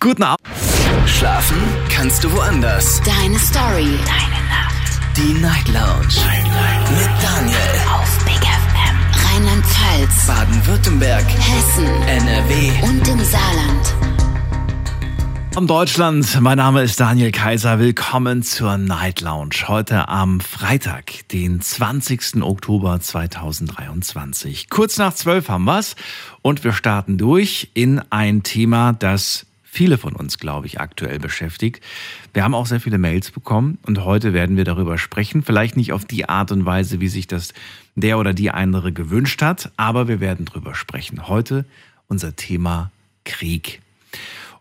Guten Abend. Schlafen kannst du woanders. Deine Story. Deine Nacht. Die Night Lounge. Night, Night. Mit Daniel. Auf Big FM. Rheinland-Pfalz. Baden-Württemberg. Hessen. NRW. Und im Saarland. Am Deutschland, mein Name ist Daniel Kaiser. Willkommen zur Night Lounge. Heute am Freitag, den 20. Oktober 2023. Kurz nach zwölf haben wir's und wir starten durch in ein Thema, das viele von uns, glaube ich, aktuell beschäftigt. Wir haben auch sehr viele Mails bekommen und heute werden wir darüber sprechen. Vielleicht nicht auf die Art und Weise, wie sich das der oder die andere gewünscht hat, aber wir werden darüber sprechen. Heute unser Thema Krieg.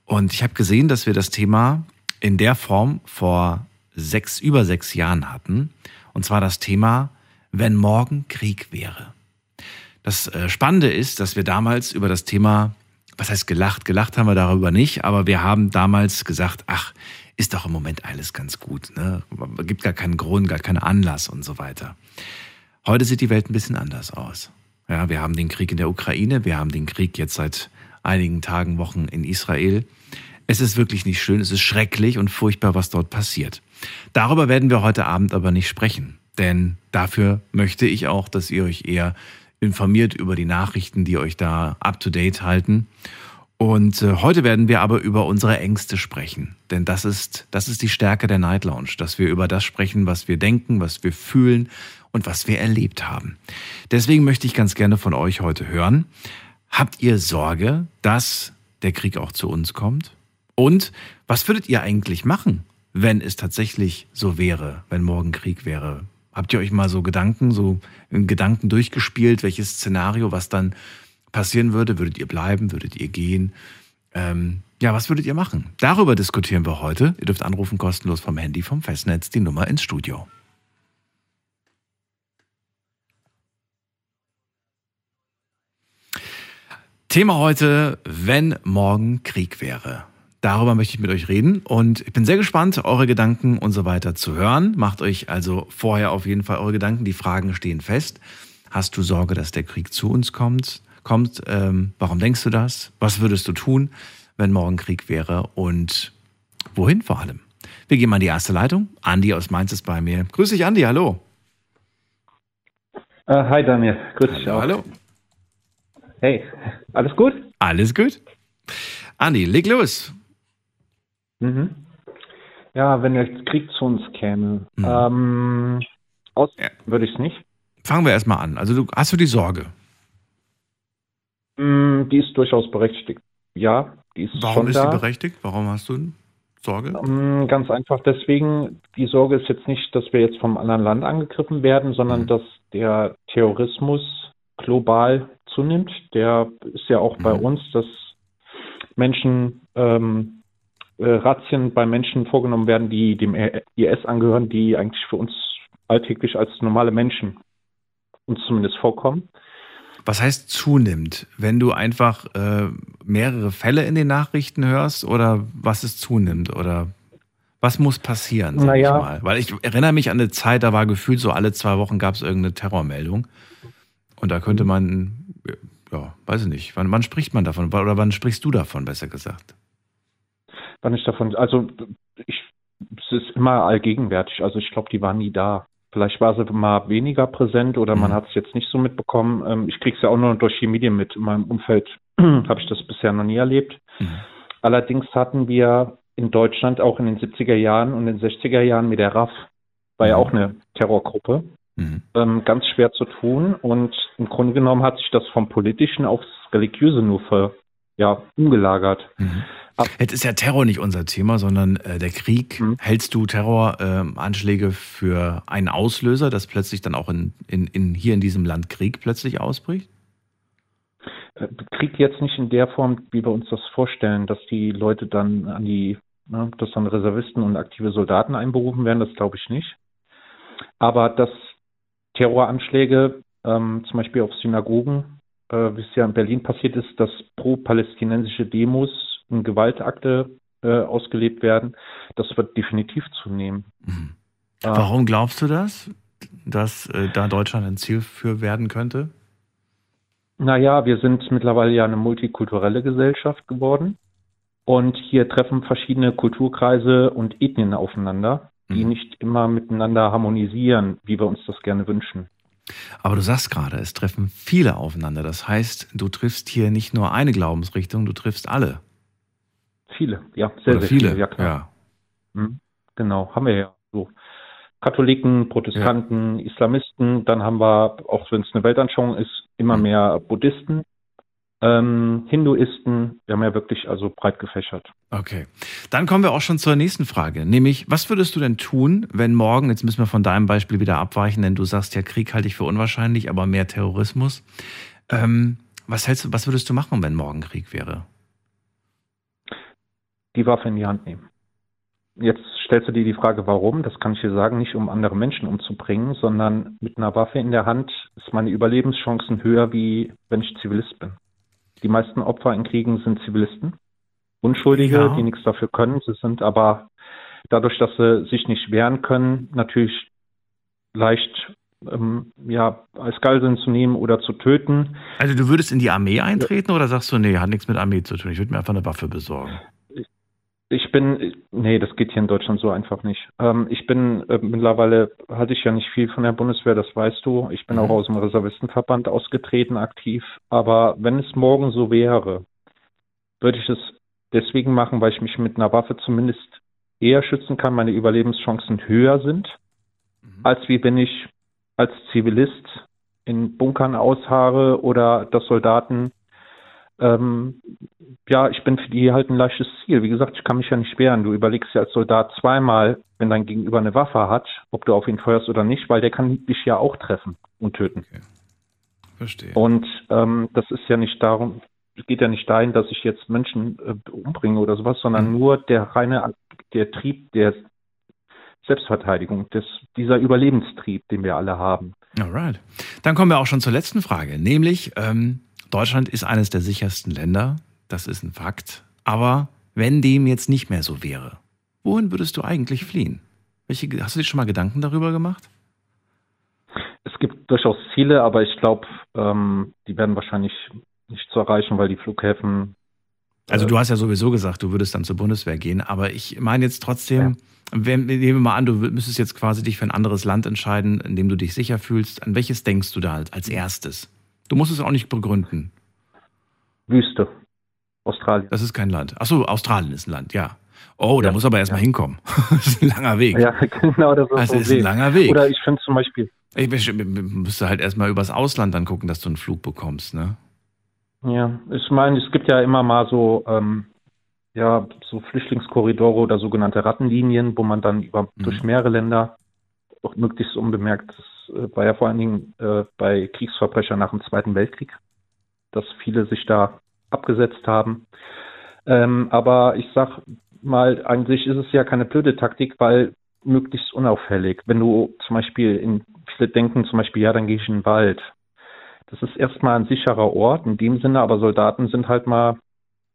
Und ich habe gesehen, dass wir das Thema in der Form vor sechs, über sechs Jahren hatten. Und zwar das Thema, wenn morgen Krieg wäre. Das äh, Spannende ist, dass wir damals über das Thema, was heißt gelacht? Gelacht haben wir darüber nicht, aber wir haben damals gesagt, ach, ist doch im Moment alles ganz gut. Ne? Gibt gar keinen Grund, gar keinen Anlass und so weiter. Heute sieht die Welt ein bisschen anders aus. Ja, wir haben den Krieg in der Ukraine, wir haben den Krieg jetzt seit einigen Tagen, Wochen in Israel. Es ist wirklich nicht schön, es ist schrecklich und furchtbar, was dort passiert. Darüber werden wir heute Abend aber nicht sprechen, denn dafür möchte ich auch, dass ihr euch eher informiert über die Nachrichten, die euch da up-to-date halten. Und äh, heute werden wir aber über unsere Ängste sprechen, denn das ist, das ist die Stärke der Night Lounge, dass wir über das sprechen, was wir denken, was wir fühlen und was wir erlebt haben. Deswegen möchte ich ganz gerne von euch heute hören, habt ihr Sorge, dass der Krieg auch zu uns kommt? Und was würdet ihr eigentlich machen, wenn es tatsächlich so wäre, wenn morgen Krieg wäre? Habt ihr euch mal so Gedanken, so in Gedanken durchgespielt, welches Szenario, was dann passieren würde? Würdet ihr bleiben? Würdet ihr gehen? Ähm, ja, was würdet ihr machen? Darüber diskutieren wir heute. Ihr dürft anrufen kostenlos vom Handy, vom Festnetz, die Nummer ins Studio. Thema heute, wenn morgen Krieg wäre. Darüber möchte ich mit euch reden und ich bin sehr gespannt, eure Gedanken und so weiter zu hören. Macht euch also vorher auf jeden Fall eure Gedanken. Die Fragen stehen fest. Hast du Sorge, dass der Krieg zu uns kommt? Kommt? Ähm, warum denkst du das? Was würdest du tun, wenn morgen Krieg wäre? Und wohin vor allem? Wir gehen mal in die erste Leitung. Andi aus Mainz ist bei mir. Grüß dich, Andi. Hallo. Uh, hi, Daniel. Grüß dich auch. Hallo. Hey, alles gut? Alles gut. Andi, leg los. Mhm. Ja, wenn der Krieg zu uns käme, mhm. ähm, aus ja. würde ich es nicht. Fangen wir erstmal an. Also du, hast du die Sorge? Mm, die ist durchaus berechtigt. Ja, die ist Warum ist da. die berechtigt? Warum hast du Sorge? Mm, ganz einfach deswegen, die Sorge ist jetzt nicht, dass wir jetzt vom anderen Land angegriffen werden, sondern mhm. dass der Terrorismus global zunimmt. Der ist ja auch mhm. bei uns, dass Menschen ähm, äh, Razzien bei Menschen vorgenommen werden, die dem IS angehören, die eigentlich für uns alltäglich als normale Menschen uns zumindest vorkommen. Was heißt zunimmt? Wenn du einfach äh, mehrere Fälle in den Nachrichten hörst oder was es zunimmt oder was muss passieren? Sag naja. ich mal? Weil ich erinnere mich an eine Zeit, da war gefühlt so alle zwei Wochen gab es irgendeine Terrormeldung und da könnte man, ja, weiß ich nicht, wann, wann spricht man davon oder wann sprichst du davon, besser gesagt? Wann ich davon, also ich, es ist immer allgegenwärtig. Also ich glaube, die waren nie da. Vielleicht war sie mal weniger präsent oder man mhm. hat es jetzt nicht so mitbekommen. Ähm, ich kriege es ja auch nur durch die Medien mit. In meinem Umfeld habe ich das bisher noch nie erlebt. Mhm. Allerdings hatten wir in Deutschland auch in den 70er Jahren und den 60er Jahren mit der RAF, war ja mhm. auch eine Terrorgruppe, mhm. ähm, ganz schwer zu tun. Und im Grunde genommen hat sich das vom Politischen aufs Religiöse nur ver, ja, umgelagert. Mhm. Jetzt ist ja Terror nicht unser Thema, sondern äh, der Krieg. Mhm. Hältst du Terroranschläge äh, für einen Auslöser, dass plötzlich dann auch in, in, in, hier in diesem Land Krieg plötzlich ausbricht? Äh, Krieg jetzt nicht in der Form, wie wir uns das vorstellen, dass die Leute dann an die, ne, dass dann Reservisten und aktive Soldaten einberufen werden, das glaube ich nicht. Aber dass Terroranschläge, ähm, zum Beispiel auf Synagogen, wie es ja in Berlin passiert ist, dass pro-palästinensische Demos und Gewaltakte äh, ausgelebt werden, das wird definitiv zunehmen. Mhm. Warum glaubst du das, dass äh, da Deutschland ein Ziel für werden könnte? Naja, wir sind mittlerweile ja eine multikulturelle Gesellschaft geworden. Und hier treffen verschiedene Kulturkreise und Ethnien aufeinander, die Mhm. nicht immer miteinander harmonisieren, wie wir uns das gerne wünschen. Aber du sagst gerade, es treffen viele aufeinander. Das heißt, du triffst hier nicht nur eine Glaubensrichtung, du triffst alle. Viele, ja, sehr, Oder sehr viele. viele, ja klar. Ja. Mhm. Genau, haben wir ja so. Katholiken, Protestanten, Islamisten, dann haben wir, auch wenn es eine Weltanschauung ist, immer Mhm. mehr Buddhisten, ähm, Hinduisten, wir haben ja wirklich also breit gefächert. Okay. Dann kommen wir auch schon zur nächsten Frage. Nämlich, was würdest du denn tun, wenn morgen, jetzt müssen wir von deinem Beispiel wieder abweichen, denn du sagst ja, Krieg halte ich für unwahrscheinlich, aber mehr Terrorismus. Ähm, was hältst du, was würdest du machen, wenn morgen Krieg wäre? Die Waffe in die Hand nehmen. Jetzt stellst du dir die Frage, warum? Das kann ich dir sagen, nicht um andere Menschen umzubringen, sondern mit einer Waffe in der Hand ist meine Überlebenschancen höher, wie wenn ich Zivilist bin. Die meisten Opfer in Kriegen sind Zivilisten. Unschuldige, Ja. die nichts dafür können. Sie sind aber dadurch, dass sie sich nicht wehren können, natürlich leicht ähm, ja, als Geiseln zu nehmen oder zu töten. Also du würdest in die Armee eintreten oder sagst du, nee, hat nichts mit Armee zu tun, ich würde mir einfach eine Waffe besorgen? Ich bin, nee, das geht hier in Deutschland so einfach nicht. Ähm, ich bin äh, mittlerweile, hatte ich ja nicht viel von der Bundeswehr, das weißt du. Ich bin Mhm. auch aus dem Reservistenverband ausgetreten, aktiv. Aber wenn es morgen so wäre, würde ich es deswegen machen, weil ich mich mit einer Waffe zumindest eher schützen kann, meine Überlebenschancen höher sind, als wie wenn ich als Zivilist in Bunkern ausharre oder dass Soldaten ähm, ja, ich bin für die halt ein leichtes Ziel. Wie gesagt, ich kann mich ja nicht wehren. Du überlegst ja als Soldat zweimal, wenn dein Gegenüber eine Waffe hat, ob du auf ihn feuerst oder nicht, weil der kann dich ja auch treffen und töten. Verstehe. Und ähm, das ist ja nicht darum, geht ja nicht dahin, dass ich jetzt Menschen äh, umbringe oder sowas, sondern Mhm. nur der reine, der Trieb der Selbstverteidigung, des, dieser Überlebenstrieb, den wir alle haben. Alright. Dann kommen wir auch schon zur letzten Frage, nämlich ähm, Deutschland ist eines der sichersten Länder, das ist ein Fakt. Aber wenn dem jetzt nicht mehr so wäre, wohin würdest du eigentlich fliehen? Welche, hast du dir schon mal Gedanken darüber gemacht? Es gibt durchaus Ziele, aber ich glaube, ähm, die werden wahrscheinlich nicht zu erreichen, weil die Flughäfen Also Äh, du hast ja sowieso gesagt, du würdest dann zur Bundeswehr gehen, aber ich meine jetzt trotzdem, wenn, nehmen wir mal an, du müsstest jetzt quasi dich für ein anderes Land entscheiden, in dem du dich sicher fühlst. An welches denkst du da als erstes? Du musst es auch nicht begründen. Wüste. Australien. Das ist kein Land. Achso, Australien ist ein Land, ja. Oh, da Ja, muss aber erstmal hinkommen. das ist ein langer Weg. Ja, genau, das ist Das das ist ein langer Weg. Oder ich finde zum Beispiel, Ich müsste müsste halt erstmal übers Ausland dann gucken, dass du einen Flug bekommst, ne? ja, ich meine, es gibt ja immer mal so, ähm, ja, so Flüchtlingskorridore oder sogenannte Rattenlinien, wo man dann über, Mhm. durch mehrere Länder auch möglichst unbemerkt, äh, war ja vor allen Dingen äh, bei Kriegsverbrechern nach dem Zweiten Weltkrieg, dass viele sich da abgesetzt haben. Ähm, aber ich sag mal, an sich ist es ja keine blöde Taktik, weil möglichst unauffällig. Wenn du zum Beispiel in, viele denken zum Beispiel, ja, dann gehe ich in den Wald. Das ist erstmal ein sicherer Ort in dem Sinne, aber Soldaten sind halt mal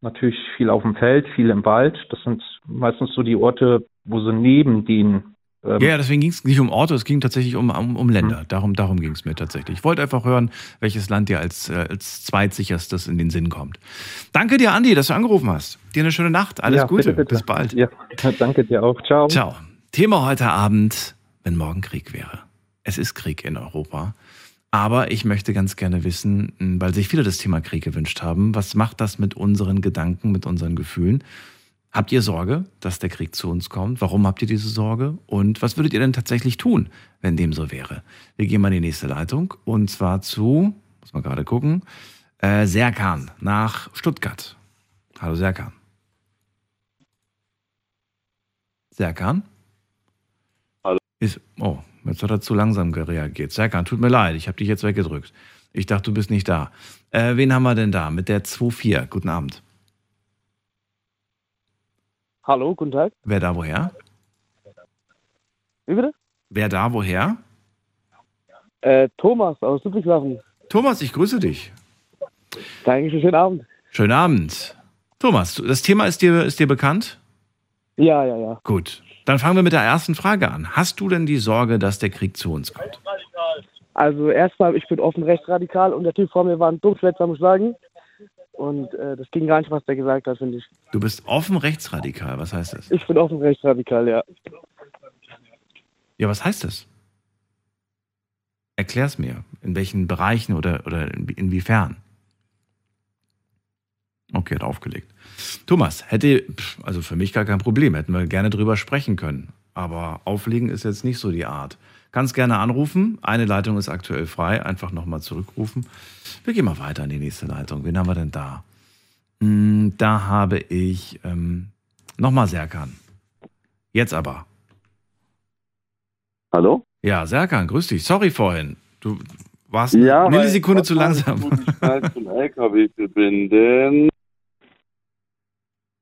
natürlich viel auf dem Feld, viel im Wald. Das sind meistens so die Orte, wo sie neben den ähm, Ja, deswegen ging es nicht um Orte, es ging tatsächlich um, um, um Länder. Darum, darum ging es mir tatsächlich. Ich wollte einfach hören, welches Land dir als, äh, als zweitsicherstes in den Sinn kommt. Danke dir, Andi, dass du angerufen hast. Dir eine schöne Nacht. Alles Ja, Gute. bitte, bitte. Bis bald. Ja, danke dir auch. Ciao. Ciao. Thema heute Abend, wenn morgen Krieg wäre. Es ist Krieg in Europa. Aber ich möchte ganz gerne wissen, weil sich viele das Thema Krieg gewünscht haben, was macht das mit unseren Gedanken, mit unseren Gefühlen? Habt ihr Sorge, dass der Krieg zu uns kommt? Warum habt ihr diese Sorge? Und was würdet ihr denn tatsächlich tun, wenn dem so wäre? Wir gehen mal in die nächste Leitung und zwar zu, muss man gerade gucken, äh, Serkan nach Stuttgart. Hallo Serkan. Serkan? Hallo. Ist, oh, jetzt hat er zu langsam reagiert. Serkan, tut mir leid, ich habe dich jetzt weggedrückt. Ich dachte, du bist nicht da. Äh, wen haben wir denn da? Mit der 2-4. Guten Abend. Hallo, guten Tag. Wer da woher? Wie bitte? Wer da woher? Äh, Thomas aus Ludwigshafen. Thomas, ich grüße dich. Danke, schönen Abend. Schönen Abend. Thomas, das Thema ist dir, ist dir bekannt? Ja, ja, ja. Gut. Dann fangen wir mit der ersten Frage an. Hast du denn die Sorge, dass der Krieg zu uns kommt? Also erstmal, ich bin offen rechtsradikal und der Typ vor mir war ein Dummschwätzer, muss ich sagen. Und äh, das ging gar nicht, was der gesagt hat, finde ich. Du bist offen rechtsradikal, was heißt das? Ich bin offen rechtsradikal, ja. Ja, was heißt das? Erklär's mir. In welchen Bereichen oder, oder in- inwiefern? Okay, hat aufgelegt. Thomas, hätte, also für mich gar kein Problem, hätten wir gerne drüber sprechen können. Aber auflegen ist jetzt nicht so die Art. Kannst gerne anrufen. Eine Leitung ist aktuell frei. Einfach nochmal zurückrufen. Wir gehen mal weiter in die nächste Leitung. Wen haben wir denn da? Hm, Da habe ich ähm, nochmal Serkan. Jetzt aber. Hallo? Ja, Serkan, grüß dich. Sorry vorhin. Du warst Ja, eine Millisekunde zu langsam. Ich zum LKW verbinden.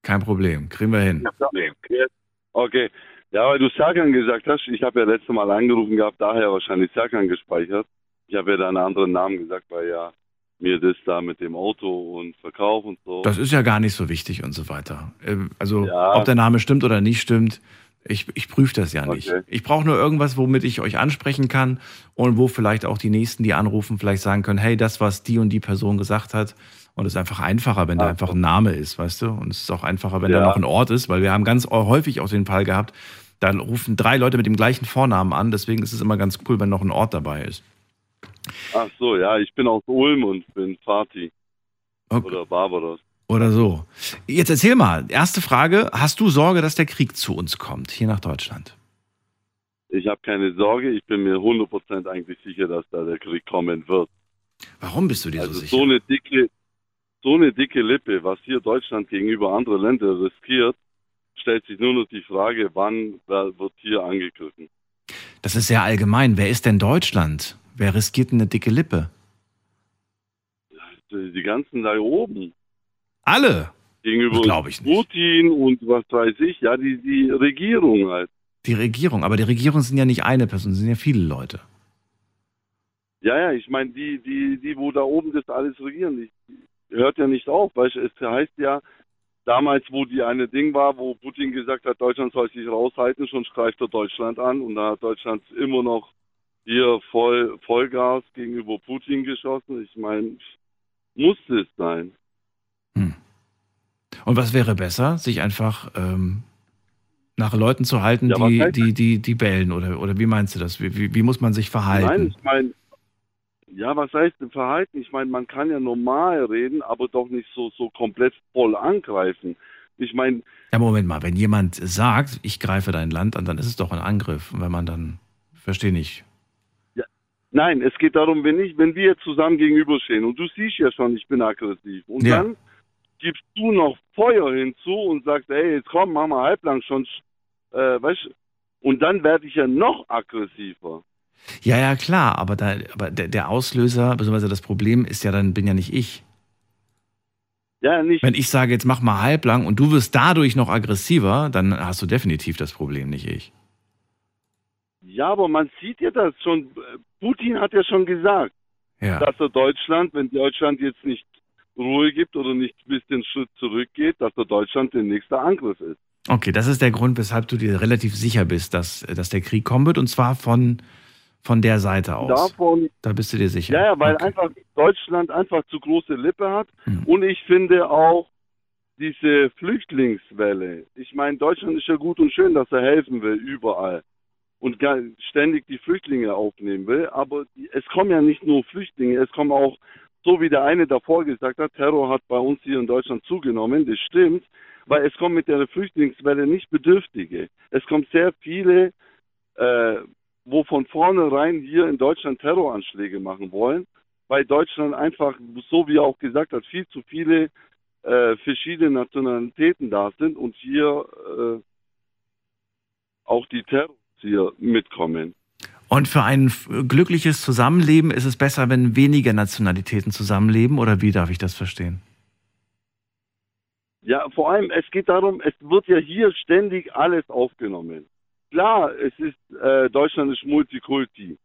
Kein Problem, kriegen wir hin. Okay. Ja, weil du Serkan gesagt hast, ich habe ja letztes Mal angerufen gehabt, daher wahrscheinlich Serkan gespeichert. Ich habe ja da einen anderen Namen gesagt, weil ja mir das da mit dem Auto und Verkauf und so. Das ist ja gar nicht so wichtig und so weiter. Ähm, Also, Ja. ob der Name stimmt oder nicht stimmt, ich, ich prüfe das ja nicht. Okay. Ich brauche nur irgendwas, womit ich euch ansprechen kann und wo vielleicht auch die Nächsten, die anrufen, vielleicht sagen können, hey, das, was die und die Person gesagt hat. Und es ist einfach einfacher, wenn da Ach einfach ein Name ist, weißt du? Und es ist auch einfacher, wenn da Ja. noch ein Ort ist, weil wir haben ganz häufig auch den Fall gehabt, da rufen drei Leute mit dem gleichen Vornamen an. Deswegen ist es immer ganz cool, wenn noch ein Ort dabei ist. Ach so, ja, ich bin aus Ulm und bin Fatih Okay. oder Barbaros. Oder so. Jetzt erzähl mal, erste Frage, hast du Sorge, dass der Krieg zu uns kommt, hier nach Deutschland? Ich habe keine Sorge, ich bin mir 100% eigentlich sicher, dass da der Krieg kommen wird. Warum bist du dir Also so sicher? so eine dicke, so eine dicke Lippe, was hier Deutschland gegenüber anderen Ländern riskiert, stellt sich nur noch die Frage, wann wird hier angegriffen. das ist sehr allgemein. Wer ist denn Deutschland? Wer riskiert eine dicke Lippe? Die ganzen da oben Alle. gegenüber ich. Putin und was weiß ich, ja, die, die Regierung halt. Die Regierung. Aber die Regierung sind ja nicht eine Person, sind ja viele Leute. Ja, ja, ich meine, die, die, die, wo da oben das alles regieren, die hört ja nicht auf, du, es heißt ja, damals, wo die eine Ding war, wo Putin gesagt hat, Deutschland soll sich raushalten, schon greift er Deutschland an und da hat Deutschland immer noch hier voll Vollgas gegenüber Putin geschossen. Ich meine, muss es sein. Und was wäre besser, sich einfach ähm, nach Leuten zu halten, Ja, die, die, die, die bellen? Oder, oder wie meinst du das? Wie, wie, wie muss man sich Nein, verhalten? ich meine, ja, was heißt denn Verhalten? Ich meine, man kann ja normal reden, aber doch nicht so, so komplett voll angreifen. Ich meine, Ja, Moment mal, wenn jemand sagt, ich greife dein Land an, dann ist es doch ein Angriff. Und wenn man dann, verstehe nicht. Nein, es geht darum, wenn ich, wenn wir jetzt zusammen gegenüberstehen und du siehst ja schon, ich bin aggressiv und Ja. dann gibst du noch Feuer hinzu und sagst, ey, jetzt komm, mach mal halblang schon, äh, weißt du, und dann werde ich ja noch aggressiver. Ja, ja, klar, aber, da, aber der, der Auslöser, beziehungsweise das Problem ist ja dann, bin ja nicht ich. Ja, nicht, Wenn ich sage, jetzt mach mal halblang und du wirst dadurch noch aggressiver, dann hast du definitiv das Problem, nicht ich. ja, aber man sieht ja das schon, Putin hat ja schon gesagt, Ja. dass er Deutschland, wenn Deutschland jetzt nicht Ruhe gibt oder nicht ein bisschen Schritt zurückgeht, dass er Deutschland der nächste Angriff ist. Okay, das ist der Grund, weshalb du dir relativ sicher bist, dass, dass der Krieg kommen wird und zwar von, von der Seite aus. Davon Da bist du dir sicher. Ja, weil okay. einfach Deutschland einfach zu große Lippe hat. Hm. Und ich finde auch diese Flüchtlingswelle. Ich meine, Deutschland ist ja gut und schön, dass er helfen will, überall. Und ständig die Flüchtlinge aufnehmen will. Aber es kommen ja nicht nur Flüchtlinge, es kommen auch, so wie der eine davor gesagt hat, Terror hat bei uns hier in Deutschland zugenommen. Das stimmt. Weil es kommen mit der Flüchtlingswelle nicht Bedürftige. Es kommen sehr viele, äh, wo von vornherein hier in Deutschland Terroranschläge machen wollen, weil Deutschland einfach, so wie er auch gesagt hat, viel zu viele äh, verschiedene Nationalitäten da sind und hier äh, auch die Terrors hier mitkommen. Und für ein glückliches Zusammenleben ist es besser, wenn weniger Nationalitäten zusammenleben oder wie darf ich das verstehen? Ja, vor allem, es geht darum, es wird ja hier ständig alles aufgenommen. Klar, es ist, äh, Deutschland ist Multikulti.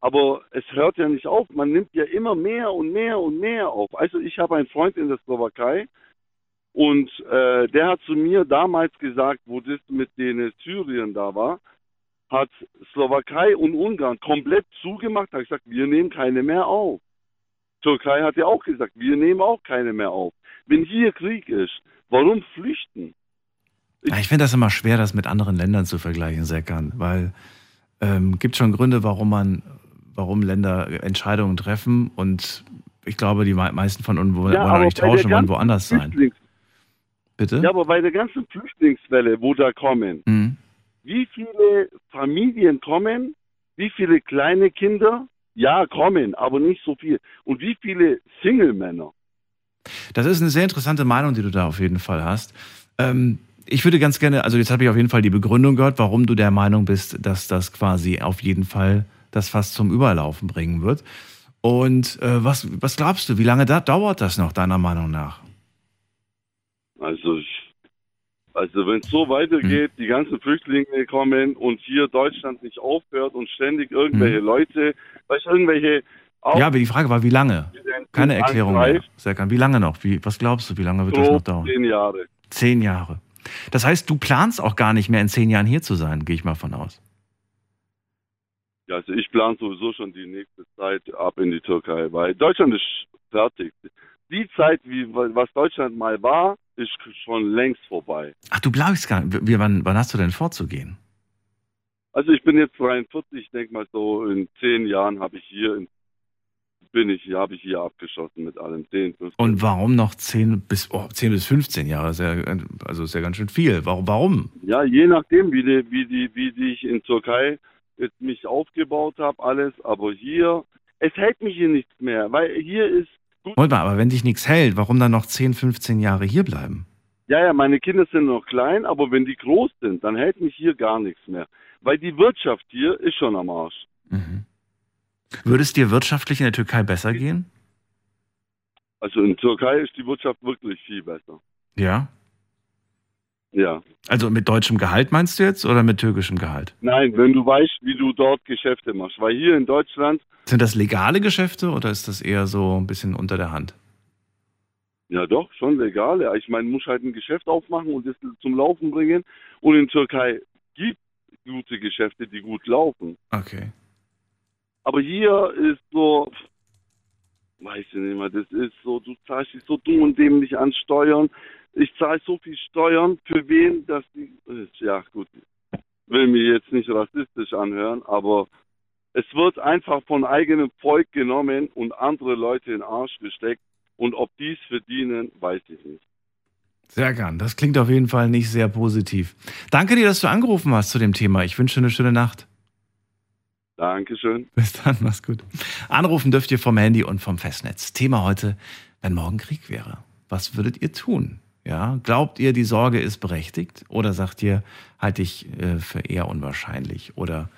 Aber es hört ja nicht auf. Man nimmt ja immer mehr und mehr und mehr auf. Also ich habe einen Freund in der Slowakei und äh, der hat zu mir damals gesagt, wo das mit den Syrien da war, hat Slowakei und Ungarn komplett zugemacht, hat gesagt, wir nehmen keine mehr auf. Türkei hat ja auch gesagt, wir nehmen auch keine mehr auf. wenn hier Krieg ist, warum flüchten? Ja, ich finde das immer schwer, das mit anderen Ländern zu vergleichen, Säckern, weil ähm, gibt schon Gründe, warum man, warum Länder Entscheidungen treffen und ich glaube, die meisten von uns wollen Ja, nicht tauschen, wollen woanders sein. Bitte? Ja, aber bei der ganzen Flüchtlingswelle, wo da kommen, Mhm. wie viele Familien kommen, wie viele kleine Kinder, ja, kommen, aber nicht so viel. Und wie viele Single-Männer? Das ist eine sehr interessante Meinung, die du da auf jeden Fall hast. Ähm, ich würde ganz gerne, also jetzt habe ich auf jeden Fall die Begründung gehört, warum du der Meinung bist, dass das quasi auf jeden Fall das fast zum Überlaufen bringen wird. Und äh, was, was glaubst du, wie lange da dauert das noch, deiner Meinung nach? Also, also wenn es so weitergeht, Hm. die ganzen Flüchtlinge kommen und hier Deutschland nicht aufhört und ständig irgendwelche Hm. Leute, weißt du, irgendwelche Ja, aber die Frage war, wie lange? Keine Erklärung mehr. angreift, Serkan, wie lange noch? Wie, was glaubst du, wie lange wird das so noch dauern? zehn Jahre. Zehn Jahre. Das heißt, du planst auch gar nicht mehr in zehn Jahren hier zu sein, gehe ich mal von aus. Ja, also ich plane sowieso schon die nächste Zeit ab in die Türkei, weil Deutschland ist fertig. Die Zeit, wie was Deutschland mal war, ist schon längst vorbei. Ach, du bleibst gar nicht. Wie, wann, wann hast du denn vorzugehen? Also ich bin jetzt 43, ich denke mal so in zehn Jahren habe ich hier in, bin ich habe ich hier abgeschossen mit allem 10, 15. Und warum noch 10 bis, oh, 10 bis 15 Jahre? Ja, also ist ja ganz schön viel. Warum? warum? Ja, je nachdem, wie die, wie die, wie die ich in Türkei jetzt mich aufgebaut habe, alles, aber hier, es hält mich hier nichts mehr, weil hier ist gut. Moment mal, aber wenn dich nichts hält, warum dann noch 10, 15 Jahre hier bleiben? Ja, ja, meine Kinder sind noch klein, aber wenn die groß sind, dann hält mich hier gar nichts mehr. Weil die Wirtschaft hier ist schon am Arsch. Mhm. Würde es dir wirtschaftlich in der Türkei besser gehen? Also in Türkei ist die Wirtschaft wirklich viel besser. Ja. Ja. Also mit deutschem Gehalt meinst du jetzt oder mit türkischem Gehalt? Nein, wenn du weißt, wie du dort Geschäfte machst. Weil hier in Deutschland, Sind das legale Geschäfte oder ist das eher so ein bisschen unter der Hand? ja doch, schon legal. Ja. Ich meine, muss halt ein Geschäft aufmachen und das zum Laufen bringen. Und in Türkei gibt gute Geschäfte, die gut laufen. Okay. Aber hier ist so, weiß ich nicht mehr, das ist so, du zahlst dich so dumm und dämlich an Steuern. Ich zahle so viel Steuern, für wen, dass die, ja gut, will mir jetzt nicht rassistisch anhören, aber es wird einfach von eigenem Volk genommen und andere Leute in den Arsch gesteckt. Und ob die es verdienen, weiß ich nicht. Sehr gern. Das klingt auf jeden Fall nicht sehr positiv. Danke dir, dass du angerufen hast zu dem Thema. Ich wünsche dir eine schöne Nacht. Dankeschön. Bis dann, mach's gut. Anrufen dürft ihr vom Handy und vom Festnetz. Thema heute, wenn morgen Krieg wäre. Was würdet ihr tun? Ja, glaubt ihr, die Sorge ist berechtigt? Oder sagt ihr, halte ich äh, für eher unwahrscheinlich? Oder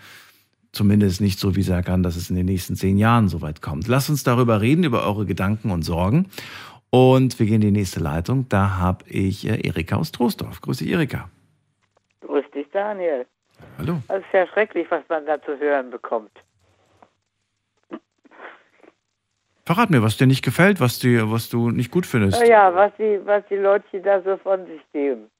zumindest nicht so wie Serkan, dass es in den nächsten zehn Jahren so weit kommt. Lasst uns darüber reden, über eure Gedanken und Sorgen. Und wir gehen in die nächste Leitung. Da habe ich äh, Erika aus Troisdorf. Grüße dich, Erika. Grüß dich, Daniel. Hallo. Das ist ja schrecklich, was man da zu hören bekommt. Verrat mir, was dir nicht gefällt, was, dir, was du nicht gut findest. Ja, was die, was die Leute da so von sich geben.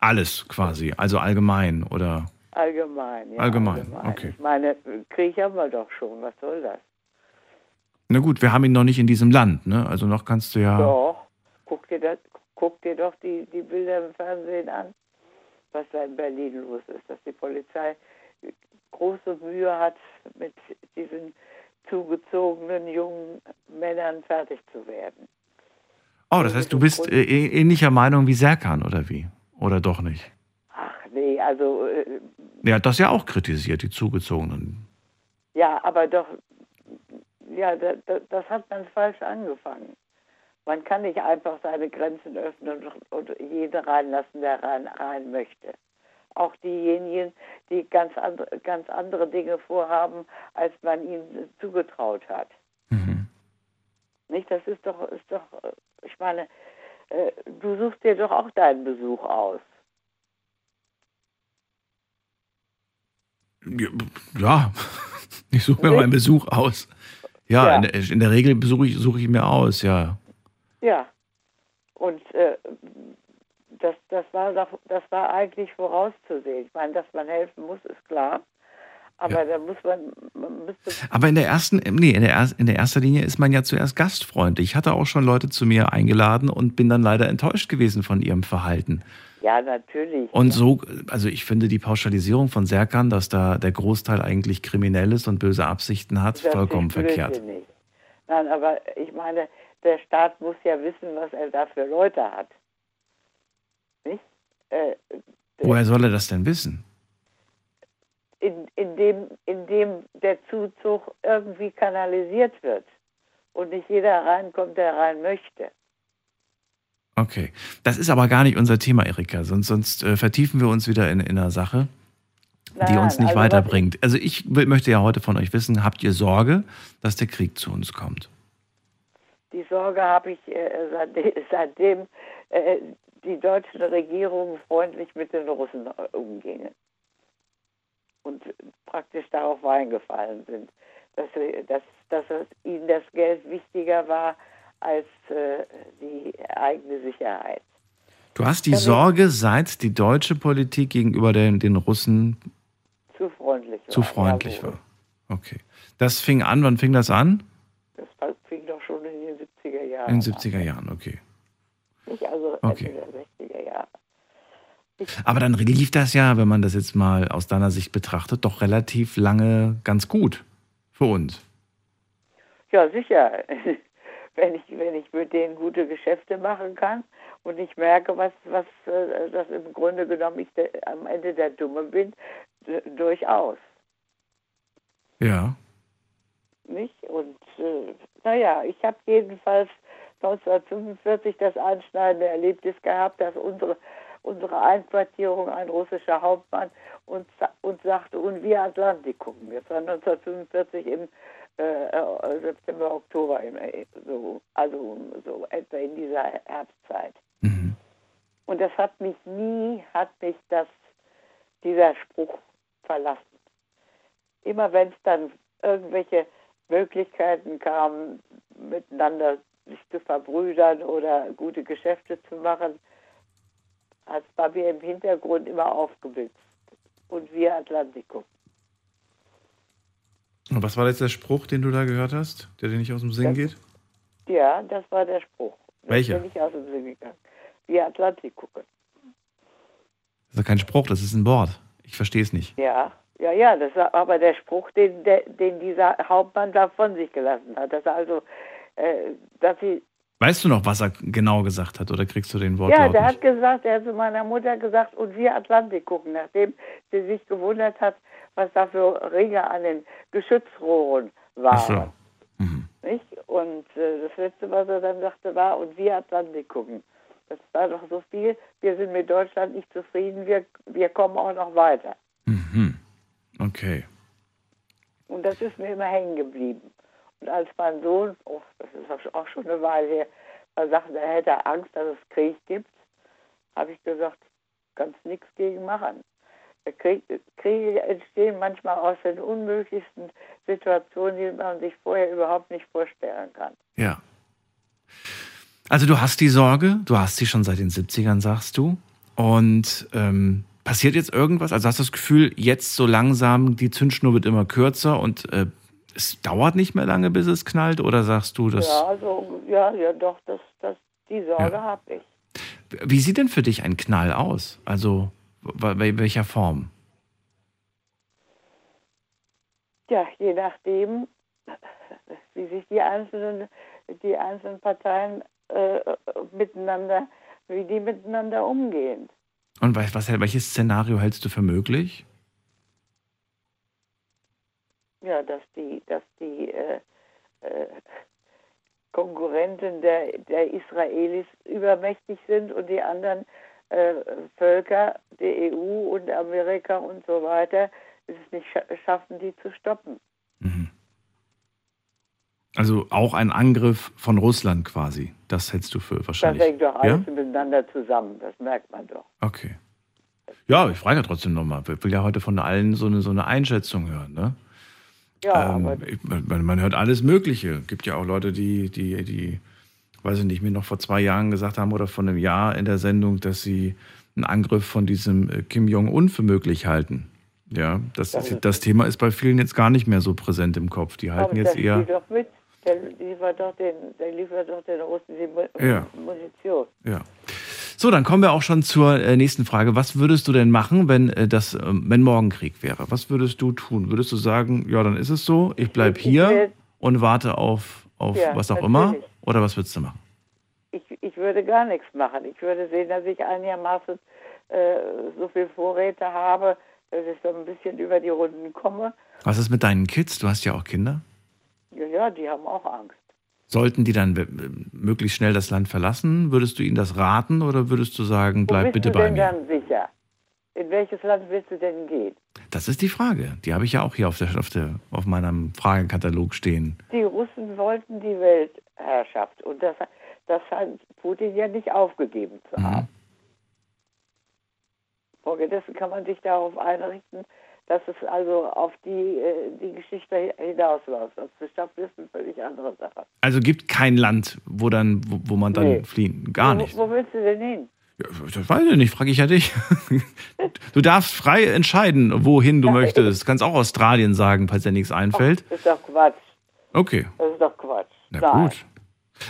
Alles quasi, also allgemein oder Allgemein. Ja, Allgemein, okay. Ich meine, Krieg haben wir doch schon. Was soll das? Na gut, wir haben ihn noch nicht in diesem Land, ne? Also noch kannst du ja. Doch. Guck dir, das, guck dir doch die, die Bilder im Fernsehen an, was da in Berlin los ist. Dass die Polizei große Mühe hat, mit diesen zugezogenen jungen Männern fertig zu werden. Oh, das heißt, du bist äh, ähnlicher Meinung wie Serkan, oder wie? Oder doch nicht? Ach nee, also äh, Er hat das ja auch kritisiert, die Zugezogenen. ja, aber doch, ja, das, das hat man falsch angefangen. Man kann nicht einfach seine Grenzen öffnen und, und jeden reinlassen, der rein, rein möchte. Auch diejenigen, die ganz andere, ganz andere Dinge vorhaben, als man ihnen zugetraut hat. Mhm. Nicht? Das ist doch, ist doch, ich meine, äh, du suchst dir doch auch deinen Besuch aus. Ja, ich suche mir meinen Besuch aus. Ja, Ja. In, der, in der Regel suche ich, suche ich mir aus, ja. Ja. Und äh, das, das, war das war eigentlich vorauszusehen. Ich meine, dass man helfen muss, ist klar. Aber da muss man, man Aber in der ersten, nee, in der, er- in der ersten Linie ist man ja zuerst gastfreundlich. Ich hatte auch schon Leute zu mir eingeladen und bin dann leider enttäuscht gewesen von ihrem Verhalten. Ja, natürlich. Und so, also ich finde die Pauschalisierung von Serkan, dass da der Großteil eigentlich kriminell ist und böse Absichten hat, Das vollkommen verkehrt. blödsinnig. Nein, aber ich meine, der Staat muss ja wissen, was er da für Leute hat. Nicht? Äh, Woher soll er das denn wissen? in, in, dem, in dem der Zuzug irgendwie kanalisiert wird und nicht jeder reinkommt, der rein möchte. Okay. Das ist aber gar nicht unser Thema, Erika. Sonst, sonst äh, vertiefen wir uns wieder in, in einer Sache, die Nein, uns nicht also weiterbringt. Also ich möchte ja heute von euch wissen, habt ihr Sorge, dass der Krieg zu uns kommt? Die Sorge habe ich äh, seitdem, äh, die deutschen Regierungen freundlich mit den Russen äh, umgingen und praktisch darauf reingefallen sind, dass, dass, dass ihnen das Geld wichtiger war als die eigene Sicherheit. Du hast die Sorge, seit die deutsche Politik gegenüber den, den Russen Zu freundlich war. zu freundlich war. Okay. Das fing an, wann fing das an? Das fing doch schon 70er Jahren In den 70er Jahren, okay. Nicht also Okay. Ende der 60er Jahre. Aber dann lief das ja, wenn man das jetzt mal aus deiner Sicht betrachtet, doch relativ lange ganz gut für uns. Ja, sicher. Wenn ich, wenn ich mit denen gute Geschäfte machen kann und ich merke, was, was äh, dass im Grunde genommen ich am Ende der Dumme bin, durchaus. Ja. Nicht? Und äh, naja, ich habe jedenfalls 1945 das einschneidende Erlebnis gehabt, dass unsere, unsere Einquartierung ein russischer Hauptmann uns, uns sagte, und wir Atlantikum. Das war 1945 im äh, äh, September, Oktober, im, äh, so, also so etwa in dieser Herbstzeit. Mhm. Und das hat mich nie, hat mich das, dieser Spruch verlassen. Immer wenn es dann irgendwelche Möglichkeiten kam, miteinander sich zu verbrüdern oder gute Geschäfte zu machen, hat es bei mir im Hintergrund immer aufgeblitzt. Und wir Atlantikum. Und was war jetzt der Spruch, den du da gehört hast, der dir nicht aus dem Sinn Das- geht? Ja, das war der Spruch. Welcher? Ist mir nicht aus dem Sinn gegangen. Wir Atlantik gucken. Das ist doch kein Spruch, das ist ein Wort. Ich verstehe es nicht. Ja, ja, ja, das war aber der Spruch, den, der, den dieser Hauptmann da von sich gelassen hat. Dass er also, äh, dass sie, Weißt du noch, was er genau gesagt hat, oder kriegst du den ja, Wortlaut der nicht? hat gesagt, er hat zu meiner Mutter gesagt, und wir Atlantik gucken, nachdem sie sich gewundert hat, was da für Ringe an den Geschützrohren Ach so. waren. Mhm. Nicht? Und äh, das Letzte, was er dann sagte, war, und wir Atlantik gucken. Das war doch so viel, wir sind mit Deutschland nicht zufrieden, wir, wir kommen auch noch weiter. Mhm. Okay. Und das ist mir immer hängen geblieben. Und als mein Sohn, oh, das ist auch schon eine Weile her, mal sagte, er hätte Angst, dass es Krieg gibt, habe ich gesagt, kannst nichts gegen machen. Krieg, Kriege entstehen manchmal aus den unmöglichsten Situationen, die man sich vorher überhaupt nicht vorstellen kann. Ja. Also du hast die Sorge, du hast sie schon seit den 70ern, sagst du. Und ähm, passiert jetzt irgendwas? Also hast du das Gefühl, jetzt so langsam, die Zündschnur wird immer kürzer und äh, es dauert nicht mehr lange, bis es knallt? Oder sagst du, das. Ja, also, ja, ja, doch, das, das, die Sorge Ja. habe ich. Wie sieht denn für dich ein Knall aus? Also bei welcher Form? Ja, je nachdem, wie sich die einzelnen, die einzelnen Parteien äh, miteinander, wie die miteinander umgehen. Und was, was, welches Szenario hältst du für möglich? Ja, dass die, dass die äh, äh, Konkurrenten der, der Israelis übermächtig sind und die anderen äh, Völker, die EU und Amerika und so weiter, es nicht scha schaffen, die zu stoppen. Mhm. Also auch ein Angriff von Russland quasi. Das hältst du für Das wahrscheinlich. hängt doch ja? alles miteinander zusammen, das merkt man doch. Okay. Ja, ich frage ja trotzdem nochmal. Ich will ja heute von allen so eine, so eine Einschätzung hören. Ne? Ja, ähm, aber ich, man, man hört alles Mögliche. Gibt ja auch Leute, die, die, die, weiß ich nicht, mir noch vor zwei Jahren gesagt haben oder vor einem Jahr in der Sendung, dass sie einen Angriff von diesem äh, Kim Jong-un für möglich halten. Ja, das, Das das Thema ist bei vielen jetzt gar nicht mehr so präsent im Kopf. Die halten jetzt eher. doch mit. Der liefert doch den, der liefert doch den Russen die Ja. Munition. Ja. So, dann kommen wir auch schon zur äh, nächsten Frage. Was würdest du denn machen, wenn äh, das, ähm, wenn morgen Krieg wäre? Was würdest du tun? Würdest du sagen, ja, dann ist es so, ich bleib Ich hier will- und warte auf, auf Ja, was auch immer? Oder was würdest du machen? Ich, ich würde gar nichts machen. Ich würde sehen, dass ich einigermaßen äh, so viel Vorräte habe, dass ich so ein bisschen über die Runden komme. Was ist mit deinen Kids? Du hast ja auch Kinder. Ja, ja, die haben auch Angst. Sollten die dann äh, möglichst schnell das Land verlassen? Würdest du ihnen das raten oder würdest du sagen, Wo bleib bist bitte du bei denn mir? dann sicher? In welches Land willst du denn gehen? Das ist die Frage. Die habe ich ja auch hier auf, der, auf, der, auf meinem Fragekatalog stehen. Die Russen wollten die Weltherrschaft und das, das hat Putin ja nicht aufgegeben zu Mhm. haben. Folgedessen kann man sich darauf einrichten, dass es also auf die, äh, die Geschichte hinausläuft. Es geschafft ist, eine völlig andere Sache. Also gibt kein Land, wo, dann, wo, wo man dann Nee. fliehen. Gar nicht. Wo willst du denn hin? Ja, das weiß ich nicht, frage ich ja dich. Du darfst frei entscheiden, wohin du möchtest. Du kannst auch Australien sagen, falls dir nichts einfällt. Das ist doch Quatsch. Okay, Das ist doch Quatsch. na Nein. gut.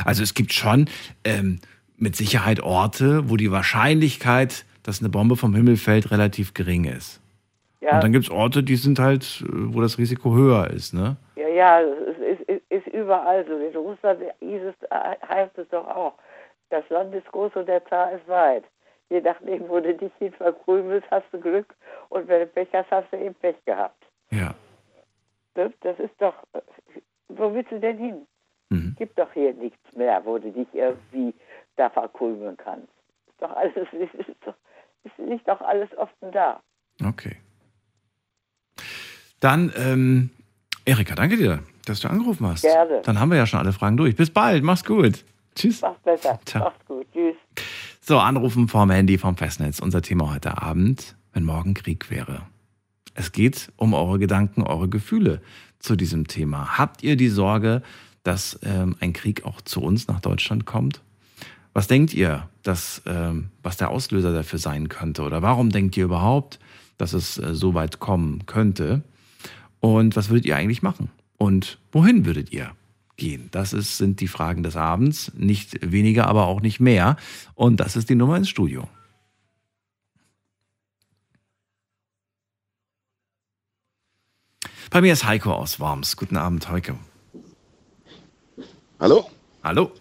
Also es gibt schon ähm, mit Sicherheit Orte, wo die Wahrscheinlichkeit, dass eine Bombe vom Himmel fällt, relativ gering ist. Ja, Und dann gibt es Orte, die sind halt, äh, wo das Risiko höher ist. Ne? ja, ja, es ist, ist, ist überall so. In Russland es, äh, heißt es doch auch, das Land ist groß und der Zar ist weit. Je nachdem, wo du dich hin verkrümelst, hast du Glück. Und wenn du Pech hast, hast du eben Pech gehabt. Ja. Das, das ist doch, äh, wo willst du denn hin? Mhm. Gibt doch hier nichts mehr, wo du dich irgendwie da verkrümeln kannst. Ist doch alles, ist, ist doch, ist nicht doch alles offen da. Okay. Dann, ähm, Erika, danke dir, dass du angerufen hast. Gerne. Dann haben wir ja schon alle Fragen durch. Bis bald, mach's gut. Tschüss. Mach's besser. Ciao. Mach's gut. Tschüss. So, anrufen vom Handy vom Festnetz. Unser Thema heute Abend, wenn morgen Krieg wäre. Es geht um eure Gedanken, eure Gefühle zu diesem Thema. Habt ihr die Sorge, dass ähm, ein Krieg auch zu uns nach Deutschland kommt? Was denkt ihr, dass, ähm, was der Auslöser dafür sein könnte? Oder warum denkt ihr überhaupt, dass es äh, so weit kommen könnte? Und was würdet ihr eigentlich machen? Und wohin würdet ihr gehen? Das ist, sind die Fragen des Abends. Nicht weniger, aber auch nicht mehr. Und das ist die Nummer ins Studio. Bei mir ist Heiko aus Worms. Guten Abend, Heiko. Hallo? Hallo.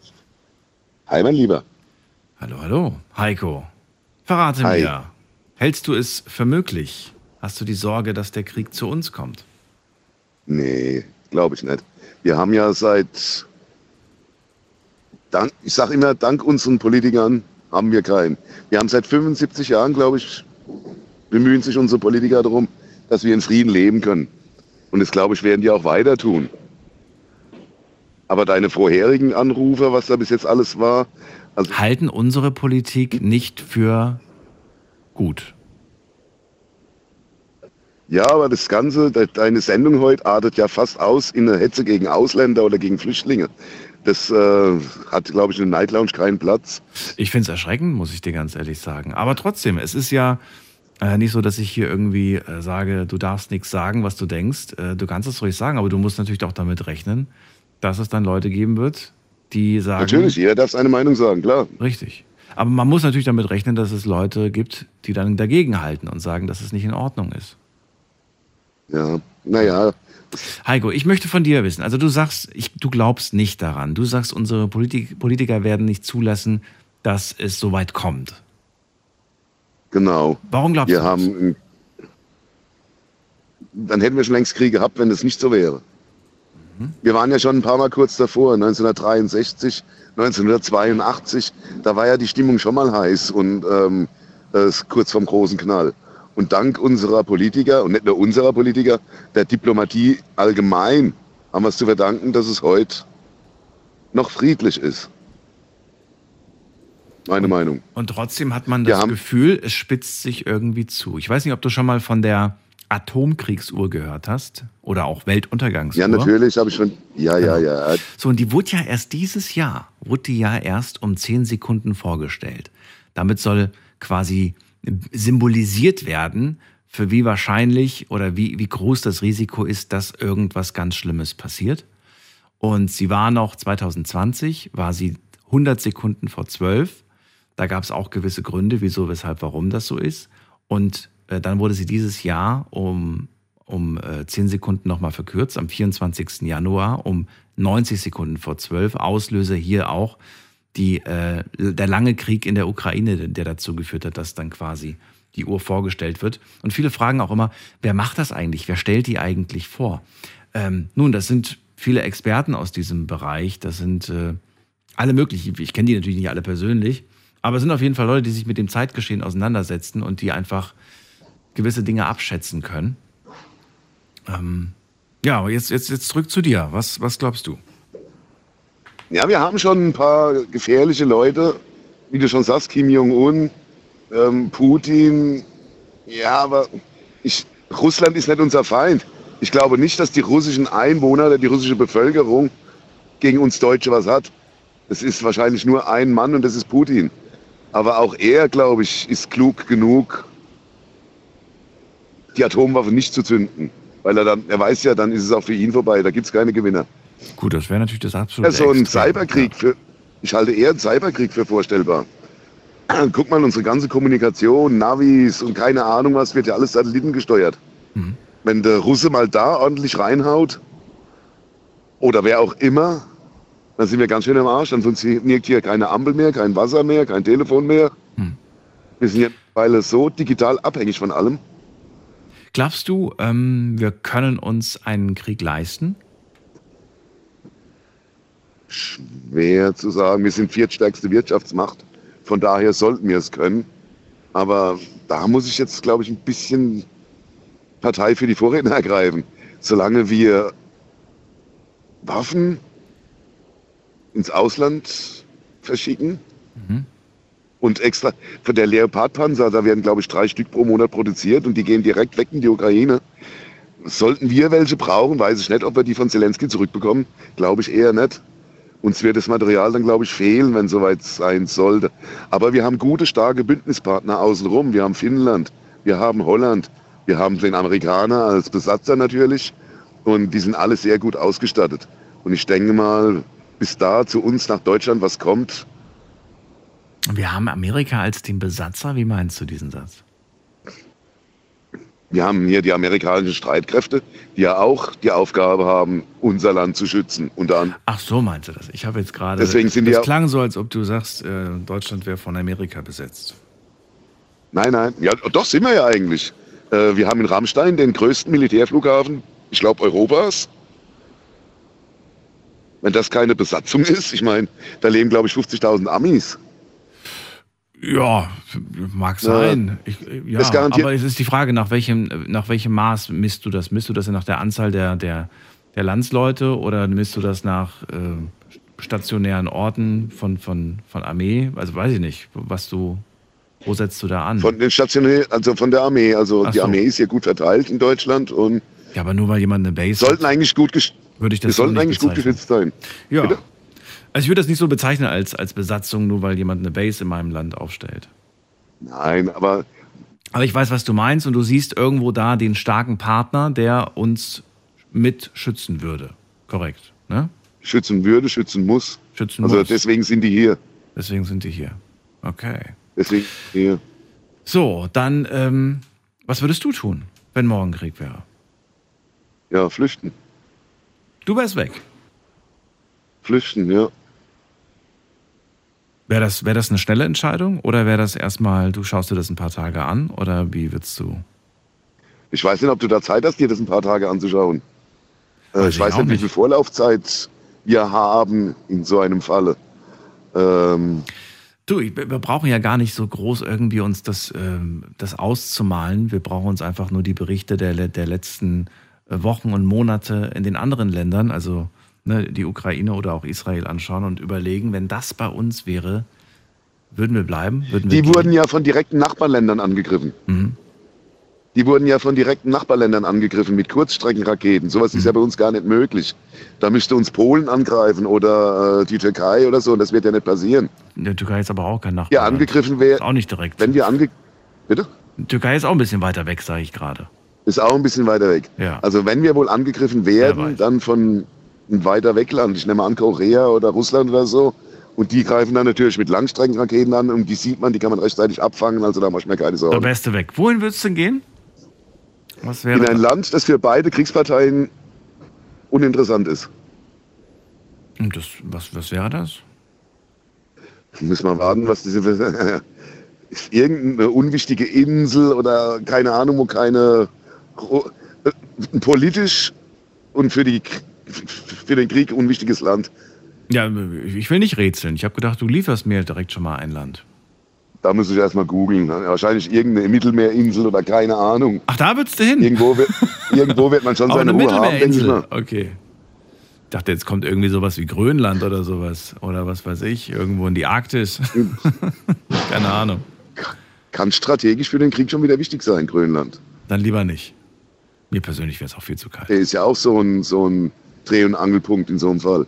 Hi, mein Lieber. Hallo, hallo. Heiko, verrate Hi. mir, hältst du es für möglich? Hast du die Sorge, dass der Krieg zu uns kommt? Nee, glaube ich nicht. Wir haben ja seit, ich sage immer, dank unseren Politikern haben wir keinen. Wir haben seit 75 Jahren, glaube ich, bemühen sich unsere Politiker darum, dass wir in Frieden leben können. Und das, glaube ich, werden die auch weiter tun. Aber deine vorherigen Anrufer, was da bis jetzt alles war, also Halten unsere Politik nicht für gut? Ja, aber das Ganze, de- deine Sendung heute artet ja fast aus in eine Hetze gegen Ausländer oder gegen Flüchtlinge. Das äh, hat, glaube ich, in der Night Lounge keinen Platz. Ich finde es erschreckend, muss ich dir ganz ehrlich sagen. Aber trotzdem, es ist ja äh, nicht so, dass ich hier irgendwie äh, sage, du darfst nichts sagen, was du denkst. Äh, du kannst es ruhig sagen, aber du musst natürlich auch damit rechnen, dass es dann Leute geben wird, die sagen. Natürlich, jeder darf seine Meinung sagen, klar. Richtig. Aber man muss natürlich damit rechnen, dass es Leute gibt, die dann dagegen halten und sagen, dass es nicht in Ordnung ist. Ja, naja, Heiko, ich möchte von dir wissen, also du sagst, ich, du glaubst nicht daran. Du sagst, unsere Politik, Politiker werden nicht zulassen, dass es so weit kommt. genau. Warum glaubst Wir du das? haben, dann hätten wir schon längst Krieg gehabt, wenn es nicht so wäre. Wir waren ja schon ein paar Mal kurz davor, 1963, 1982, da war ja die Stimmung schon mal heiß und ähm, äh, kurz vorm großen Knall. Und dank unserer Politiker, und nicht nur unserer Politiker, der Diplomatie allgemein, haben wir es zu verdanken, dass es heute noch friedlich ist. Meine Meinung. Und trotzdem hat man das Gefühl, es spitzt sich irgendwie zu. Ich weiß nicht, ob du schon mal von der Atomkriegsuhr gehört hast oder auch Weltuntergangsuhr. Ja, natürlich habe ich schon. Ja, ja, ja. So, und die wurde ja erst dieses Jahr, wurde die ja erst um 10 Sekunden vorgestellt. Damit soll quasi symbolisiert werden, für wie wahrscheinlich oder wie, wie groß das Risiko ist, dass irgendwas ganz Schlimmes passiert. Und sie war noch 2020, war sie 100 Sekunden vor 12. Da gab es auch gewisse Gründe, wieso, weshalb, warum das so ist. Und äh, dann wurde sie dieses Jahr um, um äh, 10 Sekunden nochmal verkürzt, am 24. Januar um 90 Sekunden vor 12. Auslöser hier auch die, äh, der lange Krieg in der Ukraine, der dazu geführt hat, dass dann quasi die Uhr vorgestellt wird. Und viele fragen auch immer, wer macht das eigentlich? Wer stellt die eigentlich vor? Ähm, nun, das sind viele Experten aus diesem Bereich. Das sind äh, alle möglichen. Ich kenne die natürlich nicht alle persönlich, aber es sind auf jeden Fall Leute, die sich mit dem Zeitgeschehen auseinandersetzen und die einfach gewisse Dinge abschätzen können. Ähm, ja, jetzt, jetzt, jetzt zurück zu dir. Was, was glaubst du? Ja, wir haben schon ein paar gefährliche Leute, wie du schon sagst, Kim Jong-un, ähm, Putin. Ja, aber ich, Russland ist nicht unser Feind. Ich glaube nicht, dass die russischen Einwohner oder die russische Bevölkerung gegen uns Deutsche was hat. Es ist wahrscheinlich nur ein Mann und das ist Putin. Aber auch er, glaube ich, ist klug genug, die Atomwaffe nicht zu zünden. Weil er dann, er weiß ja, dann ist es auch für ihn vorbei. Da gibt es keine Gewinner. Gut, das wäre natürlich das absolute. Ja, so ein Extrem, Cyberkrieg, für, ich halte eher einen Cyberkrieg für vorstellbar. Guck mal, unsere ganze Kommunikation, Navis und keine Ahnung was, wird ja alles satellitengesteuert. Mhm. Wenn der Russe mal da ordentlich reinhaut, oder wer auch immer, dann sind wir ganz schön im Arsch. Dann funktioniert hier keine Ampel mehr, kein Wasser mehr, kein Telefon mehr. Hm. Wir sind ja mittlerweile so digital abhängig von allem. Glaubst du, ähm, wir können uns einen Krieg leisten? Schwer zu sagen. Wir sind viertstärkste Wirtschaftsmacht. Von daher sollten wir es können. Aber da muss ich jetzt, glaube ich, ein bisschen Partei für die Vorredner ergreifen. Solange wir Waffen ins Ausland verschicken Mhm. und extra von der Leopardpanzer, da werden, glaube ich, drei Stück pro Monat produziert und die gehen direkt weg in die Ukraine. Sollten wir welche brauchen, weiß ich nicht, ob wir die von Zelensky zurückbekommen. Glaube ich eher nicht. Uns wird das Material dann, glaube ich, fehlen, wenn soweit sein sollte. Aber wir haben gute, starke Bündnispartner außenrum. Wir haben Finnland, wir haben Holland, wir haben den Amerikaner als Besatzer natürlich. Und die sind alle sehr gut ausgestattet. Und ich denke mal, bis da zu uns nach Deutschland was kommt, Wir haben Amerika als den Besatzer. Wie meinst du diesen Satz? Wir haben hier die amerikanischen Streitkräfte, die ja auch die Aufgabe haben, unser Land zu schützen. Unter anderem Ach so meinst du das? Ich habe jetzt gerade. Deswegen sind das die auch- klang so, als ob du sagst, äh, Deutschland wäre von Amerika besetzt. Nein, nein. Ja, doch sind wir ja eigentlich. Äh, wir haben in Rammstein den größten Militärflughafen, ich glaube, Europas. Wenn das keine Besatzung ist, ich meine, da leben, glaube ich, 50.000 Amis. Ja, mag sein. Ich, ja, aber es ist die Frage, nach welchem, nach welchem Maß misst du das? Misst du das nach der Anzahl der, der, der Landsleute oder misst du das nach äh, stationären Orten von, von, von Armee? Also weiß ich nicht, was du, wo setzt du da an? Von den Stationären, also von der Armee. Also Ach die so. Armee ist hier gut verteilt in Deutschland und ja, aber nur weil jemand eine Base sollten hat, eigentlich gut, gesch- würde ich wir das so sollten eigentlich gut bezeichnen. geschützt sein. Ja. Bitte? Also ich würde das nicht so bezeichnen als, als Besatzung, nur weil jemand eine Base in meinem Land aufstellt. Nein, aber Aber ich weiß, was du meinst und du siehst irgendwo da den starken Partner, der uns mit schützen würde. Korrekt, ne? schützen würde, schützen muss. Schützen Also muss. deswegen sind die hier. Deswegen sind die hier. Okay. Deswegen hier. So, dann, ähm, was würdest du tun, wenn morgen Krieg wäre? Ja, flüchten. Du wärst weg. Flüchten, ja. Wäre das, wär das eine schnelle Entscheidung oder wäre das erstmal, du schaust dir das ein paar Tage an oder wie würdest du? Ich weiß nicht, ob du da Zeit hast, dir das ein paar Tage anzuschauen. Äh, ich weiß nicht, wie viel Vorlaufzeit wir haben in so einem Falle. Ähm, Du, ich, wir brauchen ja gar nicht so groß irgendwie uns das, ähm, das auszumalen. Wir brauchen uns einfach nur die Berichte der, der letzten Wochen und Monate in den anderen Ländern, also ne, die Ukraine oder auch Israel anschauen und überlegen, wenn das bei uns wäre, würden wir bleiben? Würden wir die gehen? wurden ja von direkten Nachbarländern angegriffen. Mhm. Die wurden ja von direkten Nachbarländern angegriffen mit Kurzstreckenraketen. Sowas Mhm. ist ja bei uns gar nicht möglich. Da müsste uns Polen angreifen oder äh, die Türkei oder so. Und das wird ja nicht passieren. In der Türkei ist aber auch kein Nachbar. Ja, angegriffen wäre, Ist auch nicht direkt. wenn wir ange... Bitte? Türkei ist auch ein bisschen weiter weg, sage ich gerade. Ist auch ein bisschen weiter weg. Ja. Also wenn wir wohl angegriffen Wer werden, dann von ein weiter Wegland. Ich nehme an Korea oder Russland oder so. Und die greifen dann natürlich mit Langstreckenraketen an und die sieht man, die kann man rechtzeitig abfangen. Also da mach ich mir keine Der Sorgen. Beste weg. Wohin würdest du denn gehen? Was wäre In ein Land, das für beide Kriegsparteien uninteressant ist. Und das, was, was wäre das? Müssen wir warten, was diese. Irgendeine unwichtige Insel oder keine Ahnung, wo keine. äh, Politisch und für, die, für den Krieg unwichtiges Land. Ja, ich will nicht rätseln. Ich habe gedacht, du lieferst mir direkt schon mal ein Land. Da muss ich erstmal googeln. ne? Wahrscheinlich irgendeine Mittelmeerinsel oder keine Ahnung. Ach, da würdest du hin? Irgendwo wird, irgendwo wird man schon seine eine Ruhe haben, denke ich Mittelmeerinsel. mal. Okay. Ich dachte, jetzt kommt irgendwie sowas wie Grönland oder sowas. Oder was weiß ich, irgendwo in die Arktis. Keine Ahnung. Kann strategisch für den Krieg schon wieder wichtig sein, Grönland. Dann lieber nicht. Mir persönlich wäre es auch viel zu kalt. Der ist ja auch so ein, so ein Dreh- und Angelpunkt in so einem Fall.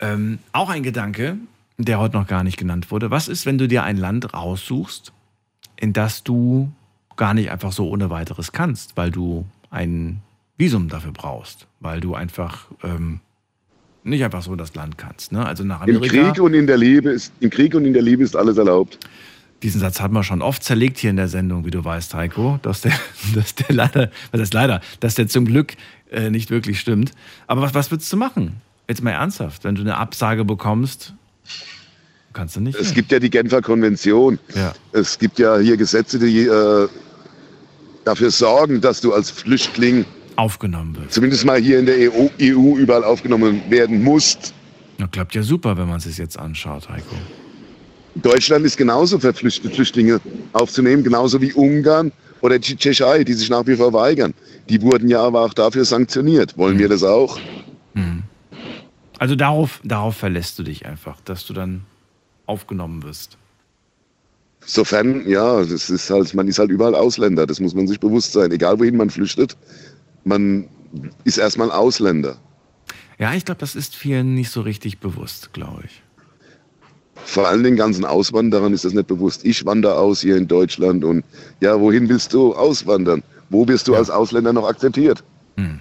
Ähm, auch ein Gedanke, der heute noch gar nicht genannt wurde. Was ist, wenn du dir ein Land raussuchst, in das du gar nicht einfach so ohne weiteres kannst, weil du ein Visum dafür brauchst, weil du einfach ähm, nicht einfach so das Land kannst. Ne? Also nach Im Amerika. Krieg und in der Liebe ist, im Krieg und in der Liebe ist alles erlaubt. Diesen Satz hat man schon oft zerlegt hier in der Sendung, wie du weißt, Heiko, dass der, dass der leider, was heißt leider, dass der zum Glück äh, nicht wirklich stimmt. Aber was, was würdest du machen? Jetzt mal ernsthaft, wenn du eine Absage bekommst, kannst du nicht. Es hin. gibt ja die Genfer Konvention. Ja. Es gibt ja hier Gesetze, die äh, dafür sorgen, dass du als Flüchtling aufgenommen wird. zumindest mal hier in der EU, EU überall aufgenommen werden musst. Na, klappt ja super, wenn man es sich jetzt anschaut, Heiko. Deutschland ist genauso verpflichtet, Flüchtlinge aufzunehmen, genauso wie Ungarn oder die Tschechei, die sich nach wie vor weigern. Die wurden ja aber auch dafür sanktioniert. Wollen wir das auch? Also darauf, darauf verlässt du dich einfach, dass du dann aufgenommen wirst. Sofern, ja, das ist halt, man ist halt überall Ausländer, das muss man sich bewusst sein. Egal wohin man flüchtet, man ist erstmal Ausländer. Ja, ich glaube, das ist vielen nicht so richtig bewusst, glaube ich. Vor allem den ganzen Auswanderern ist das nicht bewusst. Ich wandere aus hier in Deutschland und ja, wohin willst du auswandern? Wo wirst du Ja. als Ausländer noch akzeptiert? Hm.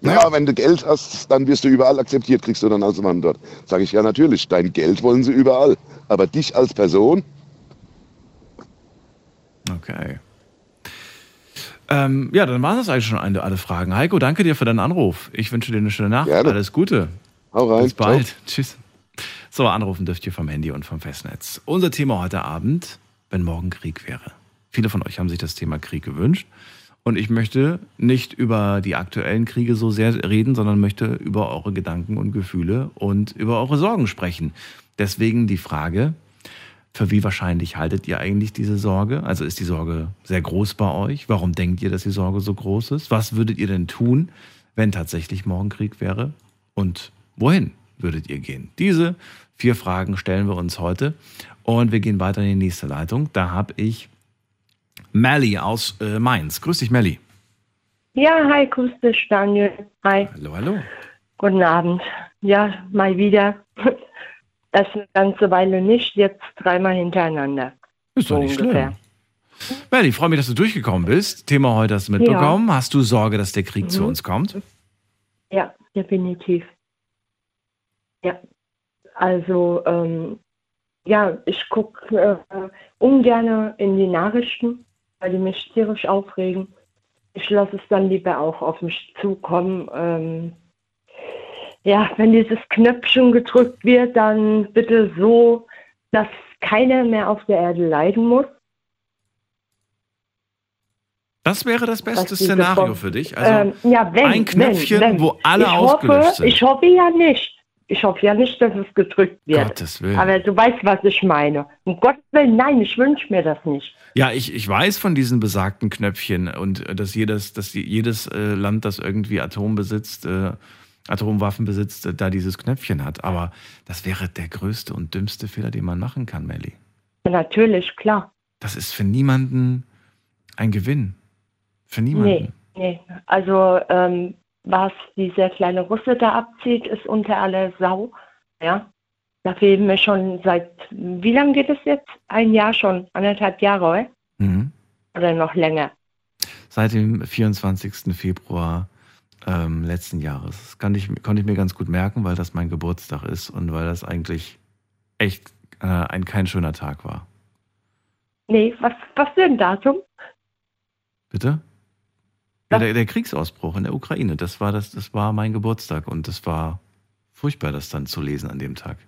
Ja, wenn du Geld hast, dann wirst du überall akzeptiert, kriegst du dann Auswanderer. Sage ich ja natürlich, dein Geld wollen sie überall. Aber dich als Person, Okay. Ähm, ja, dann waren das eigentlich schon alle, Fragen. Heiko, danke dir für deinen Anruf. Ich wünsche dir eine schöne Nacht. Gerne. Alles Gute. hau rein. Bis Ciao. bald. Tschüss. So, anrufen dürft ihr vom Handy und vom Festnetz. Unser Thema heute Abend, wenn morgen Krieg wäre. Viele von euch haben sich das Thema Krieg gewünscht. Und ich möchte nicht über die aktuellen Kriege so sehr reden, sondern möchte über eure Gedanken und Gefühle und über eure Sorgen sprechen. Deswegen die Frage, für wie wahrscheinlich haltet ihr eigentlich diese Sorge? Also ist die Sorge sehr groß bei euch? Warum denkt ihr, dass die Sorge so groß ist? Was würdet ihr denn tun, wenn tatsächlich morgen Krieg wäre? Und wohin würdet ihr gehen? Diese vier Fragen stellen wir uns heute. Und wir gehen weiter in die nächste Leitung. Da habe ich Melly aus äh, Mainz. Grüß dich, Melly. Ja, hi, grüß dich, Daniel. Hi, Hallo, hallo. guten Abend. Ja, mal wieder. Das eine ganze Weile nicht, jetzt dreimal hintereinander. Ist doch So nicht ungefähr. schlimm. Melly, ich freue mich, dass du durchgekommen bist. Thema heute hast du mitbekommen. Hast du Sorge, dass der Krieg zu Mhm. uns kommt? Ja, definitiv. Ja, also, ähm, ja, ich gucke äh, ungern in die Nachrichten, weil die mich tierisch aufregen. Ich lasse es dann lieber auch auf mich zukommen. Ähm, ja, wenn dieses Knöpfchen gedrückt wird, dann bitte so, dass keiner mehr auf der Erde leiden muss. Das wäre das beste Szenario für dich. Also ähm, ja, wenn, ein Knöpfchen, wenn, wenn. wo alle ich ausgelöscht hoffe, sind. Ich hoffe ja nicht. Ich hoffe ja nicht, dass es gedrückt wird. Gottes Willen. Aber du weißt, was ich meine. Um Gottes Willen, nein, ich wünsche mir das nicht. Ja, ich, ich weiß von diesen besagten Knöpfchen und äh, dass jedes, dass jedes äh, Land, das irgendwie Atom besitzt, äh, Atomwaffen besitzt, da dieses Knöpfchen hat. Aber das wäre der größte und dümmste Fehler, den man machen kann, Melly. Natürlich, klar. Das ist für niemanden ein Gewinn. Für niemanden. Nee, nee. Also, ähm, was dieser kleine Russe da abzieht, ist unter aller Sau. Ja. Da fehlen mir schon seit, wie lange geht es jetzt? Ein Jahr schon, anderthalb Jahre, oder? Mhm. Oder noch länger? Seit dem 24. Februar ähm, letzten Jahres. Das kann ich, konnte ich mir ganz gut merken, weil das mein Geburtstag ist und weil das eigentlich echt äh, ein kein schöner Tag war. Nee, was, was für ein Datum? Bitte? Ja, der, der Kriegsausbruch in der Ukraine, das war, das, das war mein Geburtstag und das war furchtbar, das dann zu lesen an dem Tag.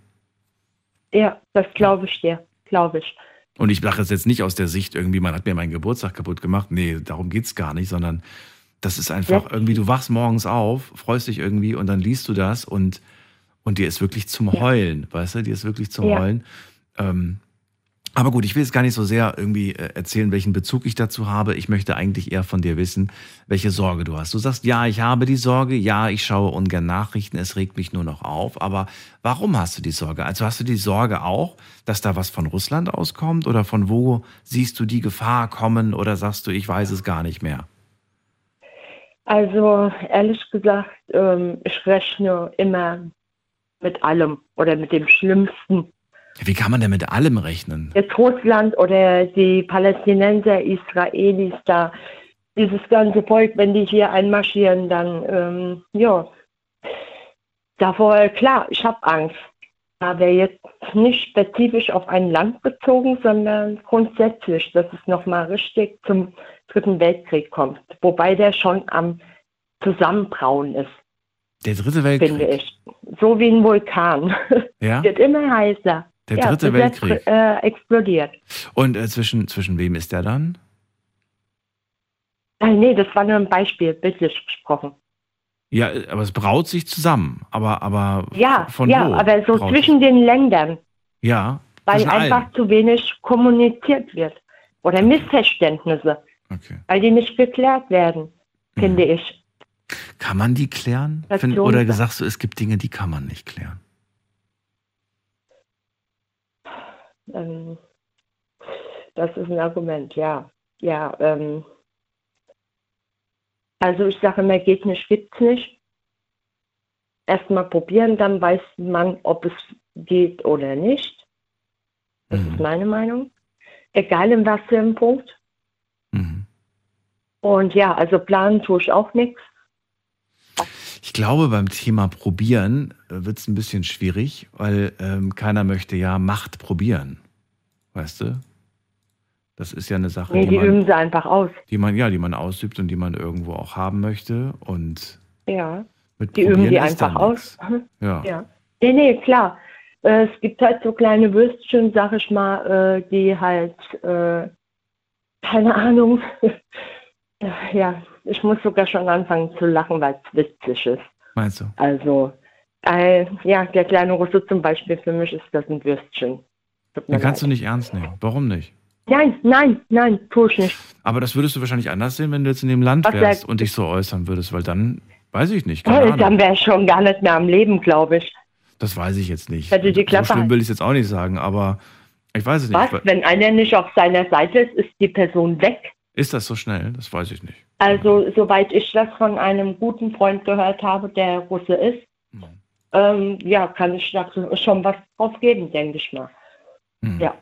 Ja, das glaube ich dir, glaube ich. Und ich lache es jetzt nicht aus der Sicht irgendwie, man hat mir meinen Geburtstag kaputt gemacht. Nee, darum geht es gar nicht, sondern das ist einfach Ja. irgendwie, du wachst morgens auf, freust dich irgendwie und dann liest du das und, und dir ist wirklich zum Ja. Heulen, weißt du, dir ist wirklich zum Ja. Heulen. Ähm, aber gut, ich will jetzt gar nicht so sehr irgendwie äh, erzählen, welchen Bezug ich dazu habe. Ich möchte eigentlich eher von dir wissen, welche Sorge du hast. Du sagst, ja, ich habe die Sorge, ja, ich schaue ungern Nachrichten, es regt mich nur noch auf. Aber warum hast du die Sorge? Also hast du die Sorge auch, dass da was von Russland auskommt? Oder von wo siehst du die Gefahr kommen? Oder sagst du, ich weiß es gar nicht mehr? Also ehrlich gesagt, ähm, ich rechne immer mit allem oder mit dem Schlimmsten. Wie kann man denn mit allem rechnen? Jetzt Russland oder die Palästinenser, Israelis da, dieses ganze Volk, wenn die hier einmarschieren, dann, ähm, ja, davor, klar, ich habe Angst. Aber jetzt nicht spezifisch auf ein Land bezogen, sondern grundsätzlich, dass es nochmal richtig zum Dritten Weltkrieg kommt. Wobei der schon am Zusammenbrauen ist, Der dritte Weltkrieg. finde ich. So wie ein Vulkan. Ja? Wird immer heißer. Der ja, dritte Weltkrieg. Äh, explodiert. Und äh, zwischen, zwischen wem ist der dann? Nein, nee, das war nur ein Beispiel, bildlich gesprochen. Ja, äh, aber es braut sich zusammen. Aber, aber Ja, von ja, wo? aber so zwischen den Ländern, sich? Ja. weil einfach allen. zu wenig kommuniziert wird. Oder Missverständnisse, Okay. weil die nicht geklärt werden, Mhm. finde ich. Kann man die klären? Das Find, oder sich. sagst du, es gibt Dinge, die kann man nicht klären? Ähm, das ist ein Argument, ja. Ja, ähm, also ich sage immer, geht nicht, gibt's nicht. Erstmal probieren, dann weiß man, ob es geht oder nicht. Das Mhm. ist meine Meinung. Egal in was für einem Punkt. Mhm. Und ja, also planen tue ich auch nichts. Ich glaube, beim Thema Probieren wird es ein bisschen schwierig, weil ähm, keiner möchte ja Macht probieren. Weißt du? Das ist ja eine Sache, Nee, die, die man, üben sie einfach aus. die man, ja, die man ausübt und die man irgendwo auch haben möchte. Und Ja, mit die üben Probieren die ist dann einfach aus. Ja. Ja. Nee, nee, klar. Äh, Es gibt halt so kleine Würstchen, sag ich mal, äh, die halt, äh, keine Ahnung, ja, ich muss sogar schon anfangen zu lachen, weil es witzig ist. Meinst du? Also, äh, ja, der kleine Russe zum Beispiel, für mich ist das ein Würstchen. Den kannst du leid. nicht ernst nehmen. Warum nicht? Nein, nein, nein, tue ich nicht. Aber das würdest du wahrscheinlich anders sehen, wenn du jetzt in dem Land Was wärst und dich so äußern würdest, weil dann weiß ich nicht. Keine Ahnung. Dann wäre ich schon gar nicht mehr am Leben, glaube ich. Das weiß ich jetzt nicht. Hätte die Klappe so schlimm will ich es jetzt auch nicht sagen, aber ich weiß es nicht. Was? Wenn einer nicht auf seiner Seite ist, ist die Person weg. Ist das so schnell? Das weiß ich nicht. Also, soweit ich das von einem guten Freund gehört habe, der Russe ist, Mhm. ähm, ja, kann ich da schon was drauf geben, denke ich mal. Hm. Ja.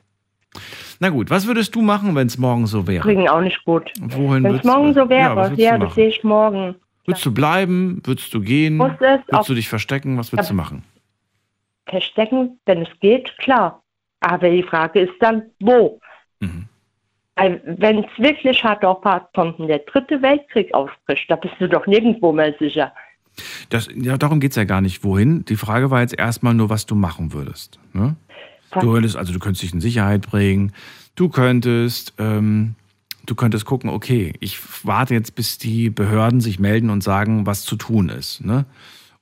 Na gut, was würdest du machen, wenn es morgen so wäre? Kriegen auch nicht gut. Wohin Wenn es morgen so Ja, was wäre, ja, du das sehe ich morgen. Würdest du bleiben? Würdest du gehen? Muss es Würdest du dich verstecken? Was würdest Ja. du machen? verstecken, wenn es geht, klar. Aber die Frage ist dann, wo? Mhm. Wenn es wirklich hart auf hart kommt und der dritte Weltkrieg ausbricht, da bist du doch nirgendwo mehr sicher. Das, ja, darum geht es ja gar nicht. Wohin? Die Frage war jetzt erstmal nur, was du machen würdest. Ne? Du könntest, also du könntest dich in Sicherheit bringen. Du könntest, ähm, du könntest gucken, okay, ich warte jetzt, bis die Behörden sich melden und sagen, was zu tun ist. Ne?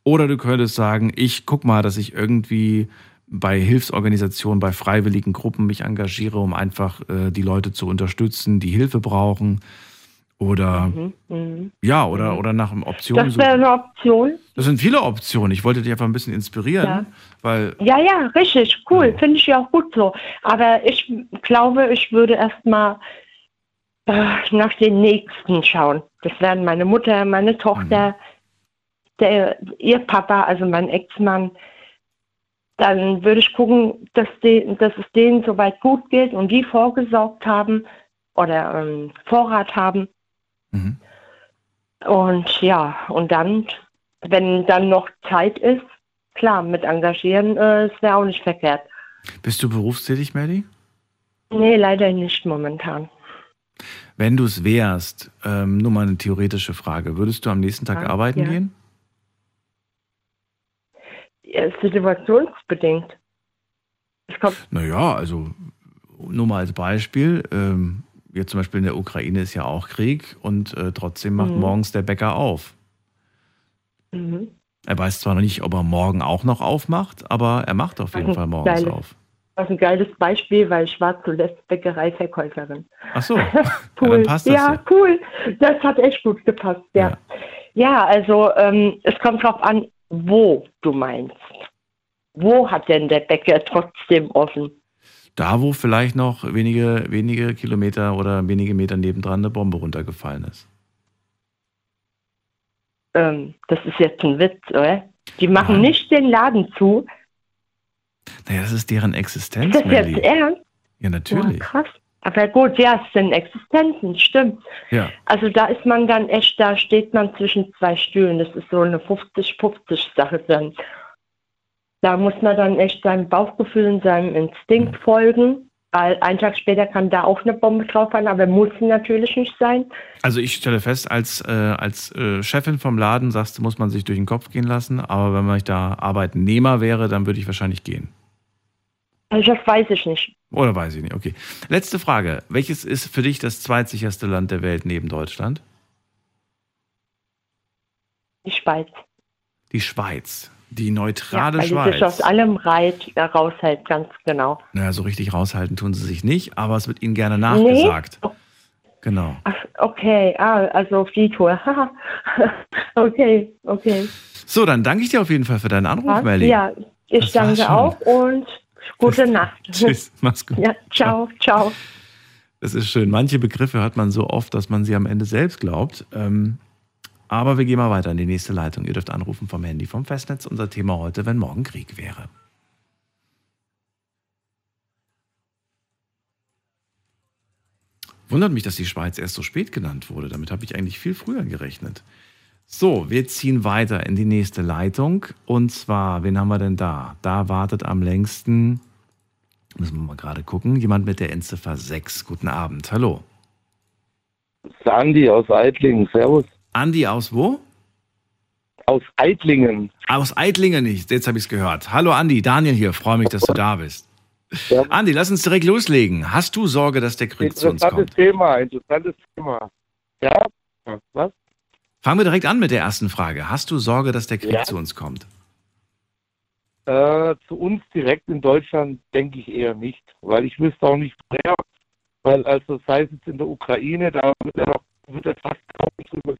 Oder du könntest sagen, ich guck mal, dass ich irgendwie bei Hilfsorganisationen, bei freiwilligen Gruppen mich engagiere, um einfach äh, die Leute zu unterstützen, die Hilfe brauchen. Oder Mhm. Mhm. ja, oder, oder nach Optionen Das wäre eine Option. Das sind viele Optionen. Ich wollte dich einfach ein bisschen inspirieren, Ja. weil Ja, ja, richtig, cool, Ja. finde ich ja auch gut so. Aber ich glaube, ich würde erstmal äh, nach den Nächsten schauen. Das wären meine Mutter, meine Tochter, der, ihr Papa, also mein Ex-Mann. Dann würde ich gucken, dass, die, dass es denen soweit gut geht und die vorgesorgt haben oder ähm, Vorrat haben. Mhm. Und ja, und dann, wenn dann noch Zeit ist, klar, mit engagieren, äh, es wäre auch nicht verkehrt. Bist du berufstätig, Melly? Nee, leider nicht momentan. Wenn du es wärst, ähm, nur mal eine theoretische Frage, würdest du am nächsten Tag Ja, arbeiten ja. gehen? Ja, situationsbedingt. Es kommt, Naja, also nur mal als Beispiel, ähm, jetzt zum Beispiel in der Ukraine ist ja auch Krieg und äh, trotzdem macht Mhm. morgens der Bäcker auf. mhm. Er weiß zwar noch nicht, ob er morgen auch noch aufmacht, aber er macht auf jeden Fall morgens geiles. auf. Das ist ein geiles Beispiel, weil ich war zuletzt Bäckereiverkäuferin. Ach so, Cool. dann passt das ja, ja. cool. Das hat echt gut gepasst, ja. Ja. Ja, also ähm, es kommt drauf an, wo du meinst. Wo hat denn der Bäcker trotzdem offen? Da, wo vielleicht noch wenige, wenige Kilometer oder wenige Meter nebendran eine Bombe runtergefallen ist. Ähm, das ist jetzt ein Witz, oder? Die machen Nein. nicht den Laden zu. Naja, das ist deren Ist Existenz, das jetzt ernst? Ja, Ja, natürlich. krass. Aber gut, ja, es sind Existenzen, stimmt. Ja. Also da ist man dann echt, da steht man zwischen zwei Stühlen. Das ist so eine 50-50-Sache dann. Da muss man dann echt seinem Bauchgefühl und seinem Instinkt folgen. Weil einen Tag später kann da auch eine Bombe drauf fallen, aber muss natürlich nicht sein. Also ich stelle fest, als, äh, als äh, Chefin vom Laden sagst du, muss man sich durch den Kopf gehen lassen, aber wenn man da Arbeitnehmer wäre, dann würde ich wahrscheinlich gehen. Also das weiß ich nicht. Oder weiß ich nicht, okay. Letzte Frage. Welches ist für dich das zweitsicherste Land der Welt neben Deutschland? Die Schweiz. Die Schweiz. Die Ja, neutrale weil die sich aus Schweiz. allem Reit äh, raushält, ganz genau. Naja, so richtig raushalten tun sie sich nicht, aber es wird ihnen gerne nachgesagt. Nee? Genau. Ach, okay, ah, also auf die Tour. Okay, okay. So, dann danke ich dir auf jeden Fall für deinen Anruf? Melly. Ja, ich Das danke auch und gute Nacht. Tschüss, mach's gut. Ja, ciao, ciao. Das ist schön. Manche Begriffe hört man so oft, dass man sie am Ende selbst glaubt. Ähm, aber wir gehen mal weiter in die nächste Leitung. Ihr dürft anrufen vom Handy vom Festnetz. Unser Thema heute, wenn morgen Krieg wäre. Wundert mich, dass die Schweiz erst so spät genannt wurde. Damit habe ich eigentlich viel früher gerechnet. So, wir ziehen weiter in die nächste Leitung. Und zwar, wen haben wir denn da? Da wartet am längsten, müssen wir mal gerade gucken, jemand mit der Endziffer 6. Guten Abend, hallo. Sandy aus Eitlingen, servus. Andi aus wo? Aus Eitlingen. Aus Eitlingen nicht, jetzt habe ich es gehört. Hallo Andi, Daniel hier, freue mich, dass du da bist. Ja. Andi, lass uns direkt loslegen. Hast du Sorge, dass der Krieg zu uns Interessantes kommt? Thema, interessantes Thema. Ja, was? Fangen wir direkt an mit der ersten Frage. Hast du Sorge, dass der Krieg Ja. zu uns kommt? Äh, zu uns direkt in Deutschland denke ich eher nicht, weil ich wüsste auch nicht wer, weil also sei es jetzt in der Ukraine, da wird ja noch wird ja fast kaum drüber.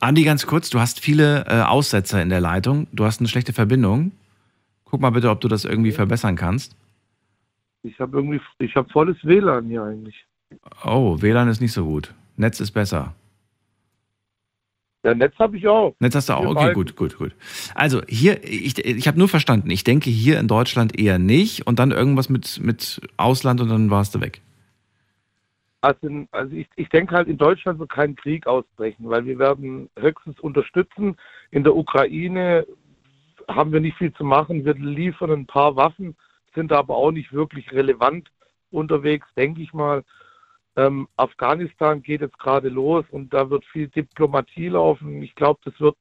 Andi, ganz kurz, du hast viele äh, Aussetzer in der Leitung. Du hast eine schlechte Verbindung. Guck mal bitte, ob du das irgendwie verbessern kannst. ich habe irgendwie ich habe volles WLAN hier eigentlich. Oh, WLAN ist nicht so gut. Netz ist besser. Ja, Netz habe ich auch. Netz hast du auch? Okay, gut, gut, gut. Also hier, ich, ich habe nur verstanden, ich denke hier in Deutschland eher nicht und dann irgendwas mit, mit Ausland und dann warst du weg. Also, also ich, ich denke halt, in Deutschland wird kein Krieg ausbrechen, weil wir werden höchstens unterstützen. In der Ukraine haben wir nicht viel zu machen. Wir liefern ein paar Waffen, sind aber auch nicht wirklich relevant unterwegs, denke ich mal. Ähm, Afghanistan geht jetzt gerade los und da wird viel Diplomatie laufen. Ich glaube, das wird,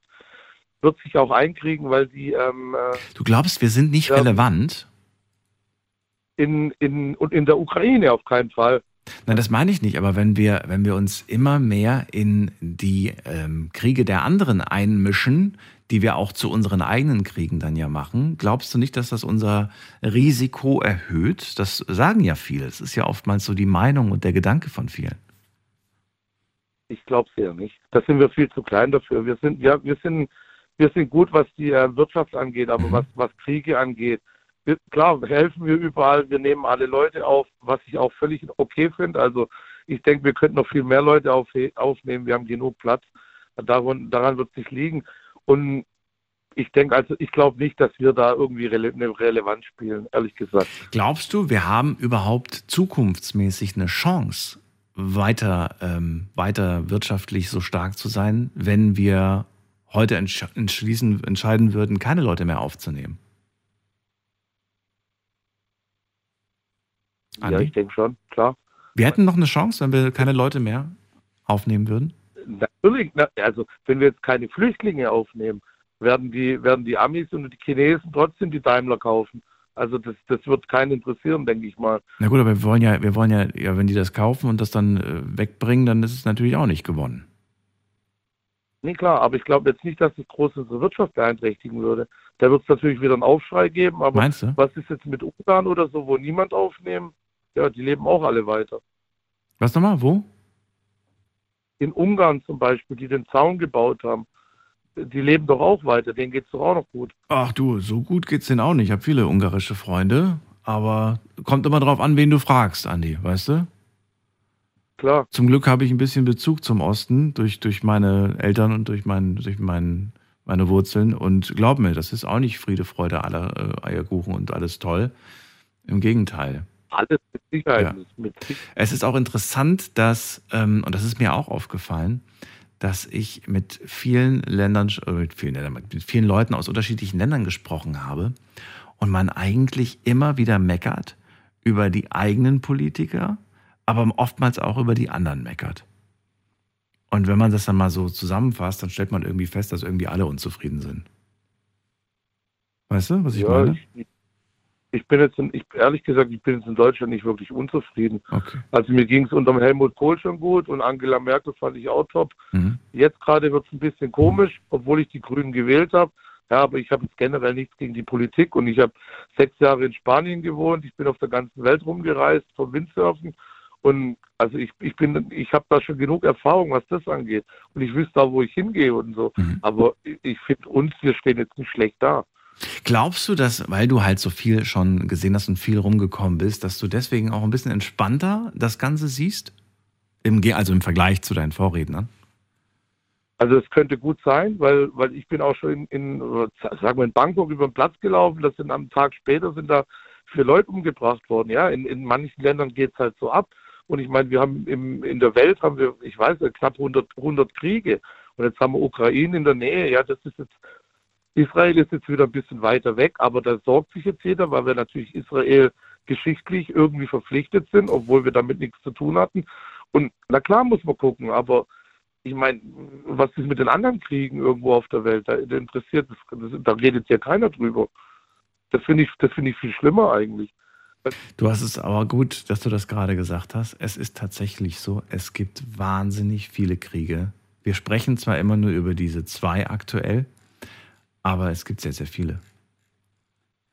wird sich auch einkriegen, weil die ähm, äh, Du glaubst, wir sind nicht Ja. relevant? in, in, und in der Ukraine auf keinen Fall. Nein, das meine ich nicht, aber wenn wir, wenn wir uns immer mehr in die ähm, Kriege der anderen einmischen, die wir auch zu unseren eigenen Kriegen dann ja machen, glaubst du nicht, dass das unser Risiko erhöht? Das sagen ja viele. Das ist ja oftmals so die Meinung und der Gedanke von vielen. Ich glaube es eher nicht. Da sind wir viel zu klein dafür. Wir sind, ja, wir sind, wir sind gut, was die äh, Wirtschaft angeht, aber Mhm. was, was Kriege angeht, wir, klar, helfen wir überall, wir nehmen alle Leute auf, was ich auch völlig okay finde. Also ich denke, wir könnten noch viel mehr Leute auf, aufnehmen, wir haben genug Platz. Daran, daran wird es nicht liegen. Und ich denke, also ich glaube nicht, dass wir da irgendwie rele eine Relevanz spielen, ehrlich gesagt. Glaubst du, wir haben überhaupt zukunftsmäßig eine Chance, weiter, ähm, weiter wirtschaftlich so stark zu sein, wenn wir heute entsch entschließen, entscheiden würden, keine Leute mehr aufzunehmen? Andi? Ja, ich denke schon, klar. Wir hätten noch eine Chance, wenn wir keine Leute mehr aufnehmen würden? Natürlich, also wenn wir jetzt keine Flüchtlinge aufnehmen, werden die, werden die Amis und die Chinesen trotzdem die Daimler kaufen. Also das, das wird keinen interessieren, denke ich mal. Na gut, aber wir wollen ja, wir wollen ja, ja, wenn die das kaufen und das dann äh, wegbringen, dann ist es natürlich auch nicht gewonnen. Nee, klar, aber ich glaube jetzt nicht, dass es groß unsere Wirtschaft beeinträchtigen würde. Da wird es natürlich wieder einen Aufschrei geben, aber Meinst du? was ist jetzt mit Ungarn oder so, wo niemand aufnehmen? Ja, die leben auch alle weiter. Was nochmal, wo? In Ungarn zum Beispiel, die den Zaun gebaut haben die leben doch auch weiter, denen geht es doch auch noch gut. Ach du, so gut geht's denen auch nicht. Ich habe viele ungarische Freunde, aber kommt immer drauf an, wen du fragst, Andi, weißt du? Klar. Zum Glück habe ich ein bisschen Bezug zum Osten durch, durch meine Eltern und durch, mein, durch mein, meine Wurzeln. Und glaub mir, das ist auch nicht Friede, Freude, aller äh, Eierkuchen und alles toll. Im Gegenteil. Alles mit Sicherheit. Ja. Mit Sicherheit. Es ist auch interessant, dass, ähm, und das ist mir auch aufgefallen, dass ich mit vielen Ländern, äh, mit vielen, Ländern, mit vielen Leuten aus unterschiedlichen Ländern gesprochen habe und man eigentlich immer wieder meckert über die eigenen Politiker, aber oftmals auch über die anderen meckert. Und wenn man das dann mal so zusammenfasst, dann stellt man irgendwie fest, dass irgendwie alle unzufrieden sind. Weißt du, was ich ja, meine? Ich, ich bin jetzt, in, ich, ehrlich gesagt, ich bin jetzt in Deutschland nicht wirklich unzufrieden. Okay. Also mir ging es unter Helmut Kohl schon gut und Angela Merkel fand ich auch top. Mhm. Jetzt gerade wird es ein bisschen komisch, obwohl ich die Grünen gewählt habe. Ja, aber ich habe jetzt generell nichts gegen die Politik und ich habe sechs Jahre in Spanien gewohnt. Ich bin auf der ganzen Welt rumgereist vom Windsurfen und also ich, ich bin, ich habe da schon genug Erfahrung, was das angeht und ich wüsste da, wo ich hingehe und so. Mhm. Aber ich, ich finde uns, wir stehen jetzt nicht schlecht da. Glaubst du, dass, weil du halt so viel schon gesehen hast und viel rumgekommen bist, dass du deswegen auch ein bisschen entspannter das Ganze siehst? Im, also im Vergleich zu deinen Vorrednern? Also es könnte gut sein, weil, weil ich bin auch schon in, in sagen wir in Bangkok über den Platz gelaufen, das sind am Tag später sind da vier Leute umgebracht worden. Ja, in, in manchen Ländern geht es halt so ab. Und ich meine, wir haben im, in der Welt haben wir, ich weiß nicht, knapp 100, 100 Kriege. Und jetzt haben wir Ukraine in der Nähe. Ja, das ist jetzt Israel ist jetzt wieder ein bisschen weiter weg, aber da sorgt sich jetzt jeder, weil wir natürlich Israel geschichtlich irgendwie verpflichtet sind, obwohl wir damit nichts zu tun hatten. Und na klar muss man gucken, aber ich meine, was ist mit den anderen Kriegen irgendwo auf der Welt? Da, interessiert, das, das, da redet ja keiner drüber. Das finde ich, das finde ich viel schlimmer eigentlich. Du hast es aber gut, dass du das gerade gesagt hast. Es ist tatsächlich so, es gibt wahnsinnig viele Kriege. Wir sprechen zwar immer nur über diese zwei aktuell, aber es gibt sehr, sehr viele.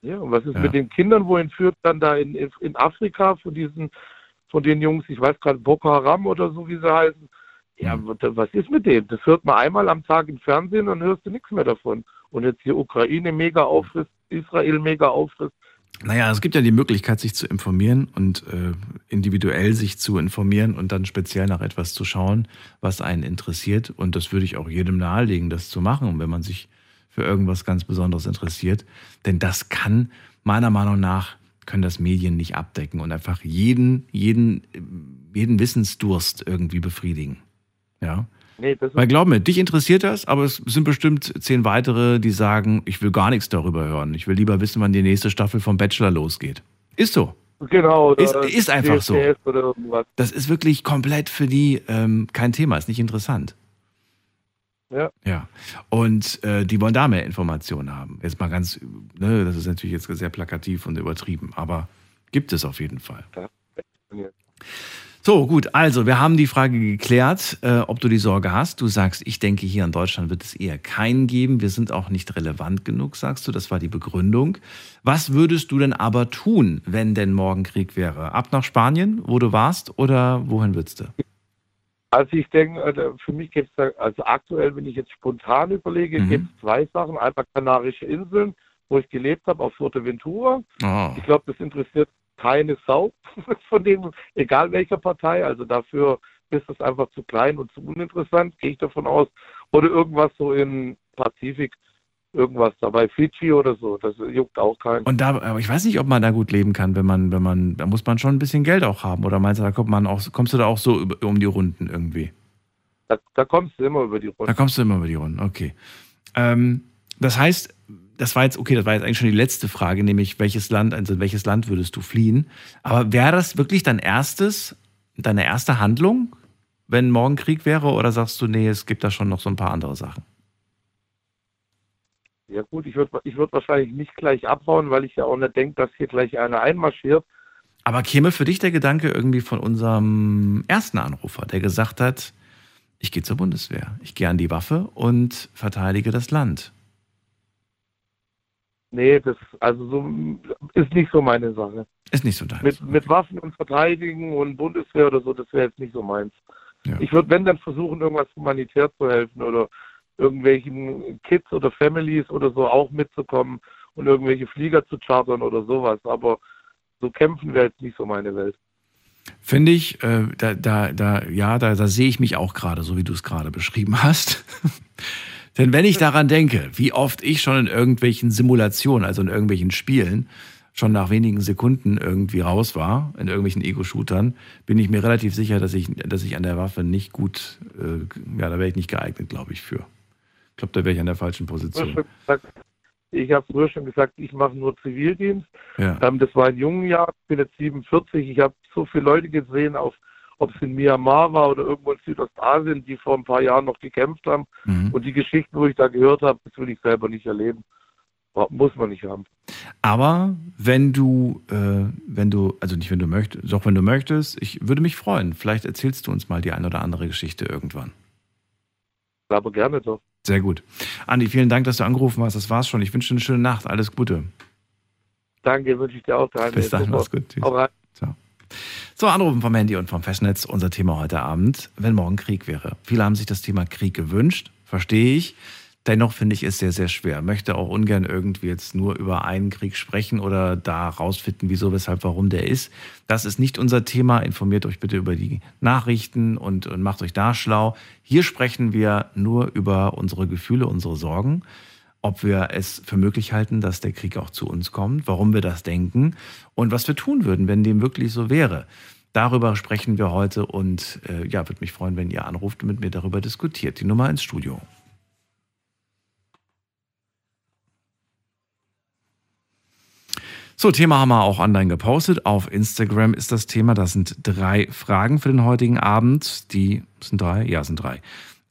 Ja, und was ist ja. mit den Kindern, wo entführt dann da in, in Afrika von diesen, von den Jungs, ich weiß gerade, Boko Haram oder so, wie sie heißen. Ja, mhm. was ist mit denen? Das hört man einmal am Tag im Fernsehen und hörst du nichts mehr davon. Und jetzt hier Ukraine mega auffrisst, Israel mega auffrisst. Naja, es gibt ja die Möglichkeit, sich zu informieren und äh, individuell sich zu informieren und dann speziell nach etwas zu schauen, was einen interessiert. Und das würde ich auch jedem nahelegen, das zu machen. wenn man sich für irgendwas ganz Besonderes interessiert. Denn das kann meiner Meinung nach können das Medien nicht abdecken und einfach jeden, jeden, jeden Wissensdurst irgendwie befriedigen. Ja. Nee, Weil glaub mir, dich interessiert das, aber es sind bestimmt zehn weitere, die sagen, ich will gar nichts darüber hören. Ich will lieber wissen, wann die nächste Staffel vom Bachelor losgeht. Ist so. Genau. Ist, ist einfach so. Das ist wirklich komplett für die ähm, kein Thema, ist nicht interessant. Ja. Ja. Und äh, die wollen da mehr Informationen haben. Jetzt mal ganz, ne, das ist natürlich jetzt sehr plakativ und übertrieben, aber gibt es auf jeden Fall. Ja. So, gut, also wir haben die Frage geklärt, äh, ob du die Sorge hast. Du sagst, ich denke, hier in Deutschland wird es eher keinen geben. Wir sind auch nicht relevant genug, sagst du. Das war die Begründung. Was würdest du denn aber tun, wenn denn morgen Krieg wäre? Ab nach Spanien, wo du warst, oder wohin würdest du? Also ich denke, äh, für mich gibt es da, also aktuell, wenn ich jetzt spontan überlege, mhm. gibt es zwei Sachen. Einmal Kanarische Inseln, wo ich gelebt habe, auf Fuerteventura. Oh. Ich glaube, das interessiert keine Sau von denen, egal welcher Partei. Also dafür ist es einfach zu klein und zu uninteressant, gehe ich davon aus. Oder irgendwas so im Pazifik, irgendwas dabei. Fidschi oder so, das juckt auch keinen. Und da, aber ich weiß nicht, ob man da gut leben kann, wenn man, wenn man, da muss man schon ein bisschen Geld auch haben. Oder meinst du, da kommt man auch, kommst du da auch so um die Runden irgendwie? Da, da kommst du immer über die Runden. Da kommst du immer über die Runden, okay. Ähm, das heißt, das war jetzt, okay, das war jetzt eigentlich schon die letzte Frage, nämlich welches Land, also in welches Land würdest du fliehen? Aber wäre das wirklich dein erstes, deine erste Handlung, wenn morgen Krieg wäre, oder sagst du, nee, es gibt da schon noch so ein paar andere Sachen? Ja gut, ich würde ich würd wahrscheinlich nicht gleich abhauen, weil ich ja auch nicht denke, dass hier gleich einer einmarschiert. Aber käme für dich der Gedanke irgendwie von unserem ersten Anrufer, der gesagt hat, ich gehe zur Bundeswehr, ich gehe an die Waffe und verteidige das Land? Nee, das also so ist nicht so meine Sache. Ist nicht so dein. Mit, mit Waffen und Verteidigen und Bundeswehr oder so, das wäre jetzt nicht so meins. Ja. Ich würde, wenn dann versuchen, irgendwas humanitär zu helfen oder irgendwelchen Kids oder Families oder so auch mitzukommen und irgendwelche Flieger zu chartern oder sowas. Aber so kämpfen wäre jetzt nicht so meine Welt. Finde ich, äh, da, da, da, ja, da, da sehe ich mich auch gerade, so wie du es gerade beschrieben hast. Denn wenn ich daran denke, wie oft ich schon in irgendwelchen Simulationen, also in irgendwelchen Spielen, schon nach wenigen Sekunden irgendwie raus war, in irgendwelchen Ego-Shootern, bin ich mir relativ sicher, dass ich, dass ich an der Waffe nicht gut, äh, ja, da wäre ich nicht geeignet, glaube ich, für. Ich glaube, da wäre ich an der falschen Position. Ich habe früher schon gesagt, ich mache nur Zivildienst. Ja. Ähm, das war in jungen Jahren, ich bin jetzt 47. Ich habe so viele Leute gesehen, auf, ob es in Myanmar war oder irgendwo in Südostasien, die vor ein paar Jahren noch gekämpft haben. Mhm. Und die Geschichten, wo ich da gehört habe, das will ich selber nicht erleben. Muss man nicht haben. Aber wenn du, äh, wenn du, also nicht wenn du möchtest, doch wenn du möchtest, ich würde mich freuen. Vielleicht erzählst du uns mal die ein oder andere Geschichte irgendwann. Aber gerne doch. Sehr gut. Andi, vielen Dank, dass du angerufen hast. Das war's schon. Ich wünsche dir eine schöne Nacht. Alles Gute. Danke, wünsche ich dir auch. Daniel. Bis dann, mach's gut. Tschüss. Ciao. So, Anrufen vom Handy und vom Festnetz. Unser Thema heute Abend, wenn morgen Krieg wäre. Viele haben sich das Thema Krieg gewünscht. Verstehe ich. Dennoch finde ich es sehr, sehr schwer. Möchte auch ungern irgendwie jetzt nur über einen Krieg sprechen oder da rausfinden, wieso, weshalb, warum der ist. Das ist nicht unser Thema. Informiert euch bitte über die Nachrichten und, und macht euch da schlau. Hier sprechen wir nur über unsere Gefühle, unsere Sorgen. Ob wir es für möglich halten, dass der Krieg auch zu uns kommt, warum wir das denken und was wir tun würden, wenn dem wirklich so wäre. Darüber sprechen wir heute und äh, ja, würde mich freuen, wenn ihr anruft und mit mir darüber diskutiert. Die Nummer ins Studio. So, Thema haben wir auch online gepostet. Auf Instagram ist das Thema. Das sind drei Fragen für den heutigen Abend. Die sind drei? Ja, sind drei.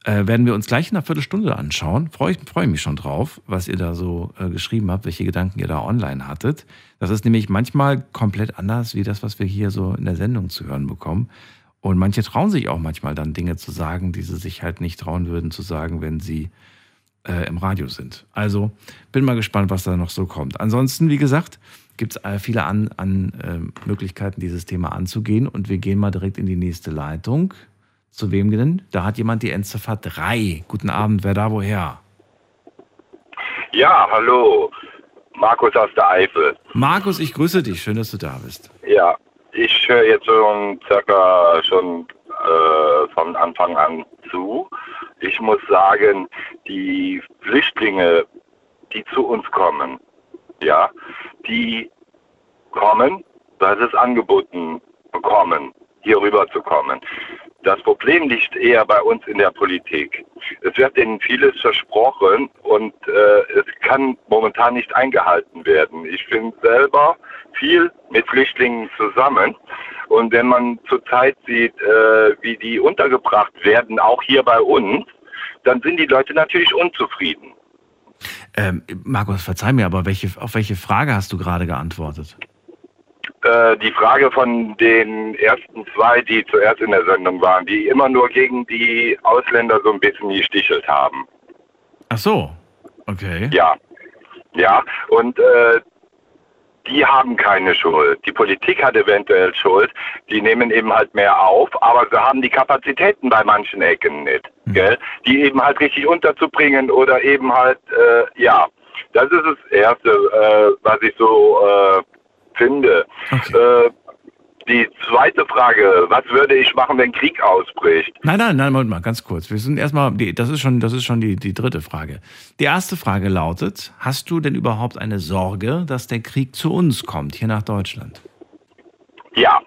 Äh, werden wir uns gleich in einer Viertelstunde anschauen. Freue ich freue mich schon drauf, was ihr da so äh, geschrieben habt, welche Gedanken ihr da online hattet. Das ist nämlich manchmal komplett anders, wie das, was wir hier so in der Sendung zu hören bekommen. Und manche trauen sich auch manchmal dann Dinge zu sagen, die sie sich halt nicht trauen würden zu sagen, wenn sie äh, im Radio sind. Also bin mal gespannt, was da noch so kommt. Ansonsten, wie gesagt, gibt es äh, viele an, an äh, Möglichkeiten, dieses Thema anzugehen. Und wir gehen mal direkt in die nächste Leitung. Zu wem denn? Da hat jemand die Endziffer 3. Guten Abend, wer da woher? Ja, hallo. Markus aus der Eifel. Markus, ich grüße dich. Schön, dass du da bist. Ja, ich höre jetzt schon circa schon äh, von Anfang an zu. Ich muss sagen, die Flüchtlinge, die zu uns kommen, ja, die kommen, weil sie es angeboten bekommen, hier rüber zu kommen. Das Problem liegt eher bei uns in der Politik. Es wird ihnen vieles versprochen und äh, es kann momentan nicht eingehalten werden. Ich bin selber viel mit Flüchtlingen zusammen und wenn man zurzeit sieht, äh, wie die untergebracht werden, auch hier bei uns, dann sind die Leute natürlich unzufrieden. Ähm, Markus, verzeih mir, aber welche, auf welche Frage hast du gerade geantwortet? Äh, die Frage von den ersten zwei, die zuerst in der Sendung waren, die immer nur gegen die Ausländer so ein bisschen gestichelt haben. Ach so, okay. Ja, ja, und äh, die haben keine Schuld. Die Politik hat eventuell Schuld. Die nehmen eben halt mehr auf, aber sie haben die Kapazitäten bei manchen Ecken nicht, gell? Die eben halt richtig unterzubringen oder eben halt, äh, ja, das ist das Erste, äh, was ich so äh, finde. Äh, die zweite Frage, was würde ich machen, wenn Krieg ausbricht? Nein, nein, nein, Moment mal, ganz kurz. Wir sind erstmal, die- das ist schon, das ist schon die, die dritte Frage. Die erste Frage lautet, hast du denn überhaupt eine Sorge, dass der Krieg zu uns kommt, hier nach Deutschland? Ja,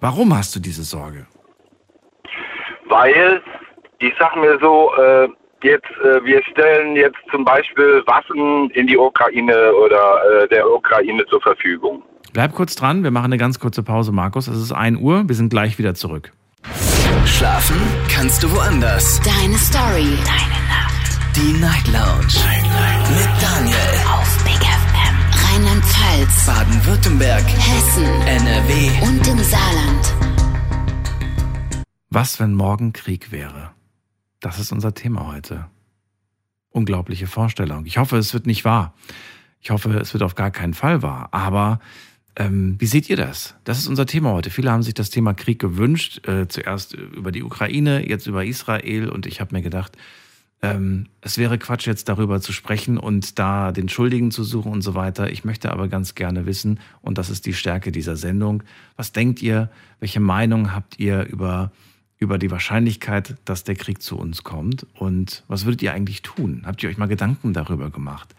Warum hast du diese Sorge? weil ich sag mir so, äh, jetzt äh, wir stellen jetzt zum Beispiel Waffen in die Ukraine oder äh, der Ukraine zur Verfügung. Bleib kurz dran, wir machen eine ganz kurze Pause, Markus. Es ist 1 Uhr, wir sind gleich wieder zurück. Schlafen kannst du woanders. Deine Story. Deine Nacht. Die Night Lounge. Mit Daniel. Auf Big FM. Rheinland-Pfalz. Baden-Württemberg. Hessen. NRW. Und im Saarland. Was, wenn morgen Krieg wäre? Das ist unser Thema heute. Unglaubliche Vorstellung. Ich hoffe, es wird nicht wahr. Ich hoffe, es wird auf gar keinen Fall wahr. Aber ähm, wie seht ihr das? Das ist unser Thema heute. Viele haben sich das Thema Krieg gewünscht. Äh, zuerst über die Ukraine, jetzt über Israel. Und ich habe mir gedacht, ähm, es wäre Quatsch, jetzt darüber zu sprechen und da den Schuldigen zu suchen und so weiter. Ich möchte aber ganz gerne wissen, und das ist die Stärke dieser Sendung, was denkt ihr, welche Meinung habt ihr über, über die Wahrscheinlichkeit, dass der Krieg zu uns kommt? Und was würdet ihr eigentlich tun? Habt ihr euch mal Gedanken darüber gemacht?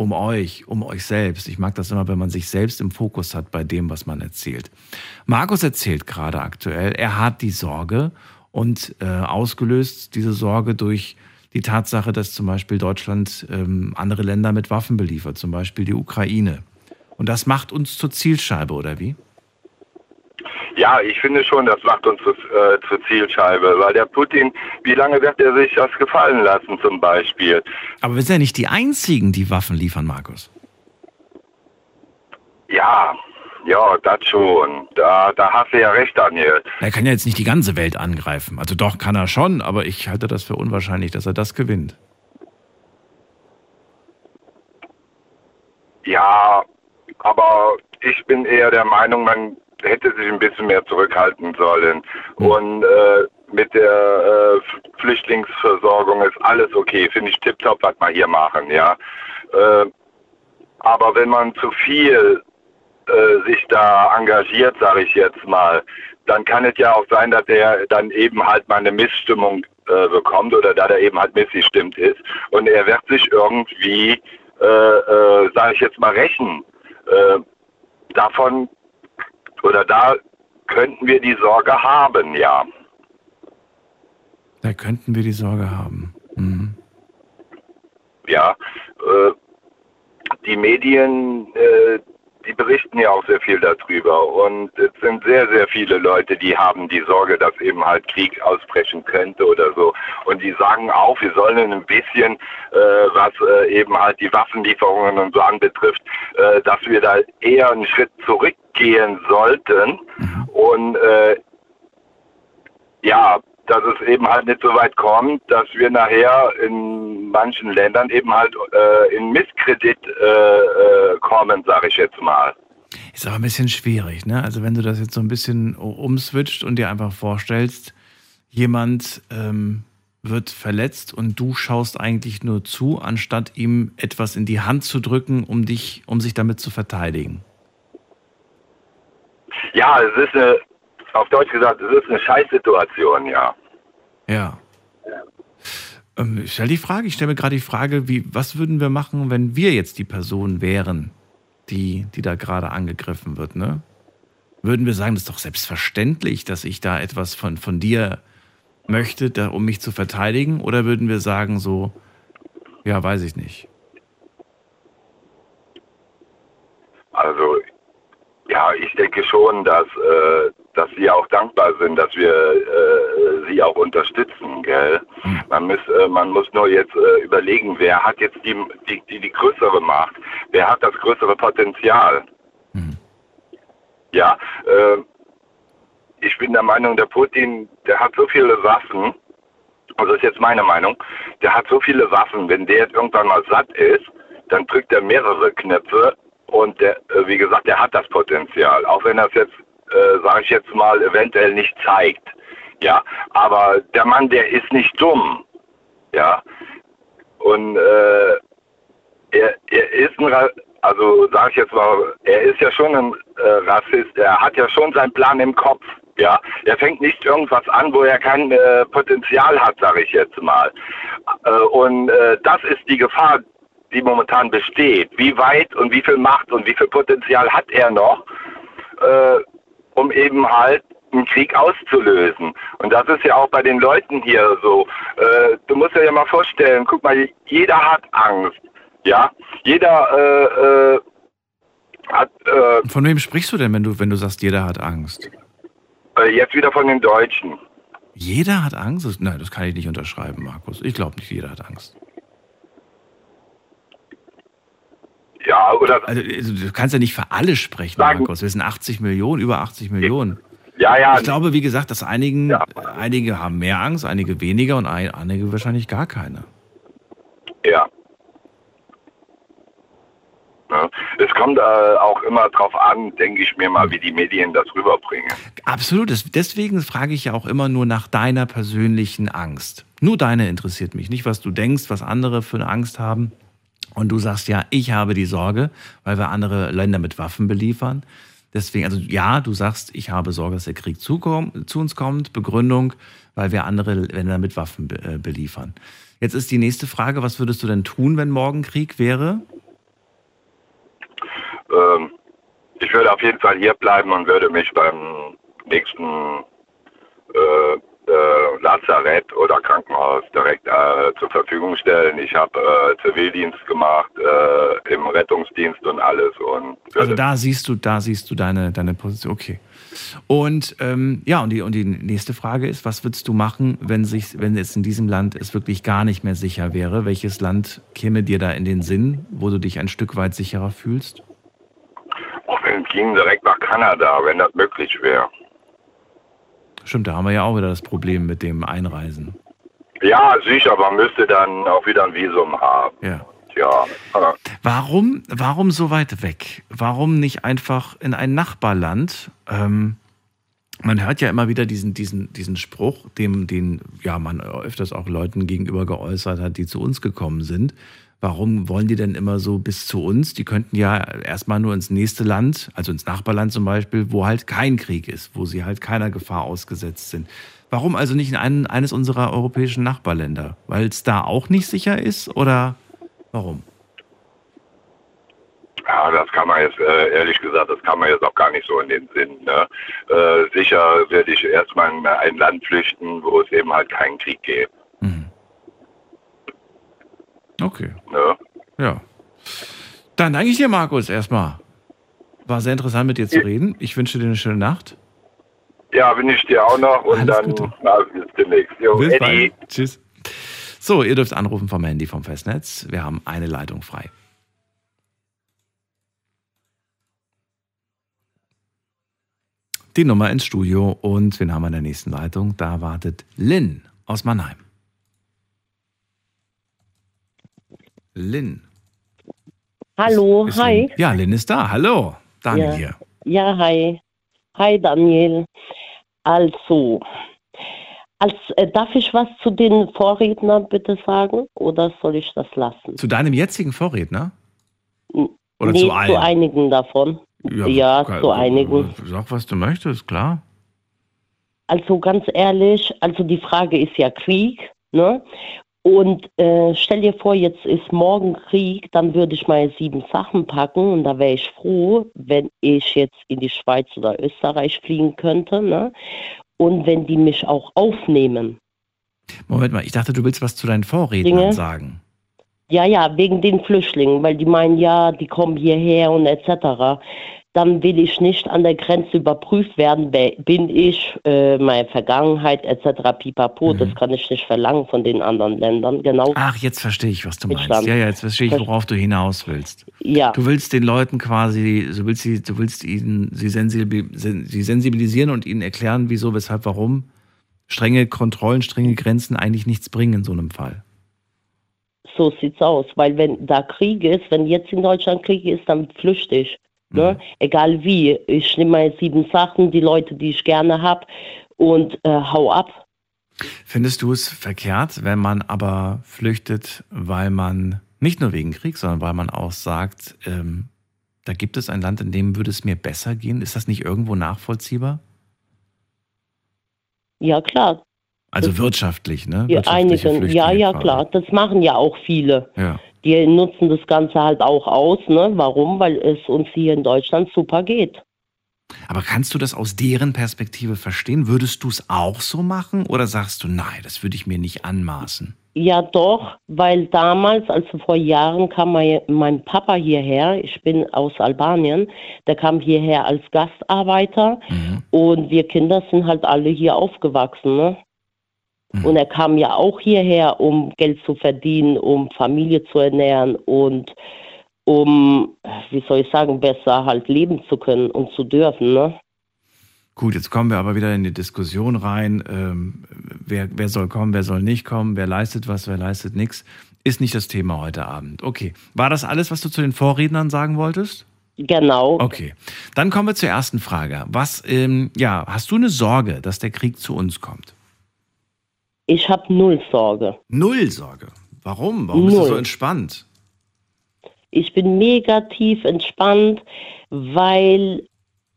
Um euch, um euch selbst. Ich mag das immer, wenn man sich selbst im Fokus hat bei dem, was man erzählt. Markus erzählt gerade aktuell, er hat die Sorge und äh, ausgelöst diese Sorge durch die Tatsache, dass zum Beispiel Deutschland ähm, andere Länder mit Waffen beliefert, zum Beispiel die Ukraine. Und das macht uns zur Zielscheibe, oder wie? Ja, ich finde schon, das macht uns zu, äh, zur Zielscheibe, weil der Putin, wie lange wird er sich das gefallen lassen zum Beispiel? Aber wir sind ja nicht die Einzigen, die Waffen liefern, Markus. Ja, ja, das schon. Da, da hast du ja recht, Daniel. Er kann ja jetzt nicht die ganze Welt angreifen. Also doch kann er schon, aber ich halte das für unwahrscheinlich, dass er das gewinnt. Ja, aber ich bin eher der Meinung, man hätte sich ein bisschen mehr zurückhalten sollen. Und äh, mit der äh, Flüchtlingsversorgung ist alles okay. Finde ich tipptopp, was wir hier machen, ja. Äh, aber wenn man zu viel äh, sich da engagiert, sage ich jetzt mal, dann kann es ja auch sein, dass er dann eben halt mal eine Missstimmung äh, bekommt oder da er eben halt missgestimmt ist. Und er wird sich irgendwie, äh, sage ich jetzt mal, rächen. Davon oder da könnten wir die Sorge haben, ja. Da könnten wir die Sorge haben. Mhm. Ja, äh, die Medien, äh, die berichten ja auch sehr viel darüber. Und es sind sehr, sehr viele Leute, die haben die Sorge, dass eben halt Krieg ausbrechen könnte oder so. Und die sagen auch, wir sollen ein bisschen, äh, was äh, eben halt die Waffenlieferungen und so anbetrifft, äh, dass wir da eher einen Schritt zurückgehen sollten. Und äh, ja, dass es eben halt nicht so weit kommt, dass wir nachher in manchen Ländern eben halt äh, in Misskredit äh, äh, kommen, sage ich jetzt mal. Ist aber ein bisschen schwierig, ne? Also wenn du das jetzt so ein bisschen umswitcht und dir einfach vorstellst, jemand ähm, wird verletzt und du schaust eigentlich nur zu, anstatt ihm etwas in die Hand zu drücken, um dich, um sich damit zu verteidigen. Ja, es ist eine, auf Deutsch gesagt, es ist eine Scheißsituation, ja. Ja. Ähm, ich stelle die Frage, ich stelle mir gerade die Frage, wie, was würden wir machen, wenn wir jetzt die Person wären, die, die da gerade angegriffen wird, ne? Würden wir sagen, das ist doch selbstverständlich, dass ich da etwas von, von dir möchte, da, um mich zu verteidigen? Oder würden wir sagen so, ja, weiß ich nicht. Also, ja, ich denke schon, dass, äh, dass sie auch dankbar sind, dass wir äh, sie auch unterstützen, gell? Man muss, äh, man muss nur jetzt äh, überlegen, wer hat jetzt die, die, die, die größere Macht? Wer hat das größere Potenzial? Ja, äh, ich bin der Meinung, der Putin, der hat so viele Waffen, also ist jetzt meine Meinung, der hat so viele Waffen, wenn der jetzt irgendwann mal satt ist, dann drückt er mehrere Knöpfe und der, äh, wie gesagt, der hat das Potenzial, auch wenn es jetzt, äh, sage ich jetzt mal, eventuell nicht zeigt. Ja, aber der Mann, der ist nicht dumm. Ja, und äh, er, er ist ein, also sage ich jetzt mal, er ist ja schon ein Rassist, er hat ja schon seinen Plan im Kopf. Ja, er fängt nicht irgendwas an, wo er kein äh, Potenzial hat, sage ich jetzt mal. Äh, und äh, das ist die Gefahr, die momentan besteht. Wie weit und wie viel Macht und wie viel Potenzial hat er noch, äh, um eben halt einen Krieg auszulösen. Und das ist ja auch bei den Leuten hier so. Äh, du musst dir ja mal vorstellen, guck mal, jeder hat Angst. Ja, jeder äh, äh, hat. Äh, von wem sprichst du denn, wenn du, wenn du sagst, jeder hat Angst? Äh, jetzt wieder von den Deutschen. Jeder hat Angst? Nein, das kann ich nicht unterschreiben, Markus. Ich glaube nicht, jeder hat Angst. Ja, oder. Also, also, du kannst ja nicht für alle sprechen, Markus. Wir sind 80 Millionen, über 80 Millionen. Ja, ja. Ich glaube, wie gesagt, dass einigen, ja. einige haben mehr Angst, einige weniger und einige wahrscheinlich gar keine. Ja. Ne? Es kommt äh, auch immer darauf an, denke ich mir mal, wie die Medien das rüberbringen. Absolut. Deswegen frage ich ja auch immer nur nach deiner persönlichen Angst. Nur deine interessiert mich. Nicht, was du denkst, was andere für eine Angst haben. Und du sagst ja, ich habe die Sorge, weil wir andere Länder mit Waffen beliefern. Deswegen, also ja, du sagst, ich habe Sorge, dass der Krieg zu, zu uns kommt. Begründung, weil wir andere Länder mit Waffen be äh, beliefern. Jetzt ist die nächste Frage, was würdest du denn tun, wenn morgen Krieg wäre? Ähm, ich würde auf jeden Fall hier bleiben und würde mich beim nächsten äh, äh, Lazarett oder Krankenhaus direkt äh, zur Verfügung stellen. Ich habe äh, Zivildienst gemacht äh, im Rettungsdienst und alles. Und also da siehst du, da siehst du deine, deine Position. Okay. Und ähm, ja, und die, und die nächste Frage ist, was würdest du machen, wenn sich, wenn jetzt in diesem Land es wirklich gar nicht mehr sicher wäre? Welches Land käme dir da in den Sinn, wo du dich ein Stück weit sicherer fühlst? Auch wenn es ging direkt nach Kanada, wenn das möglich wäre. Stimmt, da haben wir ja auch wieder das Problem mit dem Einreisen. Ja, sicher, man müsste dann auch wieder ein Visum haben. Ja. Ja. Warum, warum so weit weg? Warum nicht einfach in ein Nachbarland? Ähm, man hört ja immer wieder diesen, diesen, diesen Spruch, dem, den ja man öfters auch Leuten gegenüber geäußert hat, die zu uns gekommen sind. Warum wollen die denn immer so bis zu uns? Die könnten ja erstmal nur ins nächste Land, also ins Nachbarland zum Beispiel, wo halt kein Krieg ist, wo sie halt keiner Gefahr ausgesetzt sind. Warum also nicht in einen, eines unserer europäischen Nachbarländer? Weil es da auch nicht sicher ist oder warum? Ja, das kann man jetzt, äh, ehrlich gesagt, das kann man jetzt auch gar nicht so in den Sinn. Ne? Äh, sicher werde ich erstmal in ein Land flüchten, wo es eben halt keinen Krieg gibt. Okay. Ja. Ja. Dann danke ich dir, Markus, erstmal. War sehr interessant, mit dir zu reden. Ich wünsche dir eine schöne Nacht. Ja, wünsche ich dir auch noch und Alles dann na, bis demnächst. Jo, bis Eddie. Bald. Tschüss. So, ihr dürft anrufen vom Handy vom Festnetz. Wir haben eine Leitung frei. Die Nummer ins Studio und wen haben wir in der nächsten Leitung? Da wartet Lynn aus Mannheim. Lynn. Hallo, ist, hi. Lynn? Ja, Lynn ist da. Hallo, Daniel ja. hier. Ja, hi. Hi, Daniel. Also, als, äh, darf ich was zu den Vorrednern bitte sagen oder soll ich das lassen? Zu deinem jetzigen Vorredner? Oder nee, zu, allen? zu einigen davon. Ja, ja kann, zu einigen. Sag, was du möchtest, klar. Also ganz ehrlich, also die Frage ist ja Krieg, ne? Und äh, stell dir vor, jetzt ist morgen Krieg, dann würde ich meine sieben Sachen packen und da wäre ich froh, wenn ich jetzt in die Schweiz oder Österreich fliegen könnte. Ne? Und wenn die mich auch aufnehmen. Moment mal, ich dachte, du willst was zu deinen Vorrednern Dinge. sagen. Ja, ja, wegen den Flüchtlingen, weil die meinen, ja, die kommen hierher und etc dann will ich nicht an der Grenze überprüft werden, wer bin ich, äh, meine Vergangenheit etc. Pipapo. Mhm. Das kann ich nicht verlangen von den anderen Ländern. Genau. Ach, jetzt verstehe ich, was du meinst. Ja, ja, jetzt verstehe ich, worauf du hinaus willst. Ja. Du willst den Leuten quasi, du willst sie, du willst ihnen sie, sensibilisieren und ihnen erklären, wieso, weshalb, warum strenge Kontrollen, strenge Grenzen eigentlich nichts bringen in so einem Fall. So sieht's aus, weil wenn da Krieg ist, wenn jetzt in Deutschland Krieg ist, dann flüchte ich. Ne? Mhm. Egal wie. Ich nehme meine sieben Sachen, die Leute, die ich gerne habe und äh, hau ab. Findest du es verkehrt, wenn man aber flüchtet, weil man nicht nur wegen Krieg, sondern weil man auch sagt, ähm, Da gibt es ein Land, in dem würde es mir besser gehen. Ist das nicht irgendwo nachvollziehbar? Ja, klar. Also wirtschaftlich, ne? Wirtschaftliche einigen, ja, ja, klar. Das machen ja auch viele. Ja. Die nutzen das Ganze halt auch aus, ne? Warum? Weil es uns hier in Deutschland super geht. Aber kannst du das aus deren Perspektive verstehen? Würdest du es auch so machen oder sagst du, nein, das würde ich mir nicht anmaßen? Ja, doch, weil damals, also vor Jahren, kam mein, mein Papa hierher. Ich bin aus Albanien. Der kam hierher als Gastarbeiter und wir Kinder sind halt alle hier aufgewachsen. Ne? Und er kam ja auch hierher, um Geld zu verdienen, um Familie zu ernähren und um, wie soll ich sagen, besser halt leben zu können und zu dürfen. Ne? Gut, jetzt kommen wir aber wieder in die Diskussion rein. Ähm, wer, wer soll kommen, wer soll nicht kommen, wer leistet was, wer leistet nichts. Ist nicht das Thema heute Abend. Okay. War das alles, was du zu den Vorrednern sagen wolltest? Genau. Okay. Dann kommen wir zur ersten Frage. Was, ähm, ja, hast du eine Sorge, dass der Krieg zu uns kommt? Ich habe null Sorge. Null Sorge. Warum? Warum bist du Null. so entspannt? Ich bin mega tief entspannt, weil,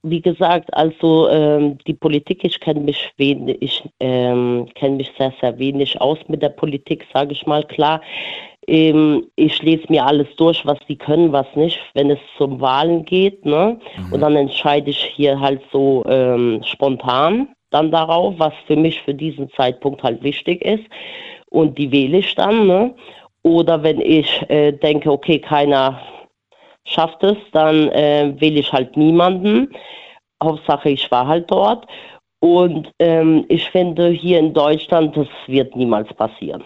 wie gesagt, also ähm, die Politik, ich kenne mich wenig, ich ähm, kenne mich sehr, sehr wenig aus mit der Politik, sage ich mal klar. Ähm, ich lese mir alles durch, was die können, was nicht, wenn es zum Wahlen geht, ne? Und dann entscheide ich hier halt so ähm, spontan dann darauf, was für mich für diesen Zeitpunkt halt wichtig ist. Und die wähle ich dann, ne? Oder wenn ich äh, denke, okay, keiner schafft es, dann äh, wähle ich halt niemanden. Hauptsache, ich war halt dort. Und ähm, ich finde, hier in Deutschland, das wird niemals passieren.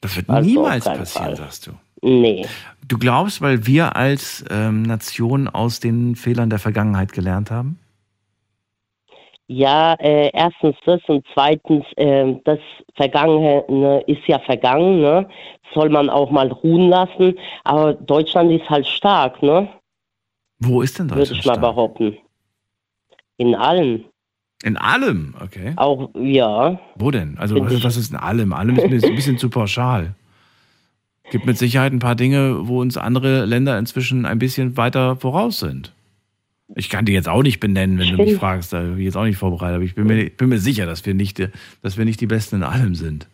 Das wird Also niemals passieren, Fall. sagst du. Nee. Du glaubst, weil wir als ähm, Nation aus den Fehlern der Vergangenheit gelernt haben? Ja, äh, erstens das und zweitens, äh, das Vergangene ist ja vergangen, ne? Soll man auch mal ruhen lassen. Aber Deutschland ist halt stark, ne? Wo ist denn Würde Deutschland ich mal stark? behaupten. In allem. In allem, okay. Auch, ja. Wo denn? Also was, was ist in allem? Allem ist mir ein bisschen zu pauschal. Gibt mit Sicherheit ein paar Dinge, wo uns andere Länder inzwischen ein bisschen weiter voraus sind. Ich kann die jetzt auch nicht benennen, wenn du mich Stimmt. fragst. Da bin ich jetzt auch nicht vorbereitet. Aber ich bin mir, bin mir sicher, dass wir, nicht, die- dass wir nicht die Besten in allem sind.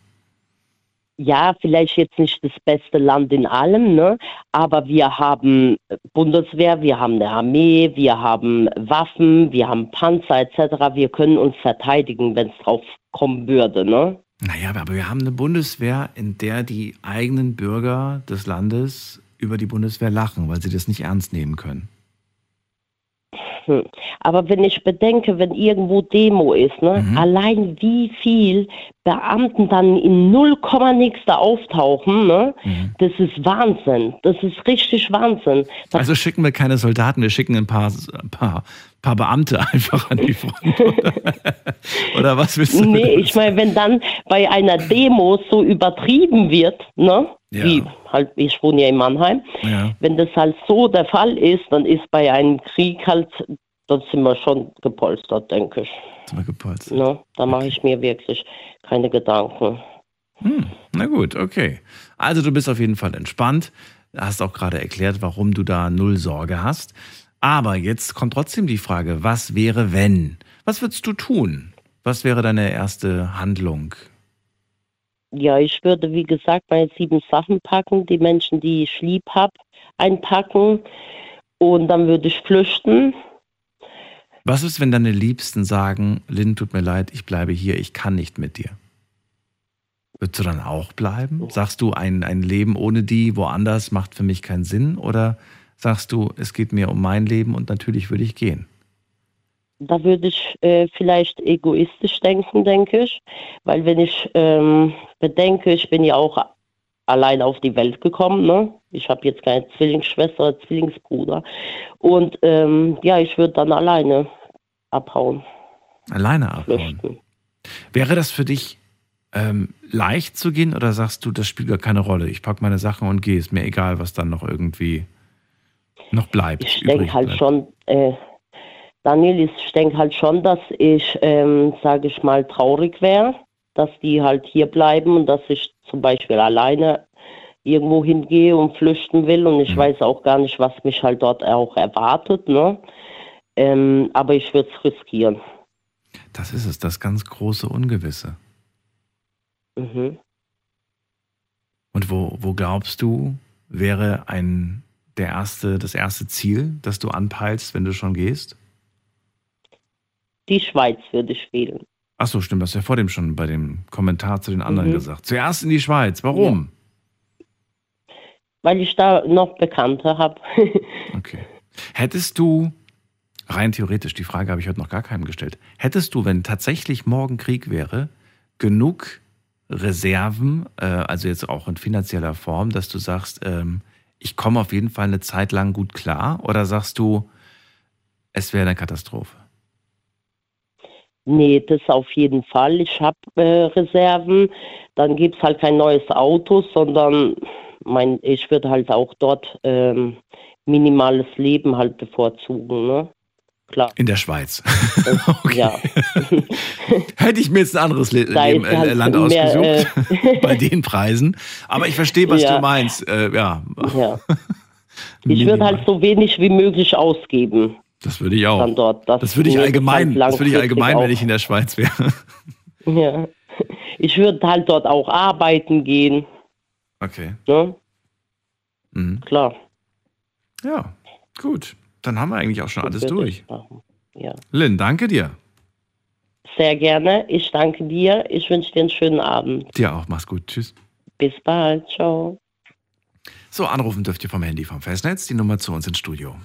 Ja, vielleicht jetzt nicht das beste Land in allem, ne? Aber wir haben Bundeswehr, wir haben eine Armee, wir haben Waffen, wir haben Panzer etc. Wir können uns verteidigen, wenn es drauf kommen würde, ne? Naja, aber wir haben eine Bundeswehr, in der die eigenen Bürger des Landes über die Bundeswehr lachen, weil sie das nicht ernst nehmen können. Hm. Aber wenn ich bedenke, wenn irgendwo Demo ist, ne, Mhm. allein wie viel Beamten dann in null Komma nix da auftauchen, ne, Mhm. das ist Wahnsinn. Das ist richtig Wahnsinn. Das Also schicken wir keine Soldaten, wir schicken ein paar, ein paar, paar Beamte einfach an die Front. Oder, oder was willst du? Nee, ich meine, wenn dann bei einer Demo so übertrieben wird, ne? Ja. Wie halt, ich wohne ja in Mannheim, Ja. wenn das halt so der Fall ist, dann ist bei einem Krieg halt, dann sind wir schon gepolstert, denke ich. Sind wir gepolstert. Ne? Da mache ich mir wirklich keine Gedanken. Hm, na gut, okay. Also du bist auf jeden Fall entspannt. Hast auch gerade erklärt, warum du da null Sorge hast. Aber jetzt kommt trotzdem die Frage, was wäre, wenn? Was würdest du tun? Was wäre deine erste Handlung? Ja, ich würde, wie gesagt, meine sieben Sachen packen, die Menschen, die ich lieb habe, einpacken und dann würde ich flüchten. Was ist, wenn deine Liebsten sagen, Lynn, tut mir leid, ich bleibe hier, ich kann nicht mit dir? Würdest du dann auch bleiben? Sagst du, ein, ein Leben ohne die woanders macht für mich keinen Sinn? Oder sagst du, es geht mir um mein Leben und natürlich würde ich gehen? Da würde ich äh, vielleicht egoistisch denken, denke ich. Weil wenn ich ähm, bedenke, ich bin ja auch allein auf die Welt gekommen. Ne? Ich habe jetzt keine Zwillingsschwester oder Zwillingsbruder. Und ähm, ja, ich würde dann alleine abhauen. Alleine abhauen. Flüchten. Wäre das für dich ähm, leicht zu gehen oder sagst du, das spielt gar keine Rolle? Ich packe meine Sachen und gehe. Ist mir egal, was dann noch irgendwie noch bleibt. Ich denke halt bleibt. schon, äh, Daniel, ich denke halt schon, dass ich, ähm, sage ich mal, traurig wäre, dass die halt hier bleiben und dass ich zum Beispiel alleine irgendwo hingehe und flüchten will und ich weiß auch gar nicht, was mich halt dort auch erwartet, ne? Ähm, aber ich würde es riskieren. Das ist es, das ganz große Ungewisse. Mhm. Und wo, wo glaubst du, wäre ein der erste, das erste Ziel, das du anpeilst, wenn du schon gehst? Die Schweiz würde ich wählen. Ach so, stimmt, das hast du ja vor dem schon bei dem Kommentar zu den anderen Mhm. gesagt. Zuerst in die Schweiz. Warum? Weil ich da noch Bekannte habe. Okay. Hättest du, rein theoretisch, die Frage habe ich heute noch gar keinem gestellt, hättest du, wenn tatsächlich morgen Krieg wäre, genug Reserven, äh, also jetzt auch in finanzieller Form, dass du sagst, ähm, ich komme auf jeden Fall eine Zeit lang gut klar? Oder sagst du, es wäre eine Katastrophe? Nee, das auf jeden Fall. Ich habe äh, Reserven. Dann gibt es halt kein neues Auto, sondern mein, ich würde halt auch dort ähm, minimales Leben halt bevorzugen. Ne? Klar. In der Schweiz. Ja. Hätte ich mir jetzt ein anderes Le Leben, ist äh, halt Land mehr, ausgesucht, äh, bei den Preisen. Aber ich verstehe, was Ja. du meinst. Äh, ja. ja. Ich würde halt so wenig wie möglich ausgeben. Das würde ich auch. Dann dort. dass Das würde ich mir allgemein, halt das würde ich allgemein, wenn ich in der Schweiz wäre. Ja. Ich würde halt dort auch arbeiten gehen. Okay. Ne? Mhm. Klar. Ja, gut. Dann haben wir eigentlich auch schon alles würde durch. Ja. Lynn, danke dir. Sehr gerne. Ich danke dir. Ich wünsche dir einen schönen Abend. Dir auch. Mach's gut. Tschüss. Bis bald. Ciao. So, anrufen dürft ihr vom Handy vom Festnetz. Die Nummer zu uns ins Studio.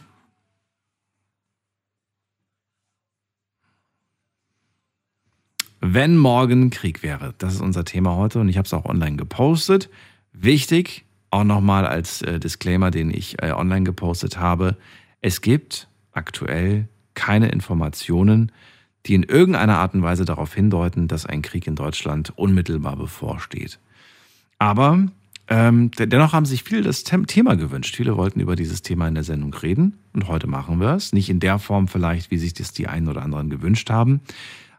Wenn morgen Krieg wäre, das ist unser Thema heute und ich habe es auch online gepostet. Wichtig, auch nochmal als äh, Disclaimer, den ich äh, online gepostet habe, es gibt aktuell keine Informationen, die in irgendeiner Art und Weise darauf hindeuten, dass ein Krieg in Deutschland unmittelbar bevorsteht. Aber ähm, de- dennoch haben sich viele das Thema gewünscht. Viele wollten über dieses Thema in der Sendung reden und heute machen wir es. Nicht in der Form vielleicht, wie sich das die einen oder anderen gewünscht haben,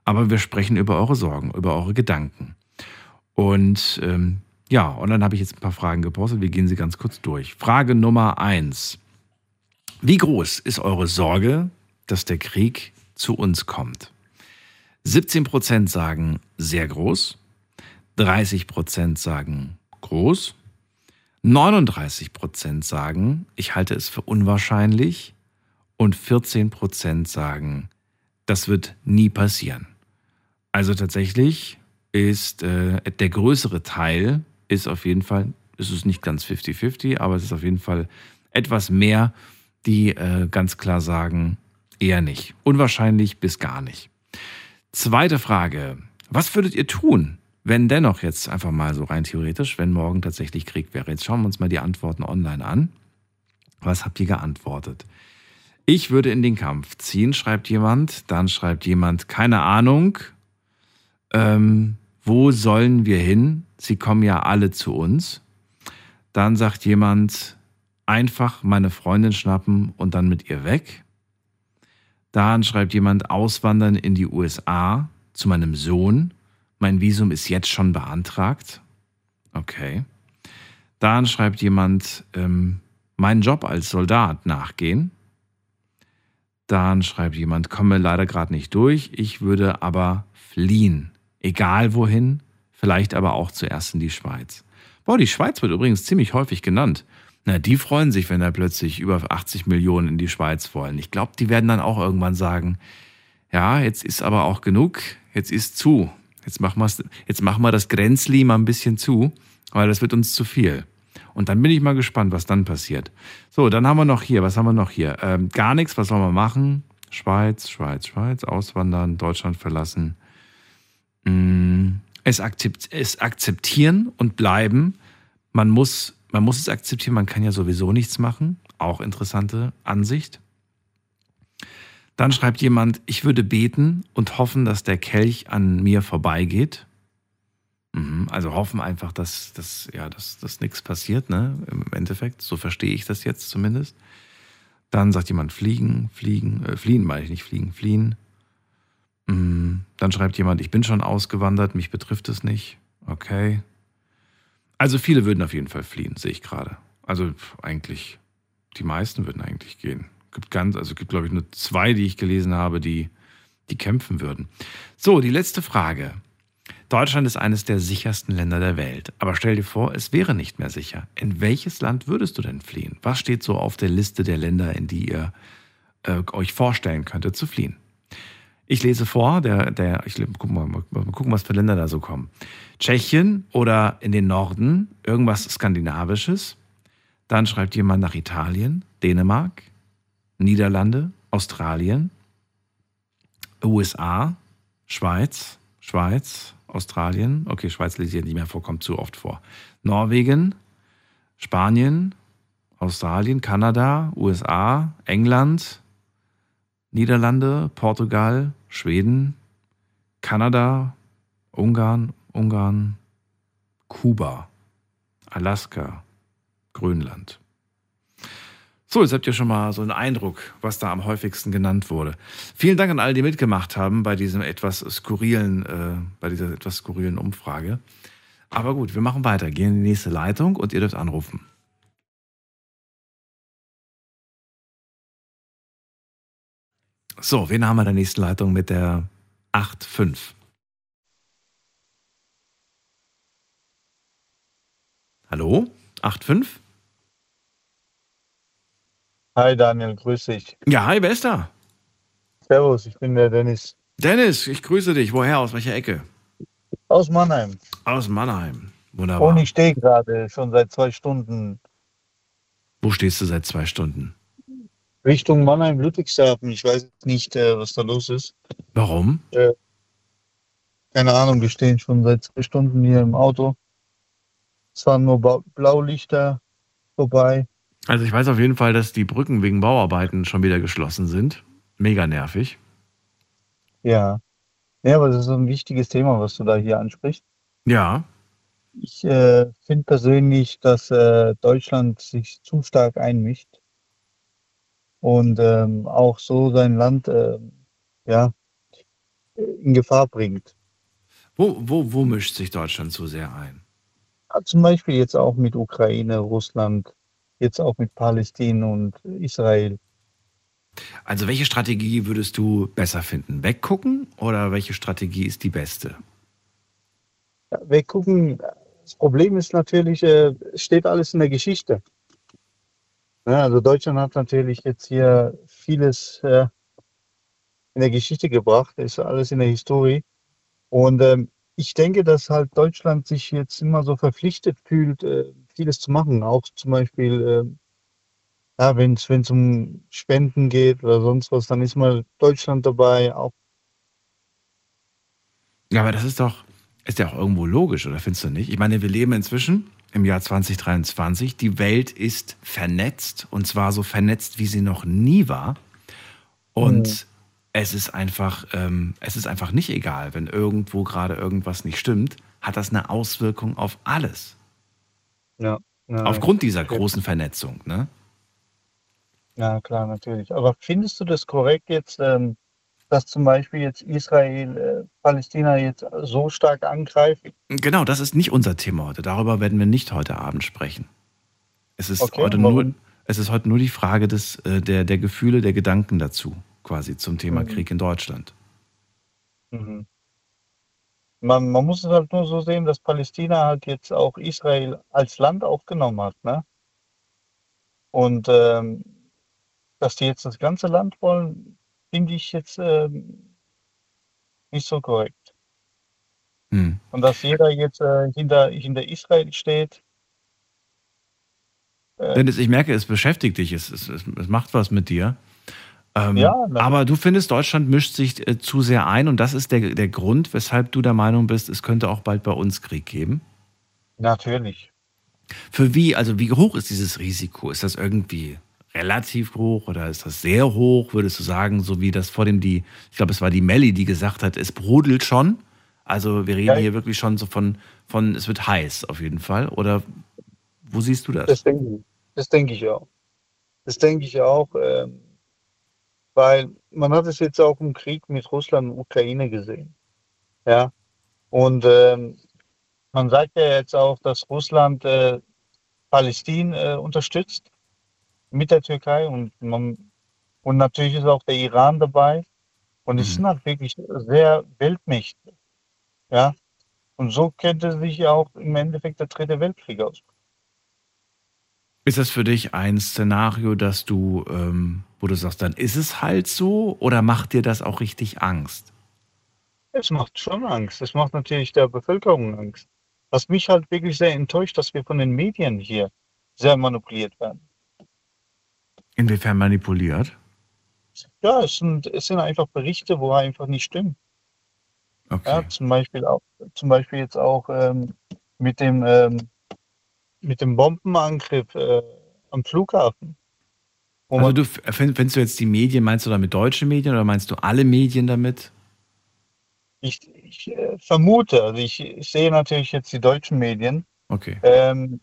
aber wir sprechen über eure Sorgen, über eure Gedanken. Und ähm, ja, und dann habe ich jetzt ein paar Fragen gepostet. Wir gehen sie ganz kurz durch. Frage Nummer eins. Wie groß ist eure Sorge, dass der Krieg zu uns kommt? 17 Prozent sagen sehr groß, 30 Prozent sagen groß, 39 Prozent sagen, ich halte es für unwahrscheinlich und 14 Prozent sagen, das wird nie passieren. Also tatsächlich ist äh, der größere Teil ist auf jeden Fall, es ist nicht ganz 50-50, aber es ist auf jeden Fall etwas mehr, die äh, ganz klar sagen, eher nicht. Unwahrscheinlich bis gar nicht. Zweite Frage. Was würdet ihr tun, wenn dennoch jetzt einfach mal so rein theoretisch, wenn morgen tatsächlich Krieg wäre? Jetzt schauen wir uns mal die Antworten online an. Was habt ihr geantwortet? Ich würde in den Kampf ziehen, schreibt jemand. Dann schreibt jemand, keine Ahnung. Ähm, wo sollen wir hin? Sie kommen ja alle zu uns. Dann sagt jemand, einfach meine Freundin schnappen und dann mit ihr weg. Dann schreibt jemand, auswandern in die USA zu meinem Sohn. Mein Visum ist jetzt schon beantragt. Okay. Dann schreibt jemand, ähm, meinen Job als Soldat nachgehen. Dann schreibt jemand, komme leider gerade nicht durch. Ich würde aber fliehen. Egal wohin, vielleicht aber auch zuerst in die Schweiz. Boah, die Schweiz wird übrigens ziemlich häufig genannt. Na, die freuen sich, wenn da plötzlich über 80 Millionen in die Schweiz wollen. Ich glaube, die werden dann auch irgendwann sagen, ja, jetzt ist aber auch genug, jetzt ist zu. Jetzt machen, wir's, jetzt machen wir das Grenzli mal ein bisschen zu, weil das wird uns zu viel. Und dann bin ich mal gespannt, was dann passiert. So, dann haben wir noch hier, was haben wir noch hier? Ähm, gar nichts, was sollen wir machen? Schweiz, Schweiz, Schweiz, auswandern, Deutschland verlassen. Es akzeptieren und bleiben. Man muss, man muss es akzeptieren, man kann ja sowieso nichts machen. Auch interessante Ansicht. Dann schreibt jemand, ich würde beten und hoffen, dass der Kelch an mir vorbeigeht. Mhm, Also hoffen einfach, dass, dass, ja, dass, dass nichts passiert, ne? Im Endeffekt. So verstehe ich das jetzt zumindest. Dann sagt jemand fliegen, fliegen, äh, fliehen, meine ich nicht fliegen, fliehen. Mhm, Dann schreibt jemand, ich bin schon ausgewandert, mich betrifft es nicht. Okay. Also viele würden auf jeden Fall fliehen, sehe ich gerade. Also eigentlich, die meisten würden eigentlich gehen. Gibt ganz, also gibt, glaube ich, nur zwei, die ich gelesen habe, die, die kämpfen würden. So, die letzte Frage. Deutschland ist eines der sichersten Länder der Welt. Aber stell dir vor, es wäre nicht mehr sicher. In welches Land würdest du denn fliehen? Was steht so auf der Liste der Länder, in die ihr äh, euch vorstellen könntet zu fliehen? Ich lese vor, der, der, ich guck mal, mal gucken, was für Länder da so kommen. Tschechien oder in den Norden, irgendwas Skandinavisches. Dann schreibt jemand nach Italien, Dänemark, Niederlande, Australien, USA, Schweiz, Schweiz, Australien. Okay, Schweiz lese ich ja nicht mehr vor, kommt zu oft vor. Norwegen, Spanien, Australien, Kanada, USA, England, Niederlande, Portugal, Schweden, Kanada, Ungarn, Ungarn, Kuba, Alaska, Grönland. So, jetzt habt ihr schon mal so einen Eindruck, was da am häufigsten genannt wurde. Vielen Dank an all die mitgemacht haben bei diesem etwas skurrilen, äh, bei dieser etwas skurrilen Umfrage. Aber gut, wir machen weiter, gehen in die nächste Leitung und ihr dürft anrufen. So, wen haben wir in der nächsten Leitung mit der 8.5? Hallo? 8.5? Hi Daniel, grüß dich. Ja, hi, wer ist da? Servus, ich bin der Dennis. Dennis, ich grüße dich. Woher? Aus welcher Ecke? Aus Mannheim. Aus Mannheim. Wunderbar. Und ich stehe gerade schon seit zwei Stunden Wo stehst du seit zwei Stunden? Richtung Mannheim-Ludwigshafen. Ich weiß nicht, äh, was da los ist. Warum? Äh, keine Ahnung, wir stehen schon seit zwei Stunden hier im Auto. Es fahren nur Ba- Blaulichter vorbei. Also ich weiß auf jeden Fall, dass die Brücken wegen Bauarbeiten schon wieder geschlossen sind. Mega nervig. Ja. Ja, aber das ist so ein wichtiges Thema, was du da hier ansprichst. Ja. Ich äh, finde persönlich, dass äh, Deutschland sich zu stark einmischt und ähm, auch so sein Land äh, ja, in Gefahr bringt. Wo, wo, wo mischt sich Deutschland so sehr ein? Ja, Zum Beispiel jetzt auch mit Ukraine, Russland, jetzt auch mit Palästina und Israel. Also welche Strategie würdest du besser finden? Weggucken oder welche Strategie ist die beste? Ja, weggucken, das Problem ist natürlich, äh, es steht alles in der Geschichte. Ja, also Deutschland hat natürlich jetzt hier vieles äh, in der Geschichte gebracht, ist alles in der Historie. Und ähm, ich denke, dass halt Deutschland sich jetzt immer so verpflichtet fühlt, äh, vieles zu machen. Auch zum Beispiel, äh, ja, wenn es um Spenden geht oder sonst was, dann ist mal Deutschland dabei. Auch Ja, aber das ist doch, ist ja auch irgendwo logisch, oder findest du nicht? Ich meine, wir leben inzwischen im Jahr 2023. Die Welt ist vernetzt und zwar so vernetzt, wie sie noch nie war. Und Mhm. es ist einfach, ähm, es ist einfach nicht egal, wenn irgendwo gerade irgendwas nicht stimmt, hat das eine Auswirkung auf alles. ja, ja, Aufgrund dieser großen Vernetzung, ne? Ja, klar, natürlich. Aber findest du das korrekt jetzt, ähm, dass zum Beispiel jetzt Israel äh, Palästina jetzt so stark angreift? Genau, das ist nicht unser Thema heute. Darüber werden wir nicht heute Abend sprechen. Es ist, Okay, heute, warum? nur, es ist heute nur die Frage des, äh, der, der Gefühle, der Gedanken dazu, quasi zum Thema Mhm. Krieg in Deutschland. Mhm. Man, man muss es halt nur so sehen, dass Palästina halt jetzt auch Israel als Land aufgenommen hat, ne? Und ähm, dass die jetzt das ganze Land wollen, finde ich jetzt ähm, nicht so korrekt. Hm. Und dass jeder jetzt äh, hinter, hinter Israel steht, äh, Dennis, ich merke, es beschäftigt dich, es, es, es es macht was mit dir. Ähm, Ja, aber du findest, Deutschland mischt sich äh, zu sehr ein und das ist der, der Grund, weshalb du der Meinung bist, es könnte auch bald bei uns Krieg geben. natürlich. Für wie, also wie hoch ist dieses Risiko? Ist das irgendwie relativ hoch oder ist das sehr hoch? Würdest du sagen, so wie das vor dem die, ich glaube, es war die Melli, die gesagt hat, es brodelt schon. Also wir reden Ja. hier wirklich schon so von, von, es wird heiß auf jeden Fall. Oder wo siehst du das? Das denke ich, das denke ich auch. Das denke ich auch, ähm, weil man hat es jetzt auch im Krieg mit Russland und Ukraine gesehen. Ja. Und ähm, man sagt ja jetzt auch, dass Russland äh, Palästina äh, unterstützt mit der Türkei und, man, und natürlich ist auch der Iran dabei. Und es sind halt wirklich sehr Weltmächte. Ja. Und so könnte sich auch im Endeffekt der dritte Weltkrieg ausbrechen. Ist das für dich ein Szenario, dass du, ähm, wo du sagst, dann ist es halt so oder macht dir das auch richtig Angst? Es macht schon Angst. Es macht natürlich der Bevölkerung Angst. Was mich halt wirklich sehr enttäuscht, dass wir von den Medien hier sehr manipuliert werden. Inwiefern manipuliert? Ja, es sind, es sind einfach Berichte, wo einfach nicht stimmen. Okay. Ja, zum Beispiel auch, zum Beispiel jetzt auch ähm, mit dem ähm, mit dem Bombenangriff äh, am Flughafen. Also du findest du jetzt die Medien, meinst du damit deutsche Medien oder meinst du alle Medien damit? Ich, ich äh, vermute, also ich, ich, sehe natürlich jetzt die deutschen Medien, okay. ähm,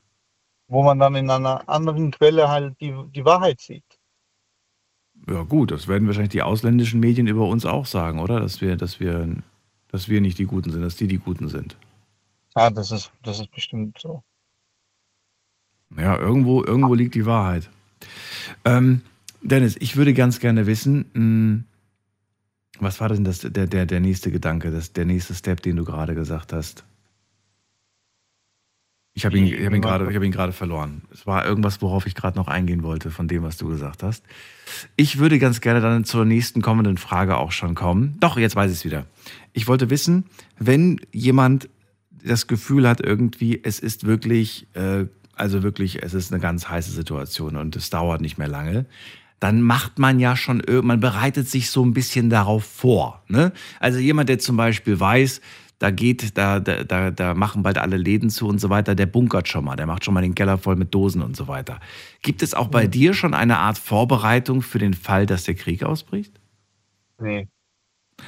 wo man dann in einer anderen Quelle halt die, die Wahrheit sieht. Ja gut, das werden wahrscheinlich die ausländischen Medien über uns auch sagen, oder? Dass wir, dass wir, dass wir nicht die Guten sind, dass die die Guten sind. Ja, das ist, das ist bestimmt so. Ja, irgendwo, irgendwo liegt die Wahrheit. Ähm, Dennis, ich würde ganz gerne wissen, mh, hm, was war denn das, der, der, der nächste Gedanke, das, der nächste Step, den du gerade gesagt hast? Ich habe ihn, ich hab ihn gerade hab verloren. Es war irgendwas, worauf ich gerade noch eingehen wollte, von dem, was du gesagt hast. Ich würde ganz gerne dann zur nächsten kommenden Frage auch schon kommen. Doch, jetzt weiß ich es wieder. Ich wollte wissen, wenn jemand das Gefühl hat, irgendwie, es ist wirklich, äh, also wirklich, es ist eine ganz heiße Situation und es dauert nicht mehr lange, dann macht man ja schon, man bereitet sich so ein bisschen darauf vor. Ne? Also jemand, der zum Beispiel weiß, da geht, da, da, da machen bald alle Läden zu und so weiter, der bunkert schon mal, der macht schon mal den Keller voll mit Dosen und so weiter. Gibt es auch bei dir schon eine Art Vorbereitung für den Fall, dass der Krieg ausbricht? Nee.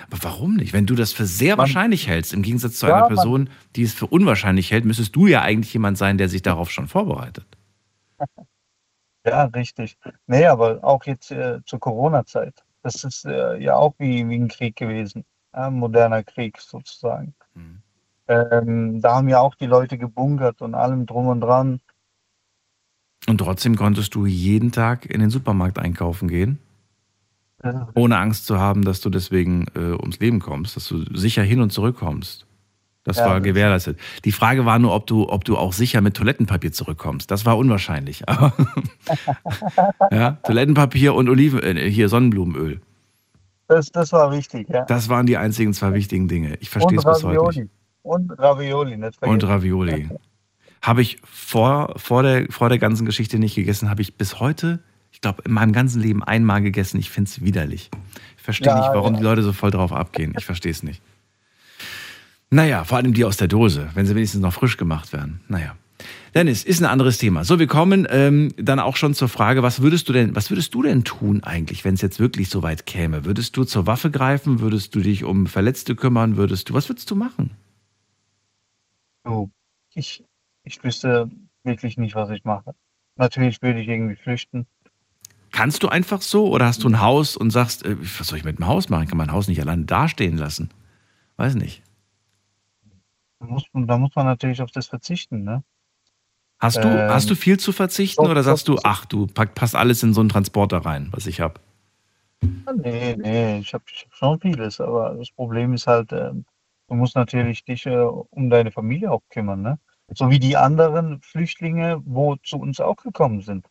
Aber warum nicht? Wenn du das für sehr man, wahrscheinlich hältst, im Gegensatz zu ja, einer Person, die es für unwahrscheinlich hält, müsstest du ja eigentlich jemand sein, der sich darauf schon vorbereitet. Ja, richtig. Nee, aber auch jetzt äh, zur Corona-Zeit. Das ist äh, ja auch wie, wie ein Krieg gewesen. Ein moderner Krieg sozusagen. Mhm. Ähm, da haben ja auch die Leute gebunkert und allem drum und dran. Und trotzdem konntest du jeden Tag in den Supermarkt einkaufen gehen? Ja. Ohne Angst zu haben, dass du deswegen äh, ums Leben kommst, dass du sicher hin und zurück kommst. Das ja, war gewährleistet. Die Frage war nur, ob du, ob du auch sicher mit Toilettenpapier zurückkommst. Das war unwahrscheinlich. ja, Toilettenpapier und Oliven, äh, hier Sonnenblumenöl. Das, das war wichtig, ja. Das waren die einzigen zwei wichtigen Dinge. Ich verstehe es bis heute nicht. Und Ravioli, nicht vergessen. Und Ravioli. Habe ich vor, vor, der, vor der ganzen Geschichte nicht gegessen, habe ich bis heute, ich glaube, in meinem ganzen Leben einmal gegessen. Ich finde es widerlich. Ich verstehe ja, nicht, warum ja. die Leute so voll drauf abgehen. Ich verstehe es nicht. Naja, vor allem die aus der Dose, wenn sie wenigstens noch frisch gemacht werden. Naja. Dennis, ist ein anderes Thema. So, wir kommen ähm, dann auch schon zur Frage, was würdest du denn, was würdest du denn tun eigentlich, wenn es jetzt wirklich so weit käme? Würdest du zur Waffe greifen? Würdest du dich um Verletzte kümmern? Würdest du, was würdest du machen? Oh, ich, ich wüsste wirklich nicht, was ich mache. Natürlich würde ich irgendwie flüchten. Kannst du einfach so oder hast du ein Haus und sagst, äh, was soll ich mit dem Haus machen? Ich kann mein Haus nicht allein dastehen lassen. Weiß nicht. Da muss, da muss man natürlich auf das verzichten, ne? Hast du, ähm, hast du viel zu verzichten doch, oder sagst du, ach, du pack, passt alles in so einen Transporter rein, was ich habe? Nee, nee, ich habe hab schon vieles, aber das Problem ist halt, äh, du musst natürlich dich äh, um deine Familie auch kümmern, ne? So wie die anderen Flüchtlinge, wo zu uns auch gekommen sind.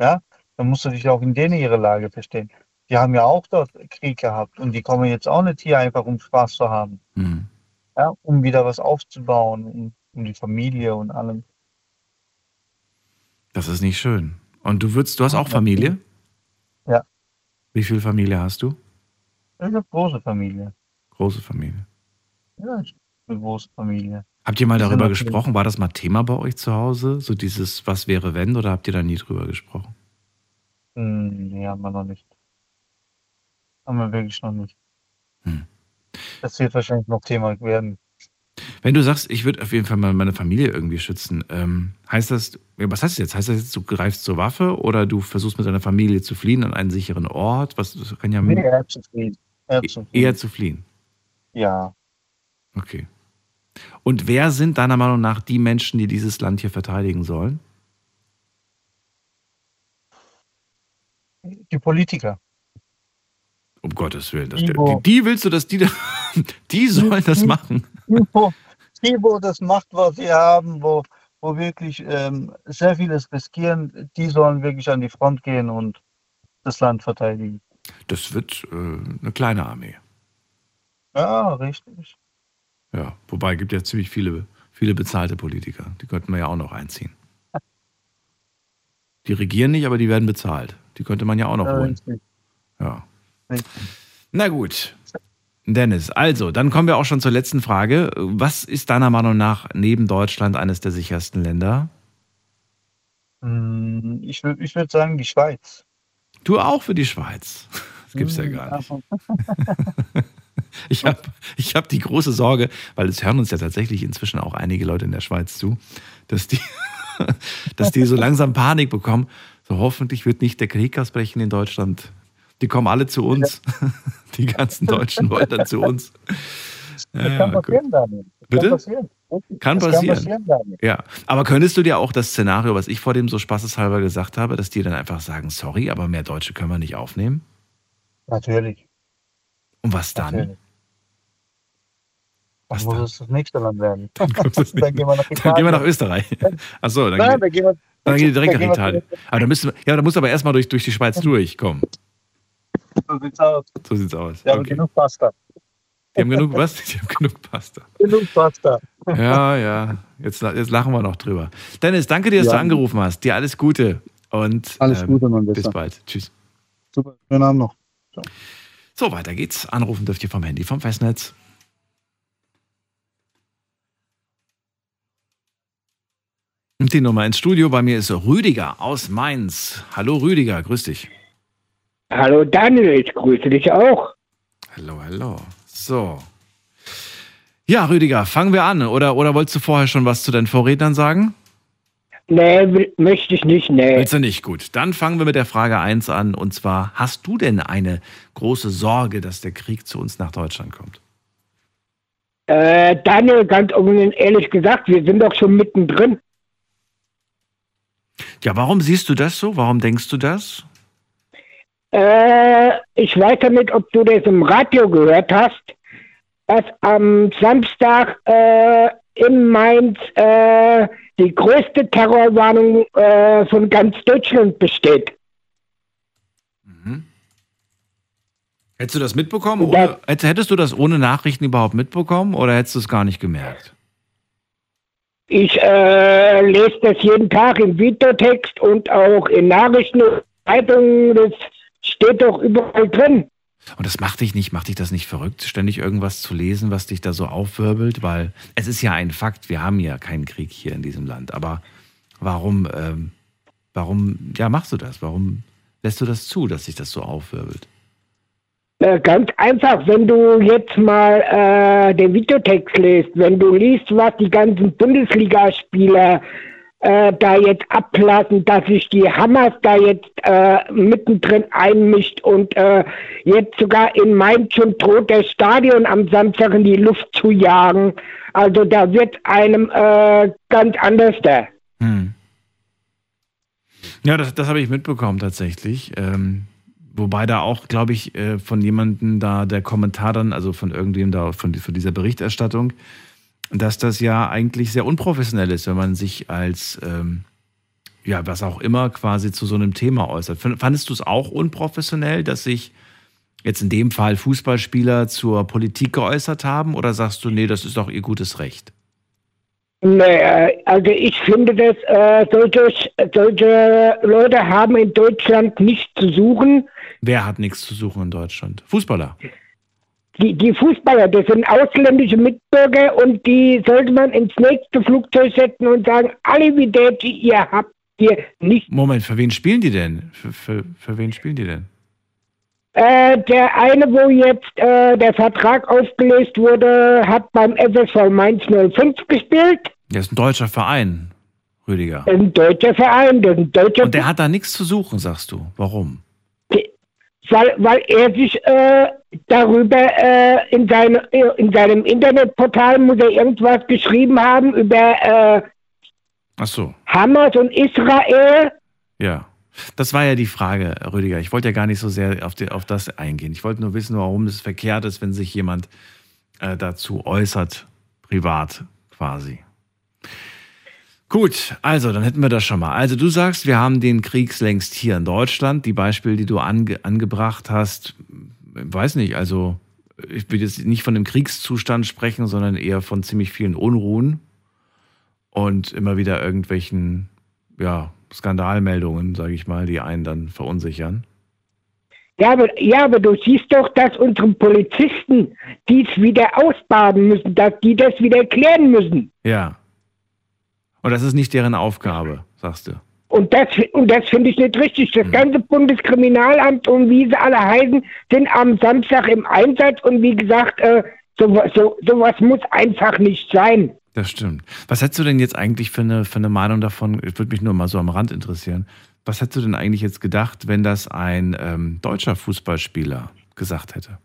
Ja, dann musst du dich auch in denen ihre Lage verstehen. Die haben ja auch dort Krieg gehabt und die kommen jetzt auch nicht hier einfach, um Spaß zu haben. Mhm ja, um wieder was aufzubauen, um, um die Familie und allem. Das ist nicht schön. Und du würdest, du hast auch Familie? Ja. Wie viel Familie hast du? Ich habe große Familie. Große Familie. Ja, ich habe eine große Familie. Habt ihr mal darüber gesprochen? War das mal Thema bei euch zu Hause? So dieses Was wäre wenn oder habt ihr da nie drüber gesprochen? Hm, nee, haben wir noch nicht. Haben wir wirklich noch nicht. Hm. Das wird wahrscheinlich noch Thema werden. Wenn du sagst, ich würde auf jeden Fall mal meine Familie irgendwie schützen, ähm, heißt das, was heißt das jetzt? Heißt das jetzt, du greifst zur Waffe oder du versuchst mit deiner Familie zu fliehen an einen sicheren Ort? Was das kann ja nee, eher zu fliehen. Eher zu fliehen. Eher zu fliehen. Ja. Okay. Und wer sind deiner Meinung nach die Menschen, die dieses Land hier verteidigen sollen? Die Politiker. Um Gottes Willen. Das, die, die, willst du, dass die, die sollen das machen? Die, wo, die, wo das macht, was sie haben, wo, wo wirklich ähm, sehr vieles riskieren, die sollen wirklich an die Front gehen und das Land verteidigen. Das wird äh, eine kleine Armee. Ja, richtig. Ja, wobei es gibt ja ziemlich viele, viele bezahlte Politiker. Die könnten wir ja auch noch einziehen. Die regieren nicht, aber die werden bezahlt. Die könnte man ja auch noch holen. Ja. Na gut. Dennis, also, dann kommen wir auch schon zur letzten Frage. Was ist deiner Meinung nach neben Deutschland eines der sichersten Länder? Hm, ich würde ich würd sagen, die Schweiz. Du auch für die Schweiz. Das gibt's ja Hm, gar nicht. Ich habe ich hab die große Sorge, weil es hören uns ja tatsächlich inzwischen auch einige Leute in der Schweiz zu, dass die, dass die so langsam Panik bekommen. So hoffentlich wird nicht der Krieg ausbrechen in Deutschland. Die kommen alle zu uns. Die ganzen Deutschen wollen dann zu uns. Das Ja, kann passieren, Daniel. Das Bitte? Kann passieren. Kann passieren. Kann passieren. Ja, aber könntest du dir auch das Szenario, was ich vor dem so spaßeshalber gesagt habe, dass die dann einfach sagen, sorry, aber mehr Deutsche können wir nicht aufnehmen? Natürlich. Und was dann? Natürlich. Dann muss es das nächste Land werden. Dann, Dann gehen wir nach Dann gehen wir nach Italien. Österreich. Achso, dann, Nein, geht- dann gehen wir, dann geht direkt nach Italien. Aber dann müssen wir, ja, dann musst du aber erstmal durch, durch die Schweiz durchkommen. So sieht's aus. So sieht's aus. Wir haben Okay. genug Pasta. Die haben genug, was? Die haben genug Pasta. Genug Pasta. Ja, ja. Jetzt, jetzt lachen wir noch drüber. Dennis, danke dir, dass Ja. du angerufen hast. Dir alles Gute und Alles ähm, Gute, mein bis Bester. bald. Tschüss. Super. Schönen Abend noch. So, weiter geht's. Anrufen dürft ihr vom Handy, vom Festnetz. Und die Nummer ins Studio bei mir ist Rüdiger aus Mainz. Hallo Rüdiger, grüß dich. Hallo Daniel, ich grüße dich auch. Hallo, hallo. So. Ja, Rüdiger, fangen wir an. Oder, oder wolltest du vorher schon was zu deinen Vorrednern sagen? Nee, möchte ich nicht, nee. Willst du nicht? Gut. Dann fangen wir mit der Frage 1 an. Und zwar, hast du denn eine große Sorge, dass der Krieg zu uns nach Deutschland kommt? Äh, Daniel, ganz offen und ehrlich gesagt, wir sind doch schon mittendrin. Ja, warum siehst du das so? Warum denkst du das? Äh, ich weiß nicht, ob du das im Radio gehört hast, dass am Samstag äh, in Mainz äh, die größte Terrorwarnung äh, von ganz Deutschland besteht. Hättest du das mitbekommen? Ohne, hätt- hättest du das ohne Nachrichten überhaupt mitbekommen oder hättest du es gar nicht gemerkt? Ich äh, lese das jeden Tag im Videotext und auch in Nachrichten und Zeitungen. Das steht doch überall drin. Und das macht dich nicht, macht dich das nicht verrückt, ständig irgendwas zu lesen, was dich da so aufwirbelt? Weil es ist ja ein Fakt, wir haben ja keinen Krieg hier in diesem Land. Aber warum, ähm, warum, ja, machst du das? Warum lässt du das zu, dass sich das so aufwirbelt? Äh, ganz einfach, wenn du jetzt mal äh, den Videotext liest, wenn du liest, was die ganzen Bundesligaspieler äh, da jetzt ablassen, dass sich die Hamas da jetzt äh, mittendrin einmischt und äh, jetzt sogar in Mainz schon droht, das Stadion am Samstag in die Luft zu jagen. Also da wird einem äh, ganz anders da. Hm. Ja, das, das habe ich mitbekommen tatsächlich. Ähm, wobei da auch, glaube ich, äh, von jemandem da der Kommentar dann, also von irgendjemandem da, von, von dieser Berichterstattung, dass das ja eigentlich sehr unprofessionell ist, wenn man sich als, ähm, ja, was auch immer quasi zu so einem Thema äußert. Fand- Fandest du es auch unprofessionell, dass sich jetzt in dem Fall Fußballspieler zur Politik geäußert haben? Oder sagst du, nee, das ist doch ihr gutes Recht? Nee, äh, also ich finde, dass äh, solche, solche Leute haben in Deutschland nichts zu suchen. Wer hat nichts zu suchen in Deutschland? Fußballer. Die, die Fußballer, das sind ausländische Mitbürger und die sollte man ins nächste Flugzeug setzen und sagen, Arrivederci, ihr habt hier nicht. Moment, für wen spielen die denn? Für, für, für wen spielen die denn? Äh, der eine, wo jetzt äh, der Vertrag aufgelöst wurde, hat beim FSV Mainz 05 gespielt. Der ist ein deutscher Verein, Rüdiger. Ein deutscher Verein, ein deutscher Und der hat da nichts zu suchen, sagst du. Warum? Weil, weil er sich äh, darüber äh, in, seine, in seinem Internetportal muss er irgendwas geschrieben haben über äh, so. Hamas und Israel. Ja. Das war ja die Frage, Rüdiger. Ich wollte ja gar nicht so sehr auf, die, auf das eingehen. Ich wollte nur wissen, warum es verkehrt ist, wenn sich jemand äh, dazu äußert, privat quasi. Gut, also dann hätten wir das schon mal. Also du sagst, wir haben den Krieg längst hier in Deutschland. Die Beispiele, die du ange angebracht hast, weiß nicht, also ich will jetzt nicht von dem Kriegszustand sprechen, sondern eher von ziemlich vielen Unruhen und immer wieder irgendwelchen ja, Skandalmeldungen, sage ich mal, die einen dann verunsichern. Ja aber, ja, aber du siehst doch, dass unsere Polizisten dies wieder ausbaden müssen, dass die das wieder klären müssen. Ja. Und das ist nicht deren Aufgabe, sagst du. Und das, und das finde ich nicht richtig. Das ganze Bundeskriminalamt und wie sie alle heißen, sind am Samstag im Einsatz und wie gesagt, äh, so, so, sowas muss einfach nicht sein. Das stimmt. Was hättest du denn jetzt eigentlich für eine, für eine Meinung davon? Ich würde mich nur mal so am Rand interessieren. Was hättest du denn eigentlich jetzt gedacht, wenn das ein ähm, deutscher Fußballspieler gesagt hätte?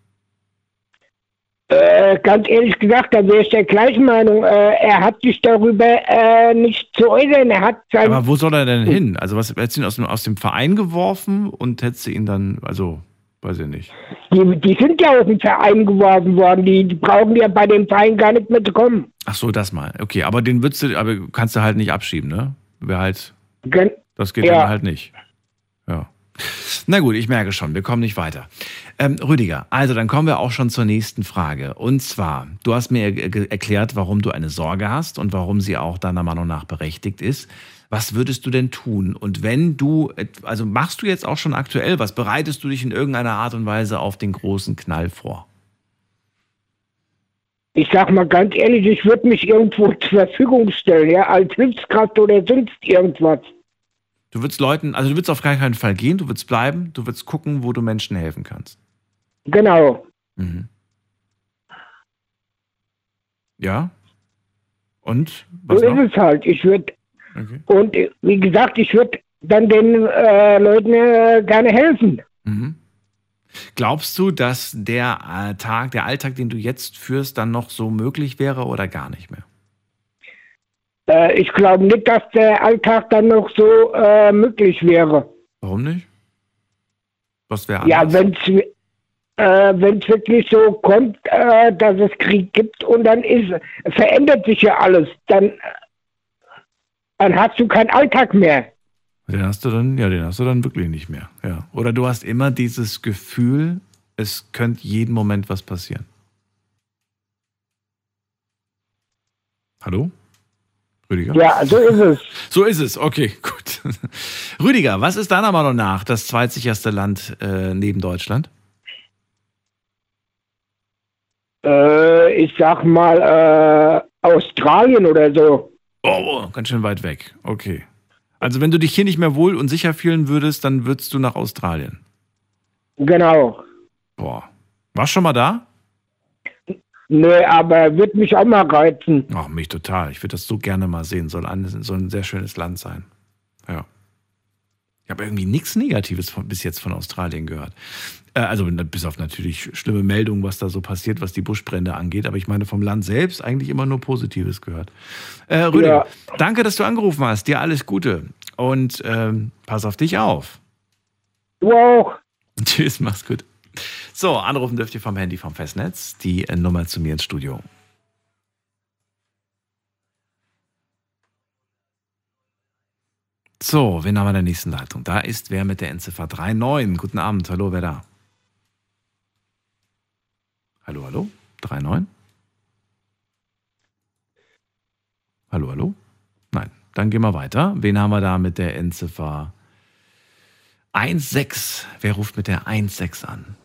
Äh, ganz ehrlich gesagt, da wäre ich der gleichen Meinung. Äh, er hat sich darüber äh, nicht zu äußern. Er hat sein Aber wo soll er denn hin? Also was hättest du ihn aus dem, aus dem Verein geworfen und hättest du ihn dann, also weiß ich nicht. Die, die sind ja aus dem Verein geworfen worden. Die, die brauchen ja bei dem Verein gar nicht mehr zu kommen. Ach so, das mal. Okay, aber den würdest du, aber kannst du halt nicht abschieben, ne? Wäre halt. Gen das geht ja. dann halt nicht. Ja. Na gut, ich merke schon, wir kommen nicht weiter. Ähm, Rüdiger, also dann kommen wir auch schon zur nächsten Frage. Und zwar, du hast mir er erklärt, warum du eine Sorge hast und warum sie auch deiner Meinung nach berechtigt ist. Was würdest du denn tun? Und wenn du, also machst du jetzt auch schon aktuell was? Bereitest du dich in irgendeiner Art und Weise auf den großen Knall vor? Ich sag mal ganz ehrlich, ich würde mich irgendwo zur Verfügung stellen, ja, als Hilfskraft oder sonst irgendwas. Du würdest Leuten, also du würdest auf gar keinen Fall gehen, du würdest bleiben, du würdest gucken, wo du Menschen helfen kannst. Genau. Mhm. Ja? Und? Was so noch? ist es halt. Ich würde, Okay. und äh, wie gesagt, ich würde dann den äh, Leuten äh, gerne helfen. Mhm. Glaubst du, dass der äh, Tag, der Alltag, den du jetzt führst, dann noch so möglich wäre oder gar nicht mehr? Äh, ich glaube nicht, dass der Alltag dann noch so äh, möglich wäre. Warum nicht? Was wäre Ja, anders? wenn es äh, wirklich so kommt, äh, dass es Krieg gibt und dann ist, verändert sich ja alles, dann, dann hast du keinen Alltag mehr. Den hast du dann, ja, den hast du dann wirklich nicht mehr. Ja. Oder du hast immer dieses Gefühl, es könnte jeden Moment was passieren. Hallo? Rüdiger? Ja, so ist es. So ist es, okay, gut. Rüdiger, was ist deiner Meinung nach das zweitsicherste Land äh, neben Deutschland? Äh, ich sag mal äh, Australien oder so. Oh, ganz schön weit weg. Okay. Also wenn du dich hier nicht mehr wohl und sicher fühlen würdest, dann würdest du nach Australien. Genau. Boah. Warst schon mal da? Nö, aber wird mich auch mal reizen. Ach, mich total. Ich würde das so gerne mal sehen. Soll ein, soll ein sehr schönes Land sein. Ja. Ich habe irgendwie nichts Negatives von, bis jetzt von Australien gehört. Äh, also bis auf natürlich schlimme Meldungen, was da so passiert, was die Buschbrände angeht. Aber ich meine vom Land selbst eigentlich immer nur Positives gehört. Äh, Rüdiger, danke, dass du angerufen hast. Dir alles Gute. Und ähm, pass auf dich auf. Du auch. Tschüss, mach's gut. So, anrufen dürft ihr vom Handy vom Festnetz. Die äh, Nummer zu mir ins Studio. So, wen haben wir in der nächsten Leitung? Da ist wer mit der Endziffer 39. Guten Abend, hallo, wer da? Hallo, hallo? 39? Hallo, hallo? Nein, dann gehen wir weiter. Wen haben wir da mit der Endziffer 16? Wer ruft mit der 16 an?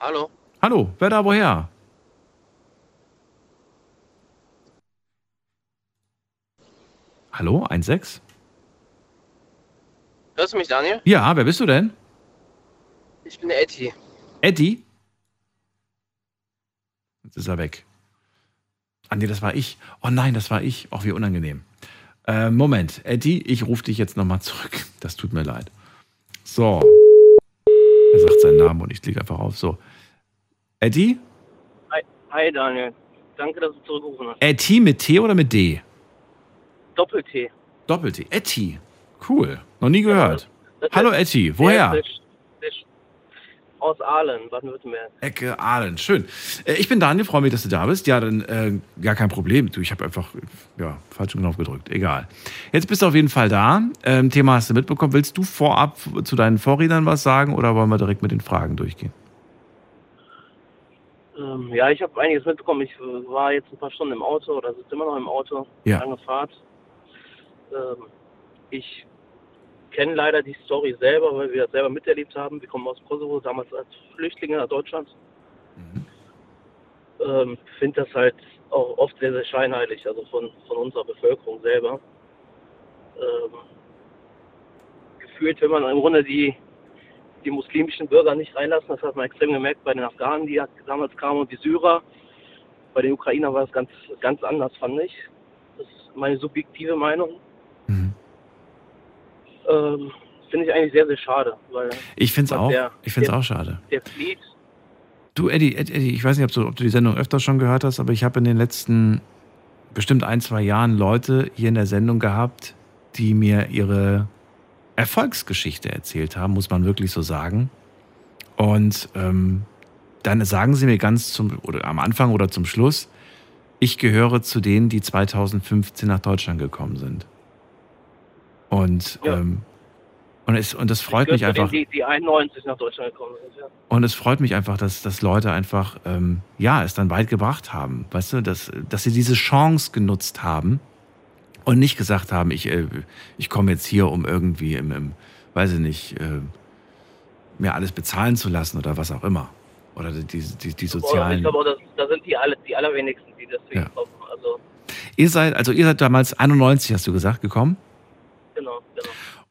Hallo? Hallo, wer da woher? Hallo, 16? Hörst du mich, Daniel? Ja, wer bist du denn? Ich bin Etty. Eddie? Jetzt ist er weg. Ah nee, das war ich. Oh nein, das war ich. Auch wie unangenehm. Äh, Moment, Eddie, ich rufe dich jetzt nochmal zurück. Das tut mir leid. So. Er sagt seinen Namen und ich klicke einfach auf. So. Eddie? Hi, hi Daniel. Danke, dass du zurückgerufen hast. Eddie mit T oder mit D? Doppel-T. Doppel-T. Etty. Cool. Noch nie gehört. Hallo Etty. Woher? ist Aus Aalen, Baden-Württemberg. Ecke Aalen. Schön. Äh, ich bin Daniel, freue mich, dass du da bist. Ja, dann äh, gar kein Problem. Du, ich habe einfach äh, ja, falschen Knopf gedrückt. Egal. Jetzt bist du auf jeden Fall da. Ähm, Thema hast du mitbekommen. Willst du vorab zu deinen Vorrednern was sagen oder wollen wir direkt mit den Fragen durchgehen? Ähm, ja, ich habe einiges mitbekommen. Ich äh, war jetzt ein paar Stunden im Auto oder sitze immer noch im Auto. Ja. Lange Fahrt. Ähm, ich kenne leider die Story selber, weil wir das selber miterlebt haben. Wir kommen aus Kosovo, damals als Flüchtlinge nach Deutschland. Ähm, Finde das halt auch oft sehr, sehr scheinheilig, also von, von unserer Bevölkerung selber. Ähm, gefühlt, wenn man im Grunde die, die muslimischen Bürger nicht reinlassen, das hat man extrem gemerkt bei den Afghanen, die damals kamen und die Syrer. Bei den Ukrainern war es ganz, ganz anders, fand ich. Das ist meine subjektive Meinung. Ähm, Finde ich eigentlich sehr, sehr schade. Weil Ich finde es auch, der- ich find's der- auch schade. Der flieht. Du, Eddie, Ed- Eddie, ich weiß nicht, ob du, ob du die Sendung öfter schon gehört hast, aber ich habe in den letzten bestimmt ein, zwei Jahren Leute hier in der Sendung gehabt, die mir ihre Erfolgsgeschichte erzählt haben, muss man wirklich so sagen. Und ähm, dann sagen sie mir ganz zum, oder am Anfang oder zum Schluss, ich gehöre zu denen, die 2015 nach Deutschland gekommen sind. Und, ähm, und, es, und das freut mich einfach. denen, Die, die 91 nach Deutschland gekommen sind. Ja. Und es freut mich einfach, dass, dass Leute einfach, ähm, ja, es dann weit gebracht haben. Weißt du, dass, dass sie diese Chance genutzt haben und nicht gesagt haben, ich, äh, ich komme jetzt hier, um irgendwie im, im weiß ich nicht, äh, mir alles bezahlen zu lassen oder was auch immer. Oder die, die, die, die Aber ich sozialen. glaube, auch, das, da sind die, alle, die allerwenigsten, die deswegen Ja. kommen. Also, Ihr seid, also ihr seid damals 91, hast du gesagt, gekommen.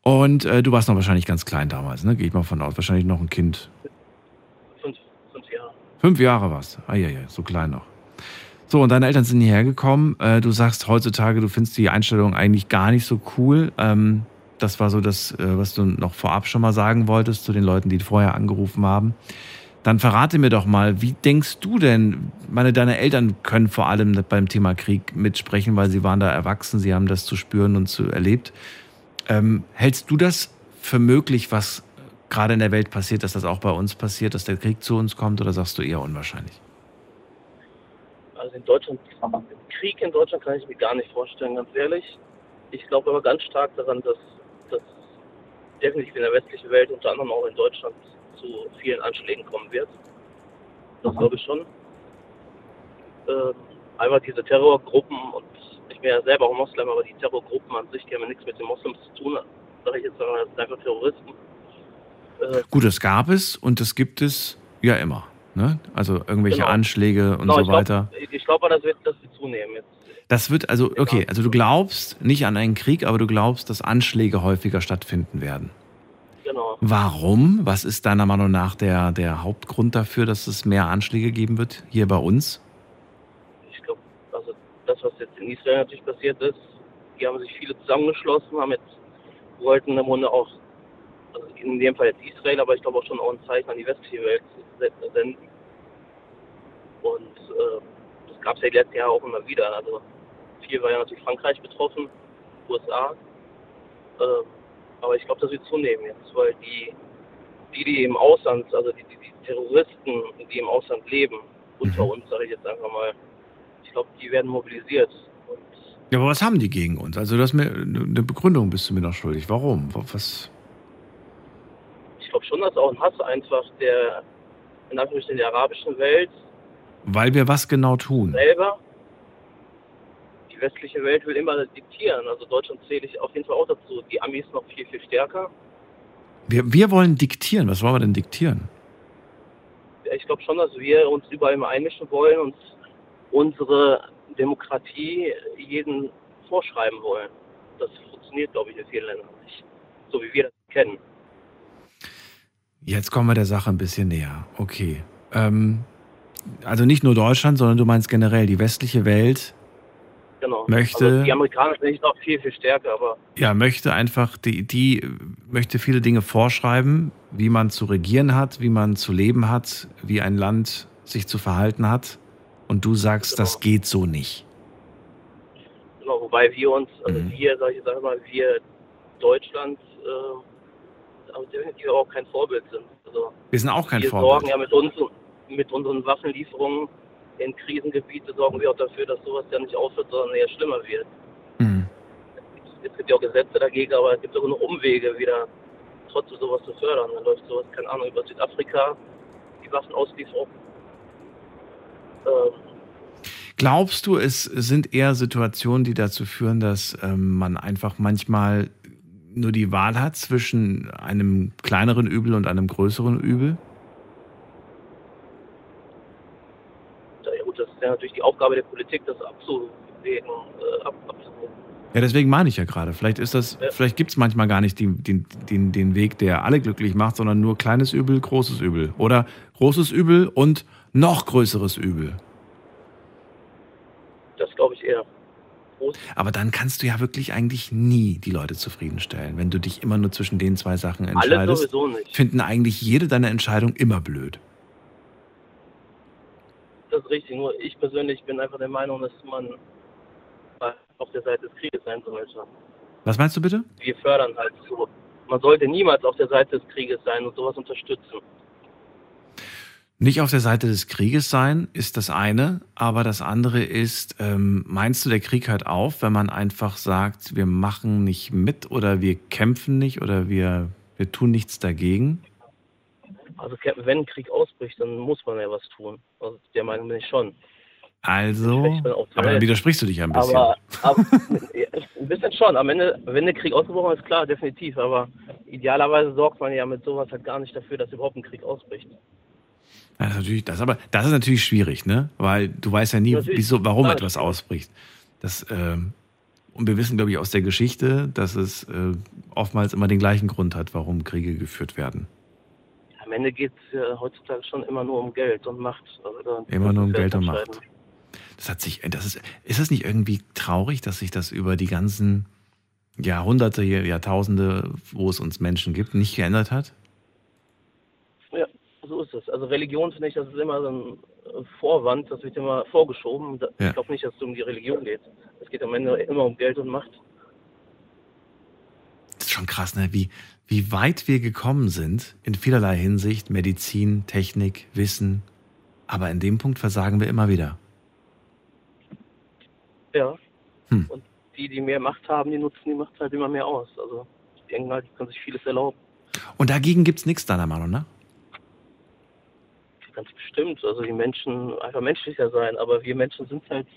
Und äh, du warst noch wahrscheinlich ganz klein damals, ne? Gehe ich mal von aus. Wahrscheinlich noch ein Kind. Fünf, fünf Jahre. Fünf Jahre warst du. Ah, ja, ja, so klein noch. So, und deine Eltern sind hierher gekommen. Äh, du sagst heutzutage, du findest die Einstellung eigentlich gar nicht so cool. Ähm, das war so das, äh, was du noch vorab schon mal sagen wolltest zu den Leuten, die vorher angerufen haben. Dann verrate mir doch mal, wie denkst du denn, meine, deine Eltern können vor allem beim Thema Krieg mitsprechen, weil sie waren da erwachsen, sie haben das zu spüren und zu erlebt. Ähm, hältst du das für möglich, was gerade in der Welt passiert, dass das auch bei uns passiert, dass der Krieg zu uns kommt, oder sagst du eher unwahrscheinlich? Also in Deutschland, Krieg in Deutschland kann ich mir gar nicht vorstellen, ganz ehrlich. Ich glaube aber ganz stark daran, dass, dass definitiv in der westlichen Welt, unter anderem auch in Deutschland, zu vielen Anschlägen kommen wird. Das glaube ich schon. Ähm, einfach diese Terrorgruppen und ich bin ja selber auch Moslem, aber die Terrorgruppen an sich, die haben ja nichts mit den Moslems zu tun, sage ich jetzt, sondern das sind einfach Terroristen. Äh, Gut, das gab es und das gibt es ja immer. Ne? Also irgendwelche Genau. Anschläge und genau, so ich glaub- weiter. Ich, glaube, das wird, das wird zunehmen jetzt. Das wird also, okay, also du glaubst nicht an einen Krieg, aber du glaubst, dass Anschläge häufiger stattfinden werden. Genau. Warum? Was ist deiner Meinung nach der, der Hauptgrund dafür, dass es mehr Anschläge geben wird hier bei uns? ich glaube, also das, was jetzt in Israel natürlich passiert ist, die haben sich viele zusammengeschlossen, haben jetzt, wollten im Grunde auch, also in dem Fall jetzt Israel, aber ich glaube auch schon auch ein Zeichen an die westliche Welt se- senden. Und äh, das gab es ja letztes Jahr auch immer wieder. Also viel war ja natürlich Frankreich betroffen, USA. Ähm, aber ich glaube, das wird zunehmen jetzt, weil die, die, die im Ausland, also die, die, die Terroristen, die im Ausland leben, unter uns, sage ich jetzt einfach mal, ich glaube, die werden mobilisiert. Ja, aber was haben die gegen uns? Also das mir eine Begründung bist du mir noch schuldig. Warum? Was? Ich glaube schon, dass auch ein Hass einfach der, in Anführungsstrichen, der arabischen Welt Weil wir was genau tun. selber, die westliche Welt will immer diktieren. Also Deutschland zähle ich auf jeden Fall auch dazu. Die Amis noch viel, viel stärker. Wir, wir wollen diktieren. Was wollen wir denn diktieren? Ich glaube schon, dass wir uns überall immer einmischen wollen und unsere Demokratie jeden vorschreiben wollen. Das funktioniert, glaube ich, in vielen Ländern nicht. So wie wir das kennen. Jetzt kommen wir der Sache ein bisschen näher. Okay. Ähm, also nicht nur Deutschland, sondern du meinst generell die westliche Welt Genau. Möchte- Also die Amerikaner sind nicht noch viel, viel stärker, aber Ja, möchte einfach, die, die möchte viele Dinge vorschreiben, wie man zu regieren hat, wie man zu leben hat, wie ein Land sich zu verhalten hat. Und du sagst, das geht so nicht. genau, wobei wir uns, also Mhm. wir, sag ich, sag mal, wir Deutschland, äh, aber definitiv auch kein Vorbild sind. Also Wir sind auch kein wir Vorbild. sorgen ja mit, uns, mit unseren Waffenlieferungen in Krisengebiete, sorgen wir auch dafür, dass sowas ja nicht aufhört, sondern eher schlimmer wird. Mhm. Es gibt ja auch Gesetze dagegen, aber es gibt auch noch Umwege, wieder trotzdem sowas zu fördern. Dann läuft sowas, keine Ahnung, über Südafrika, die Waffenauslieferung. Glaubst du, es sind eher Situationen, die dazu führen, dass ähm, man einfach manchmal nur die Wahl hat zwischen einem kleineren Übel und einem größeren Übel? ja gut, das ist ja natürlich die Aufgabe der Politik, das abzuwägen, äh, ab, abzuwägen. Ja, deswegen meine ich ja gerade. Vielleicht ist das, Ja. vielleicht gibt es manchmal gar nicht den, den, den, den Weg, der alle glücklich macht, sondern nur kleines Übel, großes Übel. Oder großes Übel und noch größeres Übel. Das glaube ich eher. Groß. Aber dann kannst du ja wirklich eigentlich nie die Leute zufriedenstellen. Wenn du dich immer nur zwischen den zwei Sachen Alle entscheidest, sowieso nicht. finden eigentlich jede deiner Entscheidung immer blöd. Das ist richtig. Nur ich persönlich bin einfach der Meinung, dass man auf der Seite des Krieges sein sollte. Was meinst du bitte? Wir fördern halt so. Man sollte niemals auf der Seite des Krieges sein und sowas unterstützen. Nicht auf der Seite des Krieges sein ist das eine, aber das andere ist, ähm, meinst du, der Krieg hört auf, wenn man einfach sagt, wir machen nicht mit oder wir kämpfen nicht oder wir, wir tun nichts dagegen? Also wenn ein Krieg ausbricht, dann muss man ja was tun. Also der Meinung bin ich schon. Also, aber dann widersprichst du dich ein bisschen. Aber, aber ja, ein bisschen schon. Am Ende, wenn der Krieg ausgebrochen ist, klar, definitiv. Aber idealerweise sorgt man ja mit sowas halt gar nicht dafür, dass überhaupt ein Krieg ausbricht. Ja, das, ist natürlich, das, aber, das ist natürlich schwierig, ne? Weil du weißt ja nie, wieso, warum Klar. etwas ausbricht. Das, ähm, und wir wissen, glaube ich, aus der Geschichte, dass es äh, oftmals immer den gleichen Grund hat, warum Kriege geführt werden. Am Ende geht es ja heutzutage schon immer nur um Geld und Macht. Also Immer nur um Geld und. Macht. Das hat sich, das ist, ist das nicht irgendwie traurig, dass sich das über die ganzen Jahrhunderte, Jahrtausende, wo es uns Menschen gibt, nicht geändert hat? Ja, so ist es. Also Religion finde ich, das ist immer so ein Vorwand, das wird immer vorgeschoben. Ja. Ich glaube nicht, dass es um die Religion geht. Es geht am Ende immer um Geld und Macht. Das ist schon krass, ne? Wie, wie weit wir gekommen sind in vielerlei Hinsicht, Medizin, Technik, Wissen. Aber in dem Punkt versagen wir immer wieder. Ja. Hm. Und die, die mehr Macht haben, die nutzen die Macht halt immer mehr aus. Also die denken halt, die können sich vieles erlauben. Und dagegen gibt es nichts, deiner Meinung nach? Ganz bestimmt. Also die Menschen einfach menschlicher sein, aber wir Menschen sind halt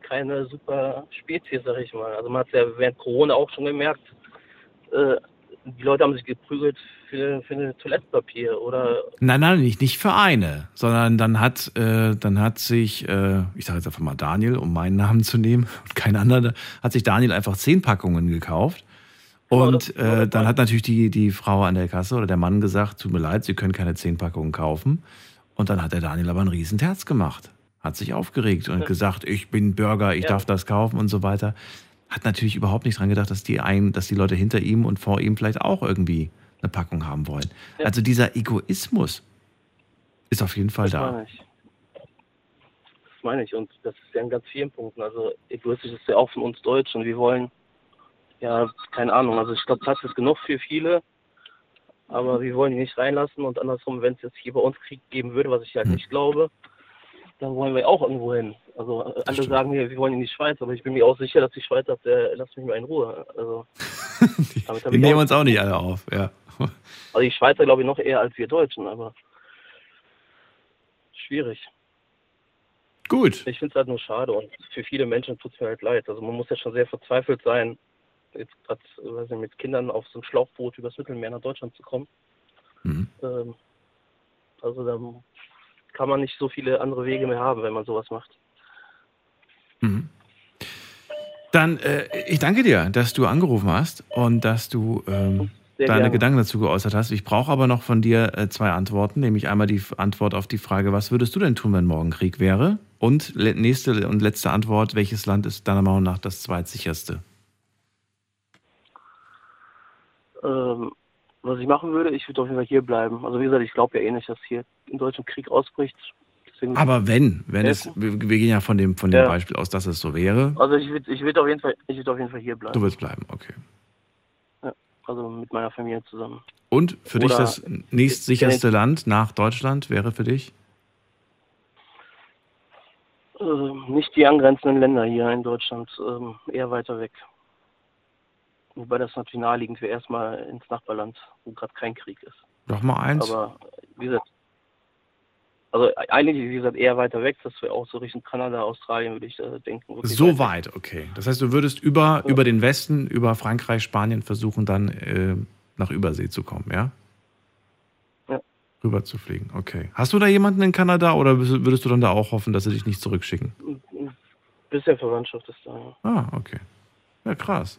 keine super Spezies, sag ich mal. Also man hat ja während Corona auch schon gemerkt, äh, die Leute haben sich geprügelt für, für ein Toilettenpapier oder Nein, nein, nicht, nicht für eine, sondern dann hat, äh, dann hat sich, äh, ich sage jetzt einfach mal Daniel, um meinen Namen zu nehmen und kein anderer, hat sich Daniel einfach zehn Packungen gekauft. Und äh, dann hat natürlich die, die Frau an der Kasse oder der Mann gesagt, tut mir leid, Sie können keine zehn Packungen kaufen. Und dann hat der Daniel aber einen riesen Terz gemacht. Hat sich aufgeregt und Ja. gesagt, ich bin Bürger, ich Ja. darf das kaufen und so weiter. Hat natürlich überhaupt nicht dran gedacht, dass die, ein, dass die Leute hinter ihm und vor ihm vielleicht auch irgendwie eine Packung haben wollen. Ja. Also dieser Egoismus ist auf jeden Fall Das da. meine ich. Das meine ich. Und das ist ja in ganz vielen Punkten. Also egoistisch ist ja auch von uns Deutschen. Wir wollen, ja, keine Ahnung. Also ich glaube, Platz ist genug für viele. Aber wir wollen die nicht reinlassen. Und andersrum, wenn es jetzt hier bei uns Krieg geben würde, was ich halt nicht glaube, dann wollen wir auch irgendwo hin. Also äh, andere sagen mir, wir wollen in die Schweiz. Aber ich bin mir auch sicher, dass die Schweiz sagt, äh, lasst mich mal in Ruhe. Also, damit hab Wir ich nehmen auch- uns auch nicht alle auf, ja. also die Schweizer glaube ich noch eher als wir Deutschen, aber schwierig. Gut. Ich finde es halt nur schade und für viele Menschen tut es mir halt leid. Also man muss ja schon sehr verzweifelt sein, jetzt gerade weiß nicht, mit Kindern auf so ein Schlauchboot übers Mittelmeer nach Deutschland zu kommen. Mhm. Ähm, also da kann man nicht so viele andere Wege mehr haben, wenn man sowas macht. Mhm. Dann, äh, ich danke dir, dass du angerufen hast und dass du ähm, deine gerne. Gedanken dazu geäußert hast. Ich brauche aber noch von dir äh, zwei Antworten, nämlich einmal die Antwort auf die Frage, was würdest du denn tun, wenn morgen Krieg wäre? Und nächste und letzte Antwort, welches Land ist deiner Meinung nach das zweitsicherste? Ähm, was ich machen würde, ich würde auf jeden Fall hier bleiben. Also wie gesagt, ich glaube ja eh nicht, dass hier in Deutschland Krieg ausbricht. Deswegen Aber wenn, wenn es, wir, gehen ja von dem, von dem Ja. Beispiel aus, dass es so wäre, Also ich würde ich würd auf jeden Fall, ich würde auf jeden Fall hier bleiben. du willst bleiben, okay. Ja, also mit meiner Familie zusammen. Und für dich Oder- das nächstsicherste Land nach Deutschland wäre für dich? Ähm, nicht die angrenzenden Länder hier in Deutschland, ähm, eher weiter weg. Wobei das natürlich naheliegend wäre, erstmal ins Nachbarland, wo gerade kein Krieg ist. Doch mal eins. Aber wie gesagt, also eigentlich, wie gesagt, eher weiter weg, das wäre auch so Richtung Kanada, Australien, würde ich äh, denken. So weit weit, okay. Das heißt, du würdest über, über den Westen, über Frankreich, Spanien versuchen, dann äh, nach Übersee zu kommen, ja? Ja. Rüber zu fliegen, okay. Hast du da jemanden in Kanada oder würdest du dann da auch hoffen, dass sie dich nicht zurückschicken? Bisschen Verwandtschaft ist da. Ja. Ah, okay. Ja, krass.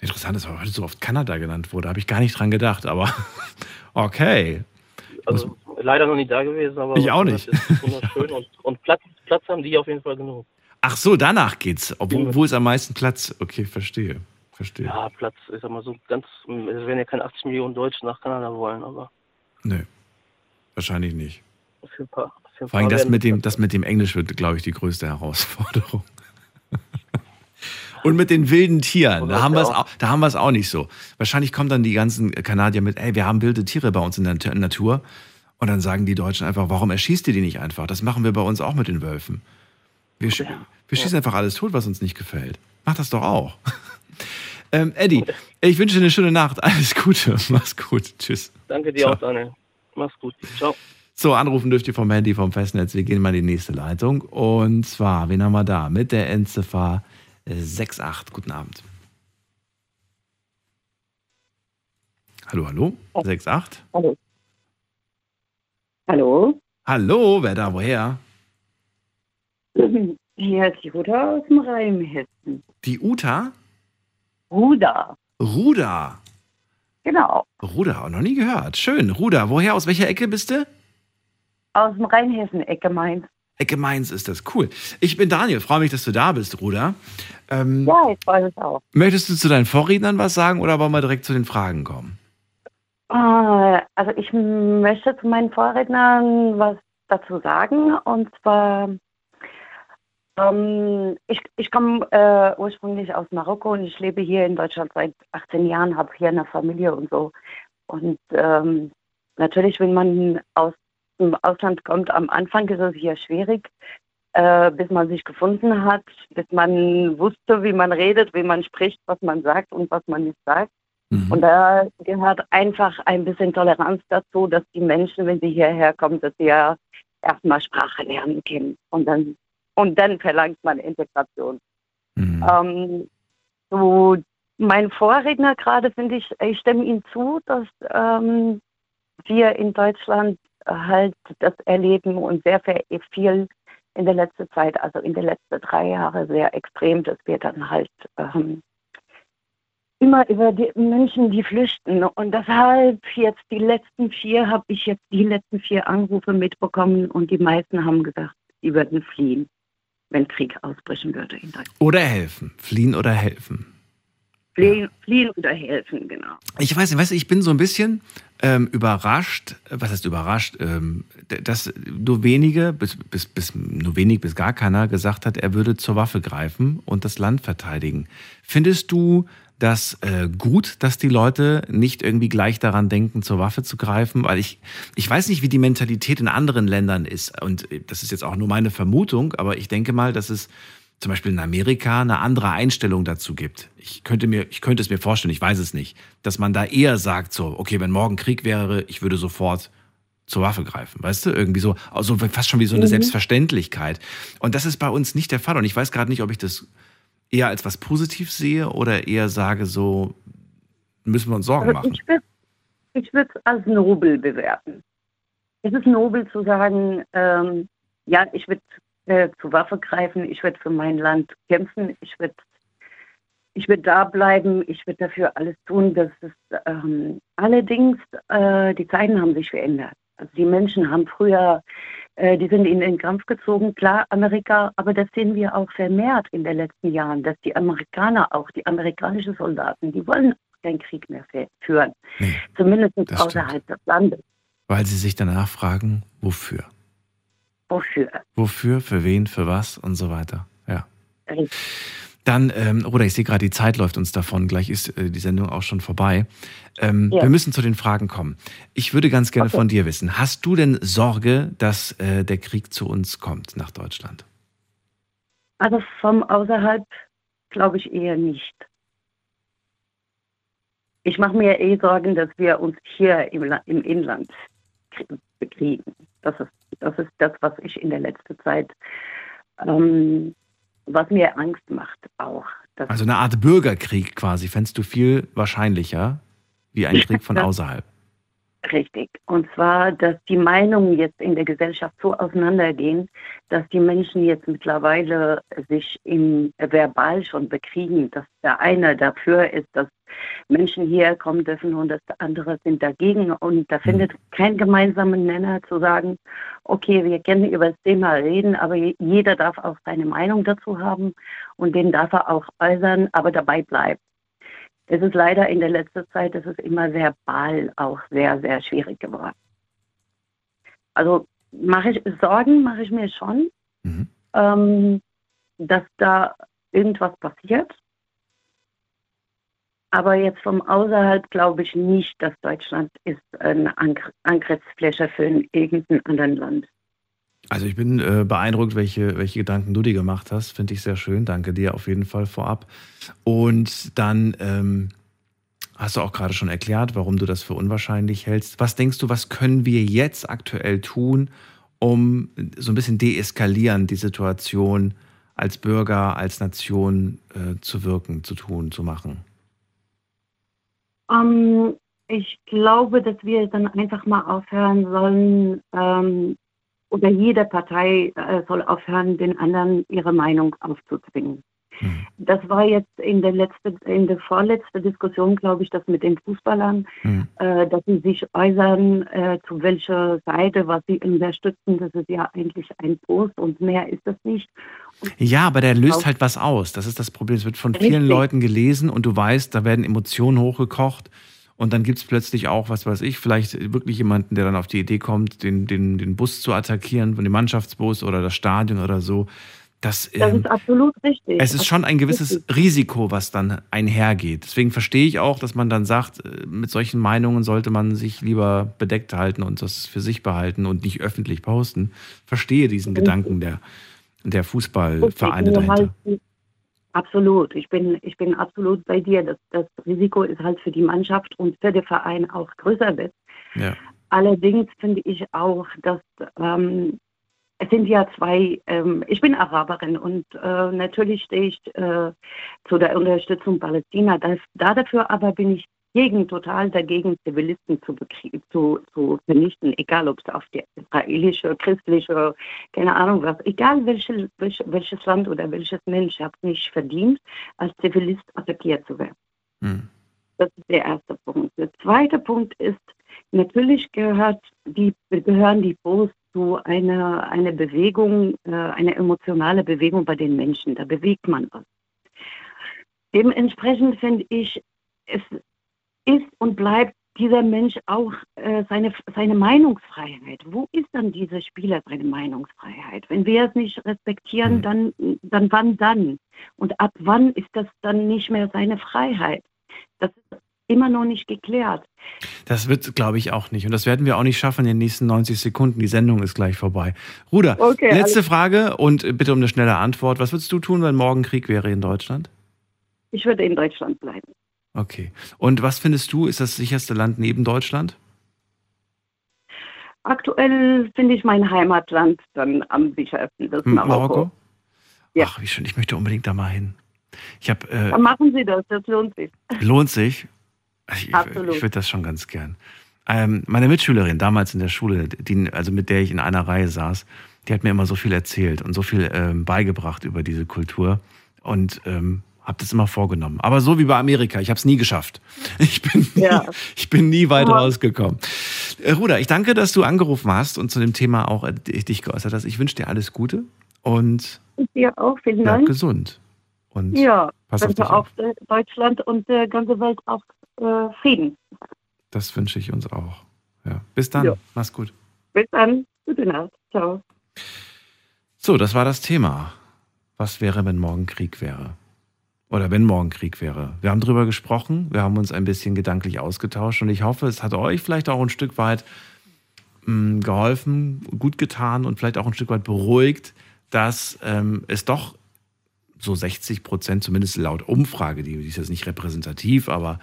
Interessant, dass heute so oft Kanada genannt wurde. Habe ich gar nicht dran gedacht, aber okay. Also leider noch nie da gewesen, aber Ich auch nicht. wunderschön und, und Platz, Platz haben die auf jeden Fall genug. Ach so, danach geht's. Wo, wo ist am meisten Platz? Okay, verstehe. Verstehe. Ja, Platz, ich sag mal so ganz, es werden ja keine 80 Millionen Deutsche nach Kanada wollen, aber Nö. Wahrscheinlich nicht. für ein paar. Für ein Vor allem das mit dem, das mit dem Englisch wird, glaube ich, die größte Herausforderung. Und mit den wilden Tieren, da haben, wir es auch, da haben wir es auch nicht so. Wahrscheinlich kommen dann die ganzen Kanadier mit, ey, wir haben wilde Tiere bei uns in der Nat- Natur. Und dann sagen die Deutschen einfach, warum erschießt ihr die nicht einfach? Das machen wir bei uns auch mit den Wölfen. Wir, sch wir schießen einfach alles tot, was uns nicht gefällt. Mach das doch auch. ähm, Eddie, ich wünsche dir eine schöne Nacht. Alles Gute. Mach's gut. Tschüss. Danke dir Ciao. auch, Daniel. Mach's gut. Ciao. So, anrufen dürft ihr vom Handy, vom Festnetz. Wir gehen mal in die nächste Leitung. Und zwar, wen haben wir da? Mit der Endziffer äh, 68. Guten Abend. Hallo, hallo? 68? Hallo. Hallo? Hallo, wer da? Woher? Hier ist Jutta aus dem Rheinhessen. Die Uta? Ruda. Ruda. Genau. Ruda, noch nie gehört. Schön. Ruda, woher? Aus welcher Ecke bist du? Aus dem Rheinhessen-Ecke Mainz. Ecke Mainz ist das. Cool. Ich bin Daniel. Freue mich, dass du da bist, Ruda. Ähm, Ja, ich freue mich auch. Möchtest du zu deinen Vorrednern was sagen oder wollen wir direkt zu den Fragen kommen? Ah, Also ich möchte zu meinen Vorrednern was dazu sagen. Und zwar, ähm, ich, ich komme äh, ursprünglich aus Marokko und ich lebe hier in Deutschland seit 18 Jahren, habe hier eine Familie und so. Und ähm, natürlich, wenn man aus dem Ausland kommt, am Anfang ist es hier schwierig, äh, bis man sich gefunden hat, bis man wusste, wie man redet, wie man spricht, was man sagt und was man nicht sagt. Und da gehört einfach ein bisschen Toleranz dazu, dass die Menschen, wenn sie hierher kommen, dass sie ja erstmal Sprache lernen können. Und dann, und dann verlangt man Integration. Ähm, so, mein Vorredner gerade finde ich, ich stimme ihm zu, dass ähm, wir in Deutschland halt das erleben und sehr viel in der letzten Zeit, also in den letzten drei Jahren sehr extrem, dass wir dann halt ähm, immer über die Menschen, die flüchten. Und deshalb jetzt die letzten vier, habe ich jetzt die letzten vier Anrufe mitbekommen und die meisten haben gesagt, sie würden fliehen, wenn Krieg ausbrechen würde in Deutschland. Oder helfen. Fliehen oder helfen. Fliehen, fliehen oder helfen, genau. Ich weiß nicht, weißt du, ich bin so ein bisschen ähm, überrascht, was heißt überrascht, ähm, dass nur wenige, bis, bis, bis nur wenig bis gar keiner gesagt hat, er würde zur Waffe greifen und das Land verteidigen. Findest du das äh, gut, dass die Leute nicht irgendwie gleich daran denken, zur Waffe zu greifen? Weil ich, ich weiß nicht, wie die Mentalität in anderen Ländern ist. Und äh, das ist jetzt auch nur meine Vermutung, aber ich denke mal, dass es zum Beispiel in Amerika eine andere Einstellung dazu gibt. Ich könnte, mir, ich könnte es mir vorstellen, ich weiß es nicht, dass man da eher sagt, so, okay, wenn morgen Krieg wäre, ich würde sofort zur Waffe greifen, weißt du? Irgendwie so, also fast schon wie so eine Mhm. Selbstverständlichkeit. Und das ist bei uns nicht der Fall. Und ich weiß gerade nicht, ob ich das eher als was Positives sehe oder eher sage, so müssen wir uns Sorgen Also machen. ich würde ich würde es als nobel bewerten. Es ist nobel zu sagen, ähm, ja, ich würde äh, zur Waffe greifen, ich würde für mein Land kämpfen, ich würde ich würde da bleiben, ich würde dafür alles tun. Dass es, ähm, allerdings, äh, die Zeiten haben sich verändert. Also die Menschen haben früher, die sind in den Kampf gezogen, klar, Amerika, aber das sehen wir auch vermehrt in den letzten Jahren, dass die Amerikaner, auch die amerikanischen Soldaten, die wollen keinen Krieg mehr führen. Nee, Zumindest außerhalb des Landes. Weil sie sich danach fragen, wofür? Wofür? Wofür, für wen, für was und so weiter. Ja. Dann, ähm, oder ich sehe gerade, die Zeit läuft uns davon. Gleich ist äh, die Sendung auch schon vorbei. Ähm, ja. Wir müssen zu den Fragen kommen. Ich würde ganz gerne okay. von dir wissen: Hast du denn Sorge, dass äh, der Krieg zu uns kommt nach Deutschland? Also vom außerhalb glaube ich eher nicht. Ich mache mir eh Sorgen, dass wir uns hier im, im Inland bekriegen. Das ist, das ist das, was ich in der letzten Zeit, ähm, was mir Angst macht auch. Also eine Art Bürgerkrieg quasi, fändest du viel wahrscheinlicher wie ein Krieg von außerhalb. Richtig. Und zwar, dass die Meinungen jetzt in der Gesellschaft so auseinandergehen, dass die Menschen jetzt mittlerweile sich im verbal schon bekriegen, dass der eine dafür ist, dass Menschen hierher kommen dürfen und dass andere sind dagegen. Und da findet kein gemeinsamen Nenner zu sagen, okay, wir können über das Thema reden, aber jeder darf auch seine Meinung dazu haben und den darf er auch äußern, aber dabei bleibt. Es ist leider in der letzten Zeit, es ist immer verbal auch sehr, sehr schwierig geworden. Also mache ich Sorgen, mache ich mir schon, mhm. ähm, dass da irgendwas passiert. Aber jetzt vom Außerhalb glaube ich nicht, dass Deutschland ist eine Angriffsfläche für irgendein anderes Land. Also ich bin äh, beeindruckt, welche, welche Gedanken du dir gemacht hast. Finde ich sehr schön. Danke dir auf jeden Fall vorab. Und dann ähm, hast du auch gerade schon erklärt, warum du das für unwahrscheinlich hältst. Was denkst du, was können wir jetzt aktuell tun, um so ein bisschen deeskalieren, die Situation als Bürger, als Nation äh, zu wirken, zu tun, zu machen? Um, ähm, ich glaube, dass wir dann einfach mal aufhören sollen, ähm, oder jede Partei äh, soll aufhören, den anderen ihre Meinung aufzuzwingen. Mhm. Das war jetzt in der letzten, in der vorletzten Diskussion, glaube ich, das mit den Fußballern, mhm. äh, dass sie sich äußern, äh, zu welcher Seite, was sie unterstützen. Das ist ja eigentlich ein Post und mehr ist das nicht. Und ja, aber der löst halt was aus. Das ist das Problem. Es wird von vielen. Leuten gelesen und du weißt, da werden Emotionen hochgekocht. Und dann gibt es plötzlich auch, was weiß ich, vielleicht wirklich jemanden, der dann auf die Idee kommt, den, den, den Bus zu attackieren, von dem Mannschaftsbus oder das Stadion oder so. Das, das ähm, ist absolut richtig. Es ist schon ein gewisses richtig. Risiko, was dann einhergeht. Deswegen verstehe ich auch, dass man dann sagt, äh, mit solchen Meinungen sollte man sich lieber bedeckt halten und das für sich behalten und nicht öffentlich posten. Verstehe diesen richtig. Gedanken der, der Fußballvereine dahinter. Halt Absolut. Ich bin, ich bin absolut bei dir. Das, das Risiko ist halt für die Mannschaft und für den Verein auch größer wird. Ja. Allerdings finde ich auch, dass ähm, es sind ja zwei, ähm, ich bin Araberin und äh, natürlich stehe ich äh, zu der Unterstützung Palästina. Das, da dafür aber bin ich gegen, total dagegen, Zivilisten zu, zu, zu vernichten, egal ob es auf die israelische, christliche, keine Ahnung was, egal welche, welche, welches Land oder welches Mensch hat nicht verdient, als Zivilist attackiert zu werden. Hm. Das ist der erste Punkt. Der zweite Punkt ist, natürlich gehört die, gehören die Posts zu einer eine Bewegung, äh, eine emotionale Bewegung bei den Menschen. Da bewegt man was. Dementsprechend finde ich, es ist und bleibt dieser Mensch auch äh, seine, seine Meinungsfreiheit. Wo ist dann dieser Spieler seine Meinungsfreiheit? Wenn wir es nicht respektieren, mhm. dann, dann wann dann? Und ab wann ist das dann nicht mehr seine Freiheit? Das ist immer noch nicht geklärt. Das wird, glaube ich, auch nicht. Und das werden wir auch nicht schaffen in den nächsten 90 Sekunden. Die Sendung ist gleich vorbei. Ruder, okay, letzte Frage und bitte um eine schnelle Antwort. Was würdest du tun, wenn morgen Krieg wäre in Deutschland? Ich würde in Deutschland bleiben. Okay. Und was findest du, ist das sicherste Land neben Deutschland? Aktuell finde ich mein Heimatland dann am sichersten, das Marokko. Marokko? Ja. Ach, wie schön, ich möchte unbedingt da mal hin. Ich hab, äh, dann machen Sie das, das lohnt sich. Lohnt sich? Ich, Absolut. ich, ich würde das schon ganz gern. Ähm, meine Mitschülerin damals in der Schule, die, also mit der ich in einer Reihe saß, die hat mir immer so viel erzählt und so viel ähm, beigebracht über diese Kultur. Und ähm, Hab das immer vorgenommen. Aber so wie bei Amerika, ich habe es nie geschafft. Ich bin nie, Ja. ich bin nie weit Aber- rausgekommen. Äh, Ruder, ich danke, dass du angerufen hast und zu dem Thema auch äh, dich geäußert hast. Ich wünsche dir alles Gute und dir auch, vielen Dank. gesund. Und Ja, pass auf dich auch äh, Deutschland und der ganze Welt auch äh, Frieden. Das wünsche ich uns auch. Ja. Bis dann. Ja. Mach's gut. Bis dann. Gute Nacht. Ciao. So, das war das Thema. Was wäre, wenn morgen Krieg wäre? Oder wenn morgen Krieg wäre? Wir haben drüber gesprochen, wir haben uns ein bisschen gedanklich ausgetauscht und ich hoffe, es hat euch vielleicht auch ein Stück weit mh, geholfen, gut getan und vielleicht auch ein Stück weit beruhigt, dass ähm, es doch so 60 Prozent, zumindest laut Umfrage, die, die ist jetzt nicht repräsentativ, aber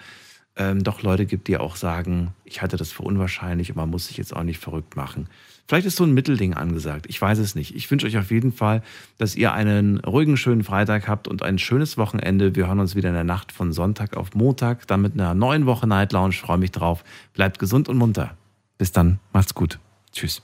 ähm, doch Leute gibt, die auch sagen, ich halte das für unwahrscheinlich und man muss sich jetzt auch nicht verrückt machen. Vielleicht ist so ein Mittelding angesagt. Ich weiß es nicht. Ich wünsche euch auf jeden Fall, dass ihr einen ruhigen, schönen Freitag habt und ein schönes Wochenende. Wir hören uns wieder in der Nacht von Sonntag auf Montag, dann mit einer neuen Woche Night Lounge. Freue mich drauf. Bleibt gesund und munter. Bis dann. Macht's gut. Tschüss.